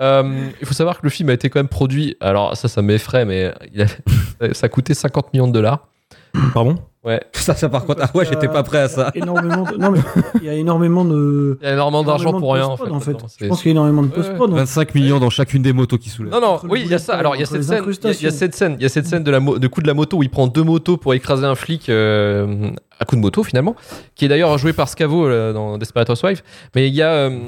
Euh, il faut savoir que le film a été quand même produit. Alors, ça, ça m'effraie, mais il a- ça a coûté 50 millions de dollars. Pardon? Ouais. Ça, ça par contre, ah ouais, j'étais pas prêt à ça. Énormément de... Non, mais il y a énormément de. Il y a énormément d'argent pour rien en fait. en fait. Je pense qu'il y a énormément de Ouais, post-prod. hein. 25 millions dans chacune des motos qui soulèvent. Non, non, Entre oui, il y a ça. Alors, il y a cette scène. Il y a- cette scène. Il y a cette scène de, la mo- de coup de la moto où il prend deux motos pour écraser un flic euh, à coup de moto finalement, qui est d'ailleurs joué par Scavo euh, dans Desperate Housewives. Mais il y a. euh,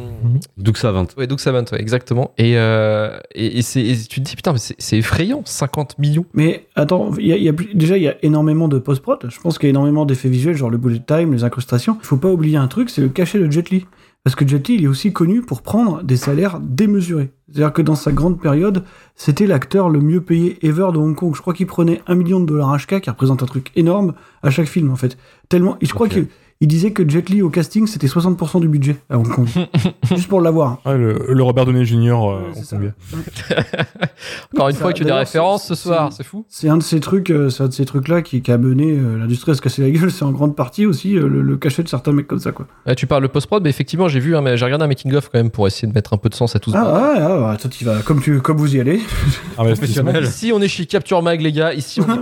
ça, 20. Ouais, Doug Savant, ouais, exactement. Et, euh, et, et tu te dis, putain, mais c'est, effrayant, 50 millions. Mais attends, il y a, y a plus- déjà il y a énormément de post-prod. Je pense qu'il y a énormément d'effets visuels, genre le bullet time, les incrustations. Il faut pas oublier un truc, c'est le cachet de Jet Li. Parce que Jet Li, il est aussi connu pour prendre des salaires démesurés. C'est-à-dire que dans sa grande période, c'était l'acteur le mieux payé ever de Hong Kong. Je crois qu'il prenait un million de dollars HK, qui représente un truc énorme à chaque film en fait. Tellement, je crois qu'il il disait que Jet Li au casting, c'était 60% du budget à Hong Kong. Juste pour l'avoir. Ouais, le, le Robert Downey Jr. euh, Ouais. Encore une Ça, fois, tu as des références ce soir, c'est- fou. C'est un de ces trucs, euh, c'est un de ces trucs-là qui, qui a mené euh, l'industrie à se casser la gueule. C'est en grande partie aussi euh, le, le cachet de certains mecs comme ça, quoi. Tu parles de post-prod, mais effectivement, j'ai vu, hein, mais j'ai regardé un making-of quand même pour essayer de mettre un peu de sens à tout ça. Ah, ouais, ah, toi, tu vas comme tu, comme vous y allez. Investissement. Ici, on est chez Capture Mag, les gars. Ici, on est...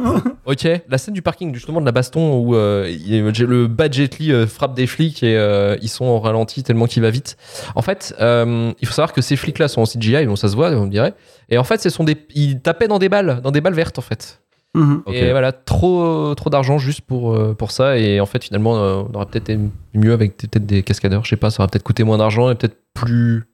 ok. La scène du parking, justement, de la baston où euh, le bad Jet Li euh, frappe des flics et euh, ils sont en ralenti tellement qu'il va vite. En fait, euh, il faut savoir que ces flics-là sont en CGI, donc ça se voit, on dirait. Et en fait, ce sont des, ils tapaient dans des balles, dans des balles vertes, en fait. Mhm. Et voilà, trop, trop d'argent juste pour, pour ça. Et en fait, finalement, euh, on aurait peut-être été mieux avec des- peut-être des cascadeurs. Je sais pas, ça aurait peut-être coûté moins d'argent et peut-être plus.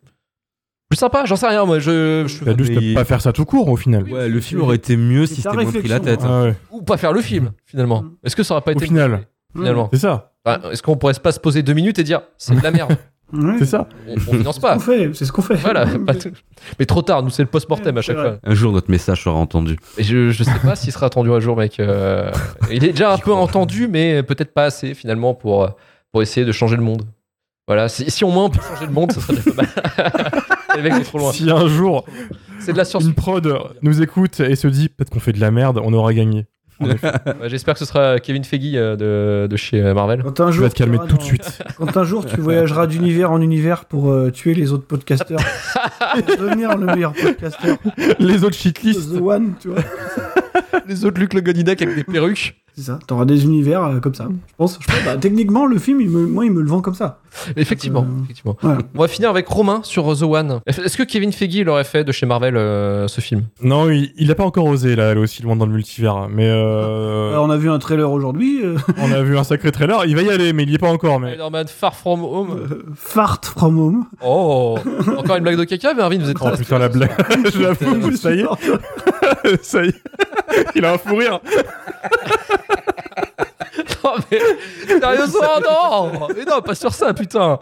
Plus sympa, j'en sais rien, moi. Je, je- T'as juste Mais- pas faire ça tout court au final. Ouais, le film aurait été mieux si ta c'était moins pris la tête. Ah ouais. Ou pas faire le film, finalement. Mm. Est-ce que ça aurait pas Au été final. mieux, finalement C'est ça. Enfin, Est-ce qu'on pourrait pas se poser deux minutes et dire c'est de la merde Ouais. C'est ça. On, on finance C'est ce pas. qu'on fait, c'est ce qu'on fait. Voilà, pas tout. Mais trop tard, nous c'est le post-mortem à chaque fois. Un jour, notre message sera entendu. Et je, je sais pas s'il sera attendu un jour, mec. Euh, il est déjà un peu entendu, mais peut-être pas assez finalement pour, pour essayer de changer le monde. Voilà, si, si au moins on peut changer le monde, ça serait déjà pas mal. Les mecs vont trop loin. Si un jour C'est de la science. une prod nous écoute et se dit peut-être qu'on fait de la merde, on aura gagné. Ouais, J'espère que ce sera Kevin Feige euh, de, de chez euh, Marvel. Quand un Tu jour, vas te calmer tout de suite. Quand un jour tu voyageras d'univers en univers pour euh, tuer les autres podcasteurs, pour devenir le meilleur podcasteur, Les autres shitlists. The One, tu vois. Les autres Luc Le Godinac avec des perruques. C'est ça, t'auras des univers euh, comme ça. Je pense, je pense bah, techniquement, le film, il me, moi, il me le vend comme ça. Effectivement, Euh, effectivement. voilà. On va finir avec Romain sur The One. Est-ce que Kevin Feige il aurait fait de chez Marvel euh, ce film? Non, il, il a pas encore osé là, aller aussi loin dans le multivers. Mais euh, on a vu un trailer aujourd'hui. euh, on a vu un sacré trailer. Il va y aller, mais il y est pas encore. Mais Spider-Man Far From Home. euh, Fart from home. Oh Encore une blague de caca, Mervyn, vous êtes oh putain la blague. J'avoue, ça y est, ça y est. Il a un fou rire. Non mais sérieusement non Mais non, pas sur ça, putain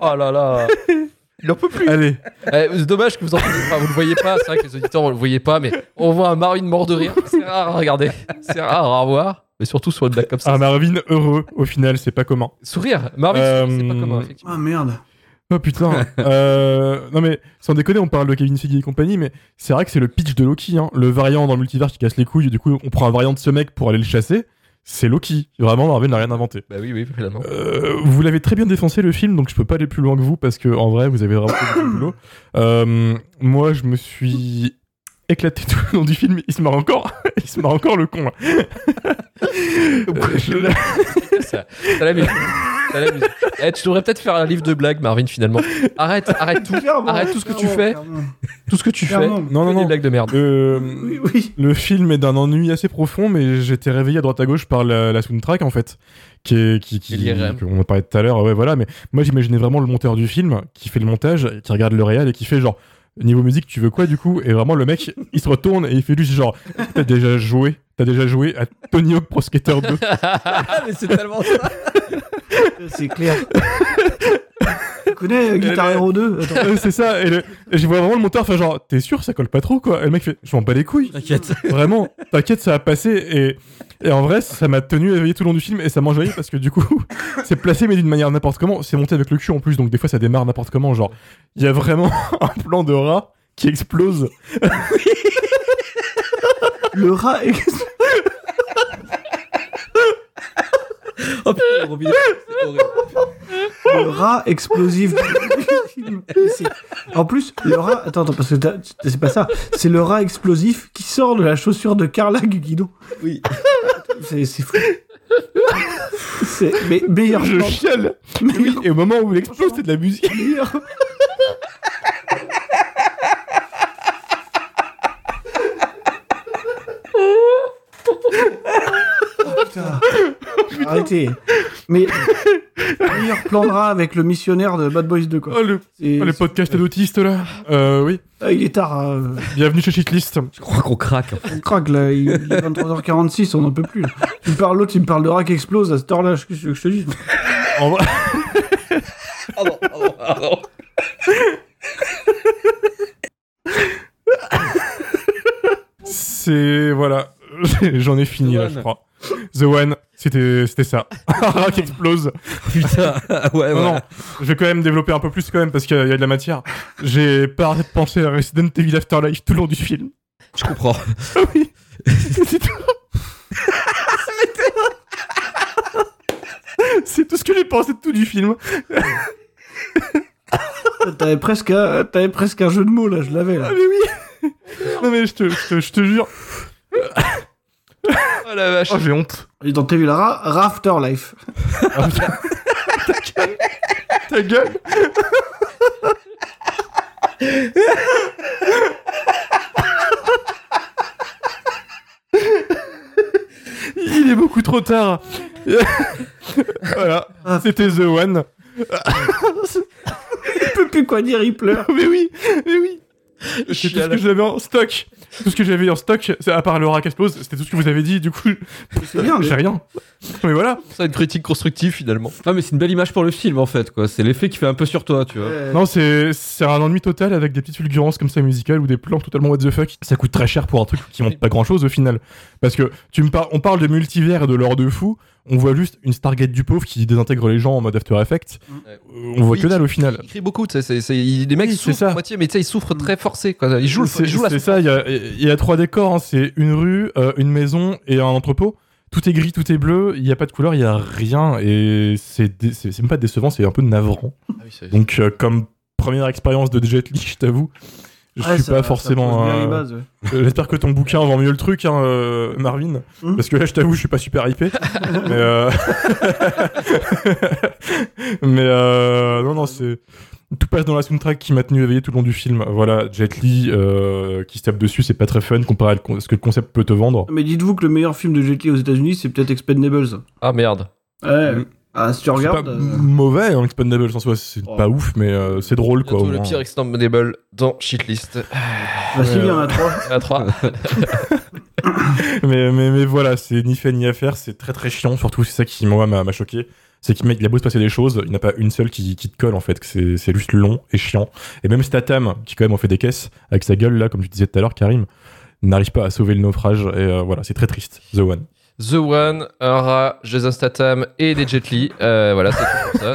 Oh là là Il en peut plus Allez, Eh, C'est dommage que vous en enfin, vous le voyez pas, c'est vrai que les auditeurs ne le voyez pas, mais on voit un Marvin mort de rire. C'est rare à regarder, c'est rare à voir, mais surtout sur une blague comme ça. un Marvin heureux au final, c'est pas commun. Sourire, Marvin, Euh, c'est pas commun, effectivement. Ah merde. Oh putain. euh, non mais sans déconner, on parle de Kevin Feige et compagnie, mais c'est vrai que c'est le pitch de Loki, hein. le variant dans le multivers qui casse les couilles. Du coup, on prend un variant de ce mec pour aller le chasser. C'est Loki. Vraiment, Marvel n'a rien inventé. Bah oui, oui, finalement. Euh, vous l'avez très bien défoncé le film, donc je peux pas aller plus loin que vous parce que en vrai, vous avez vraiment fait du boulot. Euh, moi, je me suis éclaté tout le long du film. Il se marre encore. Il se marre encore le con. là. Euh, je- ça, ça l'amuse. Ça l'amuse. Eh, tu devrais peut-être faire un livre de blagues, Marvin, finalement. Arrête, arrête tout. Clairement, Arrête tout ce que tu fais. clairement. Tout ce que tu fais. Non, non, non. Des blagues de merde. Euh, Oui, oui. Le film est d'un ennui assez profond, mais j'étais réveillé à droite à gauche par la, la soundtrack en fait, qui est qui, qui l'IRM. on en parlait tout à l'heure. Ouais, voilà. Mais moi, j'imaginais vraiment le monteur du film qui fait le montage, qui regarde le réel et qui fait genre niveau musique, tu veux quoi du coup? Et vraiment, le mec, il se retourne et il fait juste genre, t'as déjà joué, t'as déjà joué à Tony Hawk Pro Skater 2. mais c'est tellement ça. C'est clair. tu connais euh, Guitar Hero 2 Attends. Euh, c'est ça. Et, le- et je vois vraiment le monteur faire genre, t'es sûr ça colle pas trop quoi? Et le mec fait, je m'en bats les couilles. T'inquiète. Vraiment, t'inquiète, ça va passer. Et Et en vrai, ça m'a tenu éveillé tout le long du film et ça m'enjaillit parce que du coup, c'est placé mais d'une manière n'importe comment. C'est monté avec le cul en plus, donc des fois ça démarre n'importe comment. Genre, il y a vraiment un plan de rat qui explose. Le rat est... Oh putain, Robin, c'est horrible. le rat explosif du film. C'est- En plus, le rat... Attends, attends, parce que t'as- c'est pas ça. C'est le rat explosif qui sort de la chaussure de Carla Gugino. Oui. C'est c'est fou. C'est mais meilleur Je plan. chiale. Meilleur Et au moment où il explose, c'est de la musique. meilleur. Putain. Arrêtez. Mais meilleur plan de rat avec le missionnaire de Bad Boys 2 quoi. Oh, le, C'est- oh, les podcasts d'autistes là. Euh, oui. Ah, il est tard. hein. Bienvenue chez Shitlist. Je crois qu'on craque. On craque là. Il il est 23h46, on n'en peut plus. Tu me parles l'autre, il me parle de rat qui explose à cette heure-là. Je, je- je te dis. En vrai, Pardon, pardon, pardon. c'est. Voilà. J'en ai fini The là, One. je crois. The One, c'était c'était ça. Qui explose. Putain, ouais, Non, ouais. non, je vais quand même développer un peu plus quand même parce qu'il y a de la matière. J'ai pas arrêté de penser à Resident Evil Afterlife tout le long du film. Je comprends. Ah oui. C'est tout. C'est tout ce que j'ai pensé de tout du film. T'avais presque, un- t'avais presque un jeu de mots là, je l'avais Ah là. mais oui. Non mais je te, je te, je te jure. Oh la vache. Oh j'ai honte. Et dans TV la rat, Rafterlife. Ta gueule. Ta gueule. Il est beaucoup trop tard. voilà, c'était The One. Il peut plus quoi dire, il pleure. Mais oui, mais oui. C'est tout ce que j'avais en stock. Tout ce que j'avais en stock, c'est à part le rat qui explose, c'était tout ce que vous avez dit. Du coup, C'est bien. j'ai rien. Mais voilà. C'est une critique constructive finalement. Non, mais c'est une belle image pour le film en fait, quoi. C'est l'effet qui fait un peu sur toi, tu vois. Euh, Non, c'est c'est un ennui total avec des petites fulgurances comme ça musicales ou des plans totalement what the fuck. Ça coûte très cher pour un truc qui montre pas grand chose au final. Parce que tu me par- on parle de multivers et de l'or de fou, on voit juste une Stargate du pauvre qui désintègre les gens en mode After Effects. Ouais. Euh, On voit que dalle au final. Il crie beaucoup, tu sais, les mecs Oui, souffrent ça. à moitié, mais tu sais, ils souffrent très forcé. Quoi. Ils jouent, le- C'est ils jouent la c'est ça, il y a, il y a trois décors, hein. c'est une rue, euh, une maison et un entrepôt. Tout est gris, tout est bleu, il n'y a pas de couleur, il n'y a rien et c'est même pas décevant, c'est un peu navrant. Ah oui, Donc euh, comme première expérience de Jet Li, je t'avoue, je ouais, suis ça- pas forcément... bases, ouais. Euh, J'espère que ton bouquin vend mieux le truc, hein, euh, Marvin. Hmm. Parce que là, je t'avoue, je suis pas super hypé. mais euh... mais euh... non, non, c'est tout passe dans la soundtrack qui m'a tenu éveillé tout le long du film. Voilà, Jet Li euh, qui se tape dessus, c'est pas très fun comparé à con- ce que le concept peut te vendre. Mais dites-vous que le meilleur film de Jet Li aux États-Unis, c'est peut-être Expendables. Ah merde. Ouais. Mm. Ah, si tu C'est regardes. pas euh, mauvais, hein, Expendables en soi, c'est Oh. pas ouf, mais euh, c'est drôle quoi. Le pire extendable dans Shitlist. bah, si, il y en a trois. À 3. mais, mais, mais voilà, c'est ni fait ni à faire, c'est très très chiant, surtout c'est ça qui moi m'a choqué. C'est qu'il il a beau se passer des choses, il n'y en a pas une seule qui, qui te colle en fait, c'est c'est juste long et chiant. Et même Statham, qui quand même en fait des caisses, avec sa gueule là, comme tu disais tout à l'heure, Karim, n'arrive pas à sauver le naufrage, et euh, voilà, c'est très triste. The One. The One, rat, Jason Statham et des Jet Li. Euh, voilà, c'est tout pour ça.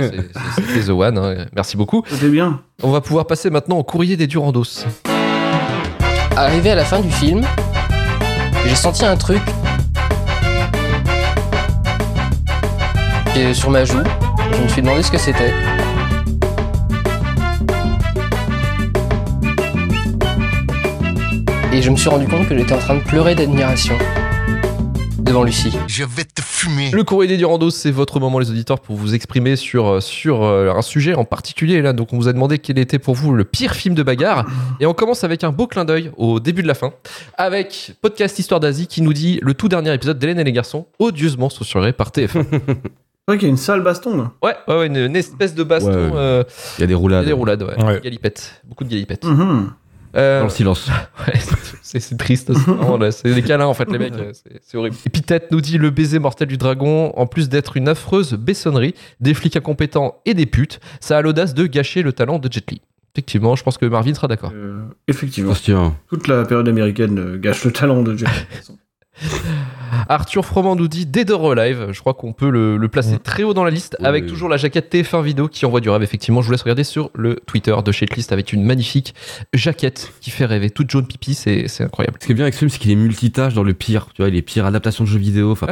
C'était The One. hein. Merci beaucoup. C'était bien. On va pouvoir passer maintenant au courrier des Durandos. Arrivé à la fin du film, j'ai senti un truc est sur ma joue. Je me suis demandé ce que c'était. Et je me suis rendu compte que j'étais en train de pleurer d'admiration devant Lucie. Je vais te fumer. Le courrier des Durandos, c'est votre moment, les auditeurs, pour vous exprimer sur, euh, sur euh, un sujet en particulier. Là, donc, on vous a demandé quel était pour vous le pire film de bagarre. Et on commence avec un beau clin d'œil au début de la fin, avec Podcast Histoire d'Asie qui nous dit le tout dernier épisode d'Hélène et les garçons, odieusement censuré par TF1. C'est vrai qu'il y a une sale baston là. ouais, ouais, ouais, une, une espèce de baston. Ouais, ouais. euh, Il y a des il y a roulades. des roulades, ouais. Ouais. Galipettes. Beaucoup de galipettes. Mhm. Euh, Dans le silence. Ouais, c'est- triste. c'est des câlins en fait, les mecs. c'est- horrible. Epithète nous dit le baiser mortel du dragon, en plus d'être une affreuse baissonnerie, des flics incompétents et des putes, ça a l'audace de gâcher le talent de Jet Li. Effectivement, je pense que Marvin sera d'accord. Euh, effectivement. Toute la période américaine euh, gâche le talent de Jet Li. Arthur Froment nous dit Dead or Alive. Je crois qu'on peut le, le placer Mm. très haut dans la liste avec Oui. toujours la jaquette TF1 vidéo qui envoie du rêve. Effectivement, je vous laisse regarder sur le Twitter de Shitlist avec une magnifique jaquette qui fait rêver. Toute jaune pipi, c'est incroyable. Ce qui est bien avec ce film, c'est qu'il est multitâche dans le pire. Tu vois, il est pire adaptation de jeux vidéo. Enfin,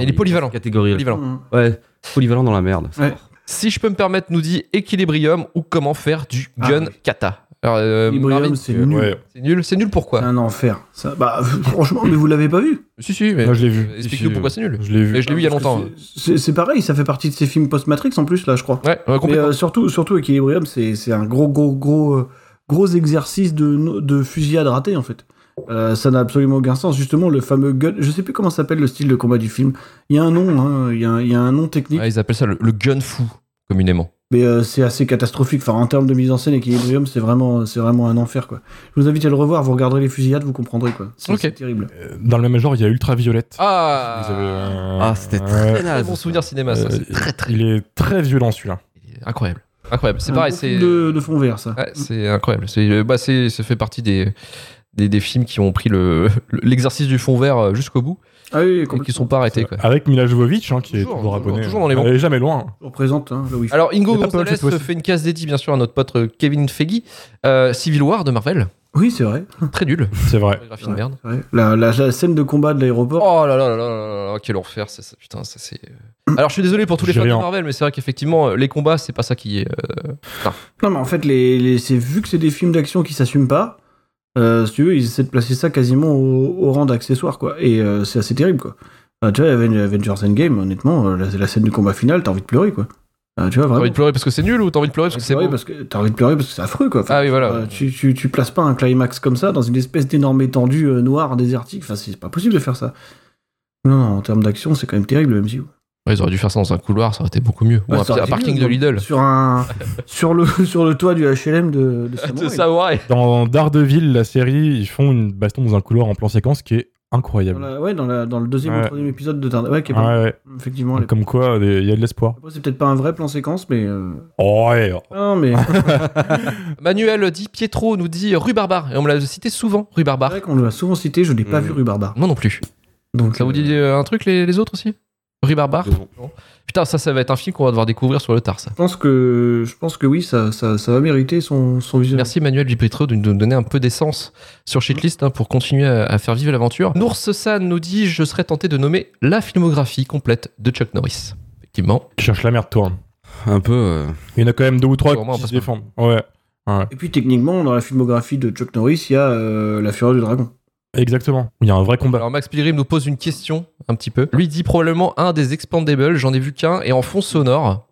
il est polyvalent. Catégorie. Polyvalent. Mmh. Ouais, polyvalent dans la merde. Ouais. Si je peux me permettre, nous dit Equilibrium ou comment faire du gun Ah, oui. kata. Alors, euh, Equilibrium, Marvin, c'est nul. Ouais. c'est nul. C'est nul C'est pourquoi un enfer. Ça, bah, franchement, mais vous l'avez pas vu? Si, si, mais Moi, je l'ai vu. explique-nous Si, pourquoi c'est nul. Je l'ai vu. Et je l'ai vu il y a longtemps. c'est- C'est c'est pareil, ça fait partie de ces films post-Matrix en plus, là, je crois. Ouais, ouais, Mais complètement. euh, surtout, surtout Equilibrium, c'est c'est un gros, gros, gros, euh, gros exercice de, de fusillade ratée, en fait. Euh, ça n'a absolument aucun sens. Justement, le fameux gun, je sais plus comment s'appelle le style de combat du film. Il y a un nom, hein, il y, a un- il y a un nom technique, Ouais, ils appellent ça le, le gun fou, communément. mais euh, c'est assez catastrophique. Enfin, en termes de mise en scène, Equilibrium, c'est vraiment, c'est vraiment un enfer, quoi. Je vous invite à le revoir, vous regarderez les fusillades, vous comprendrez, quoi. C'est terrible. Euh, Dans le même genre, il y a Ultraviolette. Ah, Vous avez, euh, Ah, c'était très Très naze. bon souvenir cinéma, ça. Euh, C'est très, très Il est très violent celui-là. incroyable. Incroyable. C'est Un pareil, c'est. de, de fond vert, ça. Ouais, c'est incroyable. C'est, bah, c'est, ça fait partie des, des, des films qui ont pris le, le- l'exercice du fond vert jusqu'au bout Ah oui, et qui sont pas arrêtés. Quoi. Avec Mila Jovovich, hein, qui est Toujours, toujours toujours, abonné. toujours dans les bons. Elle est jamais loin. On représente hein, le Wi-Fi. Alors, Ingo Gonzalez fait une case dédiée, bien sûr, à notre pote euh, Kevin Feige. Euh, Civil War de Marvel. Oui, c'est vrai. Très nul. C'est vrai. Merde. Vrai. La, la- la scène de combat de l'aéroport. Oh là là là là là là, quel enfer, c'est ça, putain, ça c'est. euh. Alors je suis désolé pour tous les fans de. Marvel, mais c'est vrai qu'effectivement euh, les combats c'est pas ça qui est. euh, Non, mais en fait, les, les- c'est vu que c'est des films d'action qui s'assument pas. Euh, si tu veux, ils essaient de placer ça quasiment au, au rang d'accessoire, quoi. Et euh, c'est assez terrible, quoi. Euh, tu vois, Aven- Avengers Endgame, honnêtement, euh, la, la scène du combat final, t'as envie de pleurer, quoi. Tu vois, T'as envie de pleurer parce que c'est nul ou t'as envie de pleurer parce que c'est beau parce que t'as envie de pleurer parce que c'est affreux, quoi. Enfin, Ah oui voilà. tu, tu, tu places pas un climax comme ça dans une espèce d'énorme étendue noire, désertique. Enfin, c'est pas possible de faire ça. Non, non, en termes d'action, c'est quand même terrible, le MCU. Ouais, ils auraient dû faire ça dans un couloir, ça aurait été beaucoup mieux. Ou Ouais, un, parking mieux, de. Lidl. Sur, un, sur, le, sur le toit du HLM de, de Samouraï. De Samurai. Dans Daredevil, la série, ils font une baston dans un couloir en plan séquence qui est Dans incroyable. la- ouais, dans, la- dans le deuxième ou troisième épisode de Daredevil. Ouais, qui est Ouais, pas- ouais. Effectivement, elle est- Comme quoi, il y a de l'espoir. C'est peut-être pas un vrai plan séquence, mais. euh, Oh, ouais. Non, mais. Manuel dit Pietro nous dit Rue Barbare et on me l'a cité souvent Rue C'est Barbare. vrai qu'on l'a souvent cité, je n'ai pas Mm. vu Rue Barbare. Moi non plus. Donc, Ça vous dit euh, un truc les, les autres aussi? Rue Barbare. Putain ça ça va être un film qu'on va devoir découvrir sur le tard ça. Je pense que, je pense que oui, ça, ça, ça va mériter son, son visuel. Merci Manuel Pietro de nous donner un peu d'essence sur Shitlist hein, pour continuer à, à faire vivre l'aventure. Nours San nous dit je serais tenté de nommer la filmographie complète de Chuck Norris. Effectivement. Tu cherches la merde, toi. Un peu. euh, Il y en a quand même deux ou trois qui se défendent. Ouais. ouais. Et puis, techniquement, dans la filmographie de Chuck Norris, il y a euh, La Fureur du Dragon. Exactement. Il y a un vrai combat. Alors Max Pilgrim nous pose une question un petit peu. Lui dit probablement un des Expandables, j'en ai vu qu'un, et en fond sonore.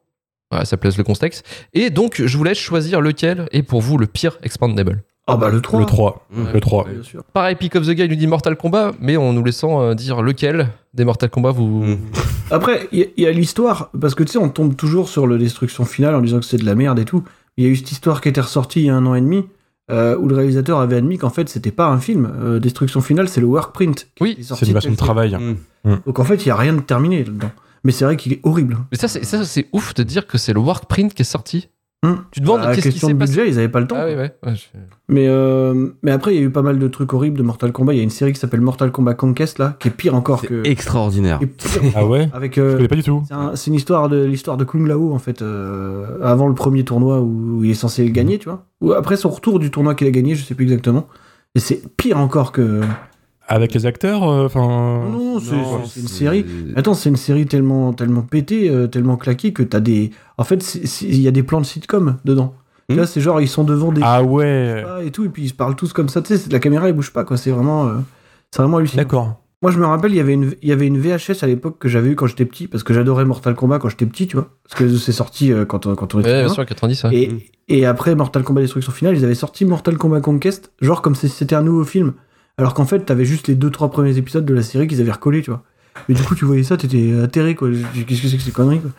Voilà, ça place le contexte. Et donc, je vous laisse choisir lequel est pour vous le pire Expandable. Ah, bah le 3. Le 3. Mm. Le 3. Bien sûr. Pareil, Pick of the Guy nous dit Mortal Kombat, mais en nous laissant euh, dire lequel des Mortal Kombat vous. Mm. Après, il y a- il y a, l'histoire, parce que tu sais, on tombe toujours sur le destruction finale en disant que c'est de la merde et tout. Il y a eu cette histoire qui était ressortie il y a un an et demi, euh, où le réalisateur avait admis qu'en fait, c'était pas un film. Euh, destruction finale, c'est le workprint. qui Oui, C'est une façon de travail. mm. Donc en fait, il y a rien de terminé là-dedans. Mais c'est vrai qu'il est horrible. Mais ça, c'est, ça, c'est ouf de dire que c'est le Workprint qui est sorti. Hum. Tu te demandes Bah, qu'est-ce qui question s'est de passé. budget, ils avaient pas le temps. Ah oui, ouais. ouais, je- Mais, euh, mais après, il y a eu pas mal de trucs horribles de Mortal Kombat. Il y a une série qui s'appelle Mortal Kombat Conquest, là, qui est pire encore que. Extraordinaire. pire Ah ouais avec. Je euh, connais pas du tout. c'est un- c'est une histoire de l'histoire de Kung Lao en fait euh, avant le premier tournoi où, où il est censé gagner, tu vois. Ou après son retour du tournoi qu'il a gagné, je sais plus exactement. Et c'est pire encore que. Avec les acteurs euh, Enfin. Non, c'est Non, c'est une série. Attends, c'est une série tellement tellement pétée, euh, tellement claquée que t'as des. En fait, il y a des plans de sitcom dedans. Tu Hmm. c'est genre ils sont devant des Ah ouais. Et tout, et puis ils se parlent tous comme ça, tu sais, la caméra elle bouge pas, quoi, c'est vraiment, euh, c'est vraiment hallucinant. D'accord. Moi je me rappelle, il y avait une, il y avait une VHS à l'époque que j'avais eu quand j'étais petit, parce que j'adorais Mortal Kombat quand j'étais petit, tu vois, parce que c'est sorti euh, quand, on- quand on était Ouais, bien sûr, 90. ouais. Et, et après Mortal Kombat Destruction Finale, ils avaient sorti Mortal Kombat Conquest, genre comme si c'était un nouveau film, alors qu'en fait t'avais juste les deux trois premiers épisodes de la série qu'ils avaient recollés, tu vois. Mais du coup tu voyais ça, t'étais atterré, quoi, qu'est-ce que c'est que ces conneries, quoi.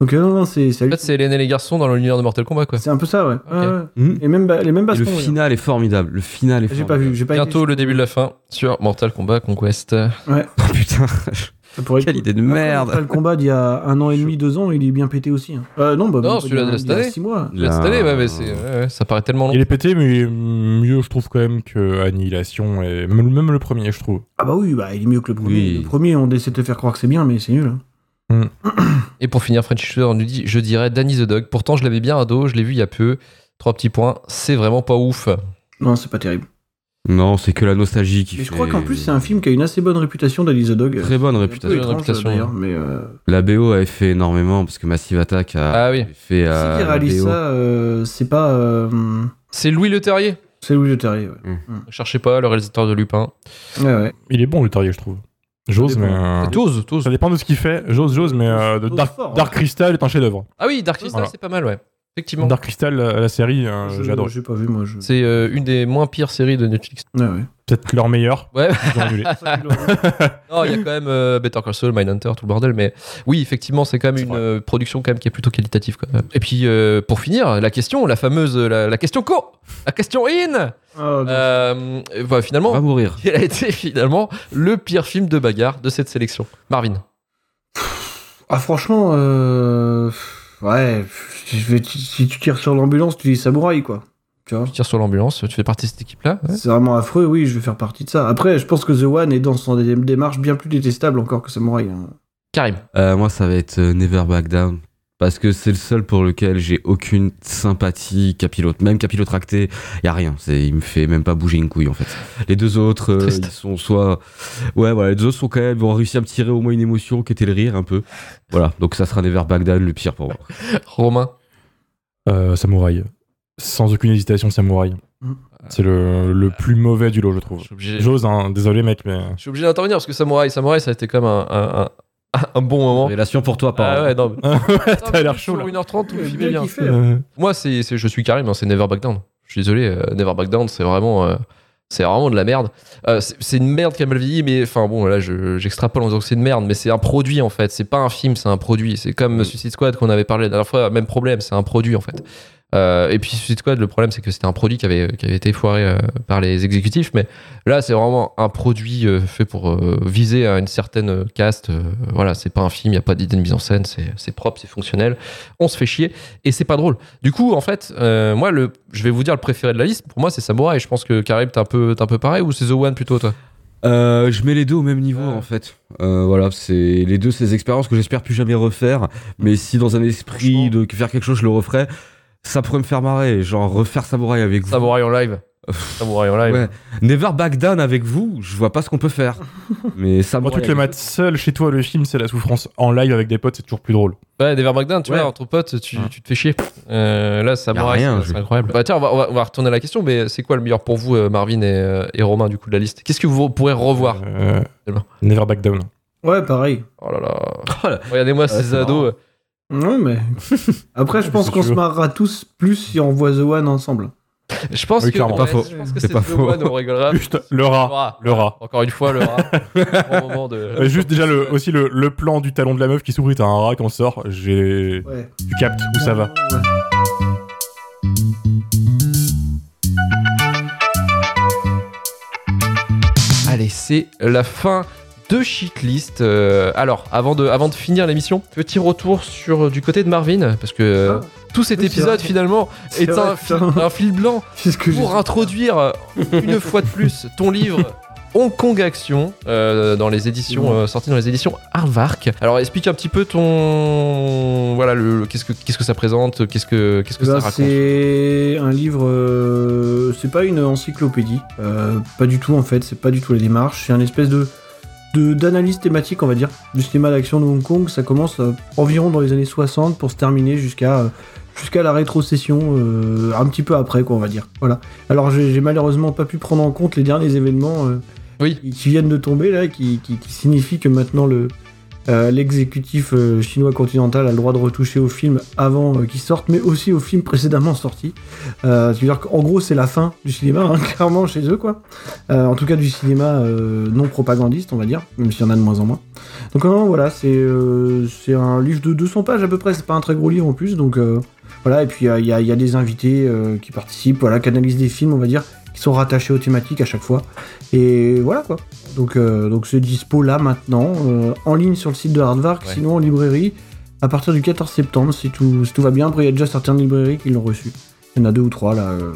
Donc euh, non, non, c'est c'est En fait, c'est Hélène et les garçons dans l'univers de Mortal Kombat, quoi. c'est un peu ça, ouais. Ouais, ouais. Mhm. Et même ba- les mêmes Et bastons. le ouais. final est formidable. Le final est J'ai formidable. pas vu, j'ai pas été Bientôt le début de la fin sur Mortal Kombat Conquest. Ouais. Oh, putain. Ça pourrait être Quelle cool. idée de Après, merde. Mortal Kombat d'il y a un an et demi, deux ans, il est bien pété aussi. hein. Euh, non, bah, Non, même pas celui-là d'il y a- de cette y a année. six mois. Là, Cette année, ouais, mais c'est, ouais, ouais, ça paraît tellement long. Il est pété, mais mieux, je trouve, quand même que Annihilation, et même, même le premier, je trouve. Ah bah oui, bah, il est mieux que le premier. Oui. Le premier, on essaie de te faire croire que c'est bien, mais c'est nul. hein. Et pour finir, French Shooter nous dit Je dirais Danny the Dog. Pourtant, je l'avais bien ado, je l'ai vu il y a peu. Trois petits points, c'est vraiment pas ouf. Non, c'est pas terrible. Non, c'est que la nostalgie qui Mais je fait- crois qu'en plus, c'est un film qui a une assez bonne réputation d'Ali the Dog. Très bonne réputation. étrange, réputation, mais euh, La BO avait fait énormément parce que Massive Attack a Ah oui. fait qui euh, réalise BO. ça euh, C'est pas. euh, C'est Louis Le Terrier. c'est Louis Le Terrier, ouais. Cherchez pas, le réalisateur de Lupin. Ouais, ouais. Il est bon, le Terrier, je trouve. J'ose, mais. euh, T'oses, t'oses. Ça dépend de ce qu'il fait. J'ose, j'ose, mais euh, de J'ose Dark, fort, Dark ouais. Crystal est un chef-d'œuvre. Ah oui, Dark Crystal, Voilà. c'est pas mal, ouais. Effectivement. Dark Crystal, la, la série, euh, Je- j'adore. J'ai pas vu, moi. Je... C'est euh, une des moins pires séries de Netflix. Ouais, ouais. Peut-être leur meilleur. Ouais. Ils ont annulé. non, il y a quand même euh, Better Call Saul, Mindhunter, tout le bordel, mais oui, effectivement, c'est quand même une euh, production quand même qui est plutôt qualitative. Quand même. Et puis, euh, pour finir, la question, la fameuse, la, la question co, la question in. Non. Euh, bah, finalement, On va mourir. quel a été finalement le pire film de bagarre de cette sélection Marvin. Ah, franchement, euh... ouais, je vais, si tu tires sur l'ambulance, tu dis samouraï, quoi. Tu vois Tu tires sur l'ambulance, tu fais partie de cette équipe-là ouais. C'est vraiment affreux, oui, je vais faire partie de ça. Après, je pense que The One est dans son dé- démarche bien plus détestable encore que Samouraï. hein. Karim. Euh, moi, ça va être euh, Never Back Down. Parce que c'est le seul pour lequel j'ai aucune sympathie capilote. Même capillotracté, y a rien. C'est, il me fait même pas bouger une couille en fait. Les deux autres, euh, ils sont soit, ouais, voilà, les deux autres sont quand même, ont réussi à me tirer au moins une émotion qui était le rire un peu. Voilà, donc ça sera Never Back Down le pire pour moi. Romain? Euh, Samouraï. Sans aucune hésitation, Samouraï. Mm. C'est le, le plus mauvais du lot, je trouve. J'ose, hein, désolé mec, mais. je suis obligé d'intervenir parce que Samouraï, Samouraï, ça a été comme un, un, un- un bon moment. Relation pour toi, Ah pas. ouais, non. mais- t'as l'air chaud Sur là. 1h30, tout le film bien est bien. Euh, Moi, c'est, c'est- je suis Karim, hein, c'est Never Back Down. Je suis désolé, euh, Never Back Down, c'est vraiment, euh, c'est vraiment de la merde. Euh, c'est, c'est une merde qui a mal vieilli, mais enfin bon, là, je, j'extrapole en disant que c'est une merde, mais c'est un produit en fait. C'est pas un film, c'est un produit. C'est comme Suicide Squad qu'on avait parlé la dernière fois, même problème, c'est un produit en fait. Euh, et puis Suicide Squad, le problème, c'est que c'était un produit qui avait, qui avait été foiré euh, par les exécutifs, mais là, c'est vraiment un produit euh, fait pour viser à une certaine caste. voilà, c'est pas un film, il y a pas d'idée de mise en scène, c'est, c'est propre, c'est fonctionnel. On se fait chier et c'est pas drôle. Du coup, en fait, moi, le, je vais vous dire le préféré de la liste. Pour moi, c'est Samurai. Je pense que Karim, t'es un peu, un peu pareil ou c'est The One plutôt, toi? Euh, je mets les deux au même niveau en fait. Euh, voilà, c'est les deux ces expériences que j'espère plus jamais refaire. Mais si dans un esprit de faire quelque chose, je le referais. Ça pourrait me faire marrer, genre refaire Samouraï avec vous. Samurai en live. Samurai en live. Ouais. Never Back Down avec vous, je vois pas ce qu'on peut faire. Mais Moi, Samouraï. truc le avec- mettre seul chez toi, le film, c'est la souffrance. En live avec des potes, c'est toujours plus drôle. Ouais, Never Back Down, tu Ouais. vois, entre potes, tu, Ouais. tu te fais chier. Euh, là, Samurai, rien, c'est- incroyable. Bah, tiens, on va, on va- on va retourner à la question, mais c'est quoi le meilleur pour vous, euh, Marvin et, euh, et Romain, du coup, de la liste? Qu'est-ce que vous pourrez revoir? Euh. Never Back Down. Ouais, pareil. Oh là là. Oh là. Regardez-moi ces marrant. Ouais, mais. Après, je pense qu'on se marrera tous plus si on voit The One ensemble. Je pense Oui, que, ouais, Pas faux. Je pense que C'est pas The faux. One, on rigolera. Juste le rat. rat. Le rat. Encore une fois, le rat. Bon moment de. Euh, juste déjà le, aussi le, le plan du talon de la meuf qui s'ouvre, t'as un rat qui en sort. J'ai. Ouais. Tu captes où ça va. Ouais. Allez, c'est la fin de Shitlist. Euh, alors, avant de, avant de finir l'émission, petit retour sur du côté de Marvin, parce que euh, Ah. tout cet épisode vrai. finalement est vrai, un, fil, putain. un fil blanc que pour introduire euh, une fois de plus ton livre. Hong Kong Action euh, dans les éditions euh, sorties dans les éditions Harvark. Alors explique un petit peu ton voilà le, le- qu'est-ce que qu'est-ce que ça présente, qu'est-ce que qu'est-ce que Bah, ça raconte. c'est un livre, euh, c'est pas une encyclopédie, euh, pas du tout en fait, c'est pas du tout la démarche, c'est un espèce de- d'analyse thématique on va dire du cinéma d'action de Hong Kong. Ça commence euh, environ dans les années 60 pour se terminer jusqu'à euh, jusqu'à la rétrocession euh, un petit peu après quoi on va dire. Voilà. Alors j'ai malheureusement pas pu prendre en compte les derniers événements Oui. qui, qui viennent de tomber là, qui, qui, qui signifient que maintenant le euh, l'exécutif euh, chinois continental a le droit de retoucher au film avant euh, qu'il sorte, mais aussi au film précédemment sorti. C'est-à-dire qu'en gros, c'est la fin du cinéma, hein, clairement chez eux, quoi. En tout cas, du cinéma non propagandiste, on va dire, même s'il y en a de moins en moins. Donc, voilà, c'est un livre de 200 pages à peu près, c'est pas un très gros livre en plus, donc voilà. Et puis, il y y, a- des invités qui participent, voilà, qui analysent des films, on va dire, qui sont rattachés aux thématiques à chaque fois. Et voilà, quoi. Donc, euh, donc c'est dispo là maintenant, euh, en ligne sur le site de Hardvark, Ouais. sinon en librairie à partir du 14 septembre, si tout, si tout va bien. Après, il y a déjà certaines librairies qui l'ont reçu. Il y en a deux ou trois là. Euh,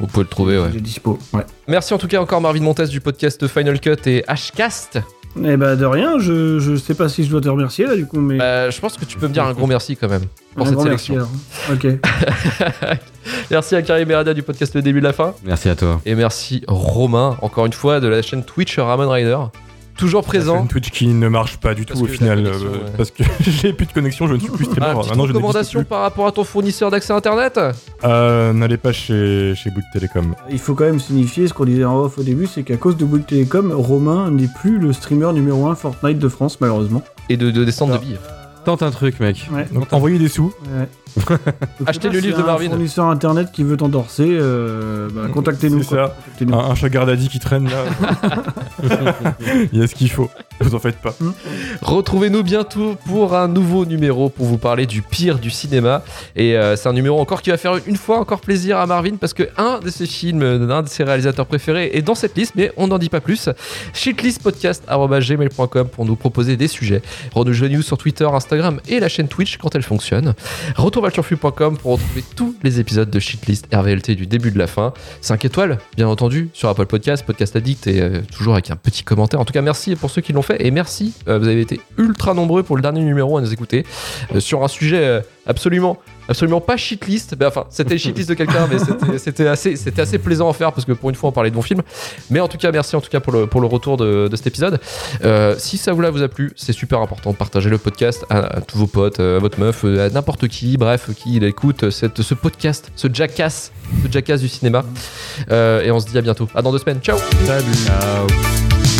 Vous pouvez le trouver, ouais. j'ai dispo. Ouais. Merci en tout cas encore Marvin Montes du podcast Final Cut et Hcast. Eh bah de rien, je, je sais pas si je dois te remercier là du coup, mais. Euh, je pense que tu peux me dire un gros merci quand même pour Un cette grand merci, sélection. alors. Ok. merci à Karim Berada du podcast Le Début de la Fin. Merci à toi. Et merci Romain, encore une fois, de la chaîne Twitch Ramon Rider. Toujours présent. Une Twitch qui ne marche pas du tout Parce au final. euh, ouais. Parce que j'ai plus de connexion, je ne suis plus Ah, streamer. petite Maintenant, je recommandation par rapport à ton fournisseur d'accès internet Euh, N'allez pas chez, chez Bouygues Télécom. Il faut quand même signifier ce qu'on disait en off au début, c'est qu'à cause de Bouygues Télécom, Romain n'est plus le streamer numéro 1 Fortnite de France malheureusement. Et de, de descendre de billes. Tente un truc, mec. Ouais. Donc envoyez des sous. Ouais. Achetez le sais livre de si Marvin. Un fournisseur internet qui veut t'endorser, euh, bah, contactez-nous. C'est ça. Un, un daddy qui traîne là. Il y a ce qu'il faut. Vous en faites pas. Retrouvez-nous bientôt pour un nouveau numéro pour vous parler du pire du cinéma. Et euh, c'est un numéro encore qui va faire une fois encore plaisir à Marvin parce que un de ses films, d'un de ses réalisateurs préférés est dans cette liste, mais on n'en dit pas plus. shitlistpodcast.gmail.com pour nous proposer des sujets. Rejoignez-nous sur Twitter, Instagram et la chaîne Twitch quand elle fonctionne. Pour retrouver tous les épisodes de Shitlist RVLT du début de la fin. 5 étoiles, bien entendu, sur Apple Podcast, Podcast Addict et euh, toujours avec un petit commentaire. En tout cas, merci pour ceux qui l'ont fait et merci, euh, vous avez été ultra nombreux pour le dernier numéro à nous écouter euh, sur un sujet absolument absolument pas shitlist Ben, enfin c'était le shitlist de quelqu'un mais c'était- assez c'était assez plaisant à faire parce que pour une fois on parlait de bons films. Mais en tout cas merci en tout cas pour le, pour le retour de, de cet épisode. Euh, si ça vous, là, vous a plu c'est super important de partager le podcast à, à tous vos potes à votre meuf à n'importe qui bref qui écoute cette, ce podcast ce jackass ce jackass du cinéma. Euh, et on se dit à bientôt. À dans deux semaines. Ciao. Salut. Ciao.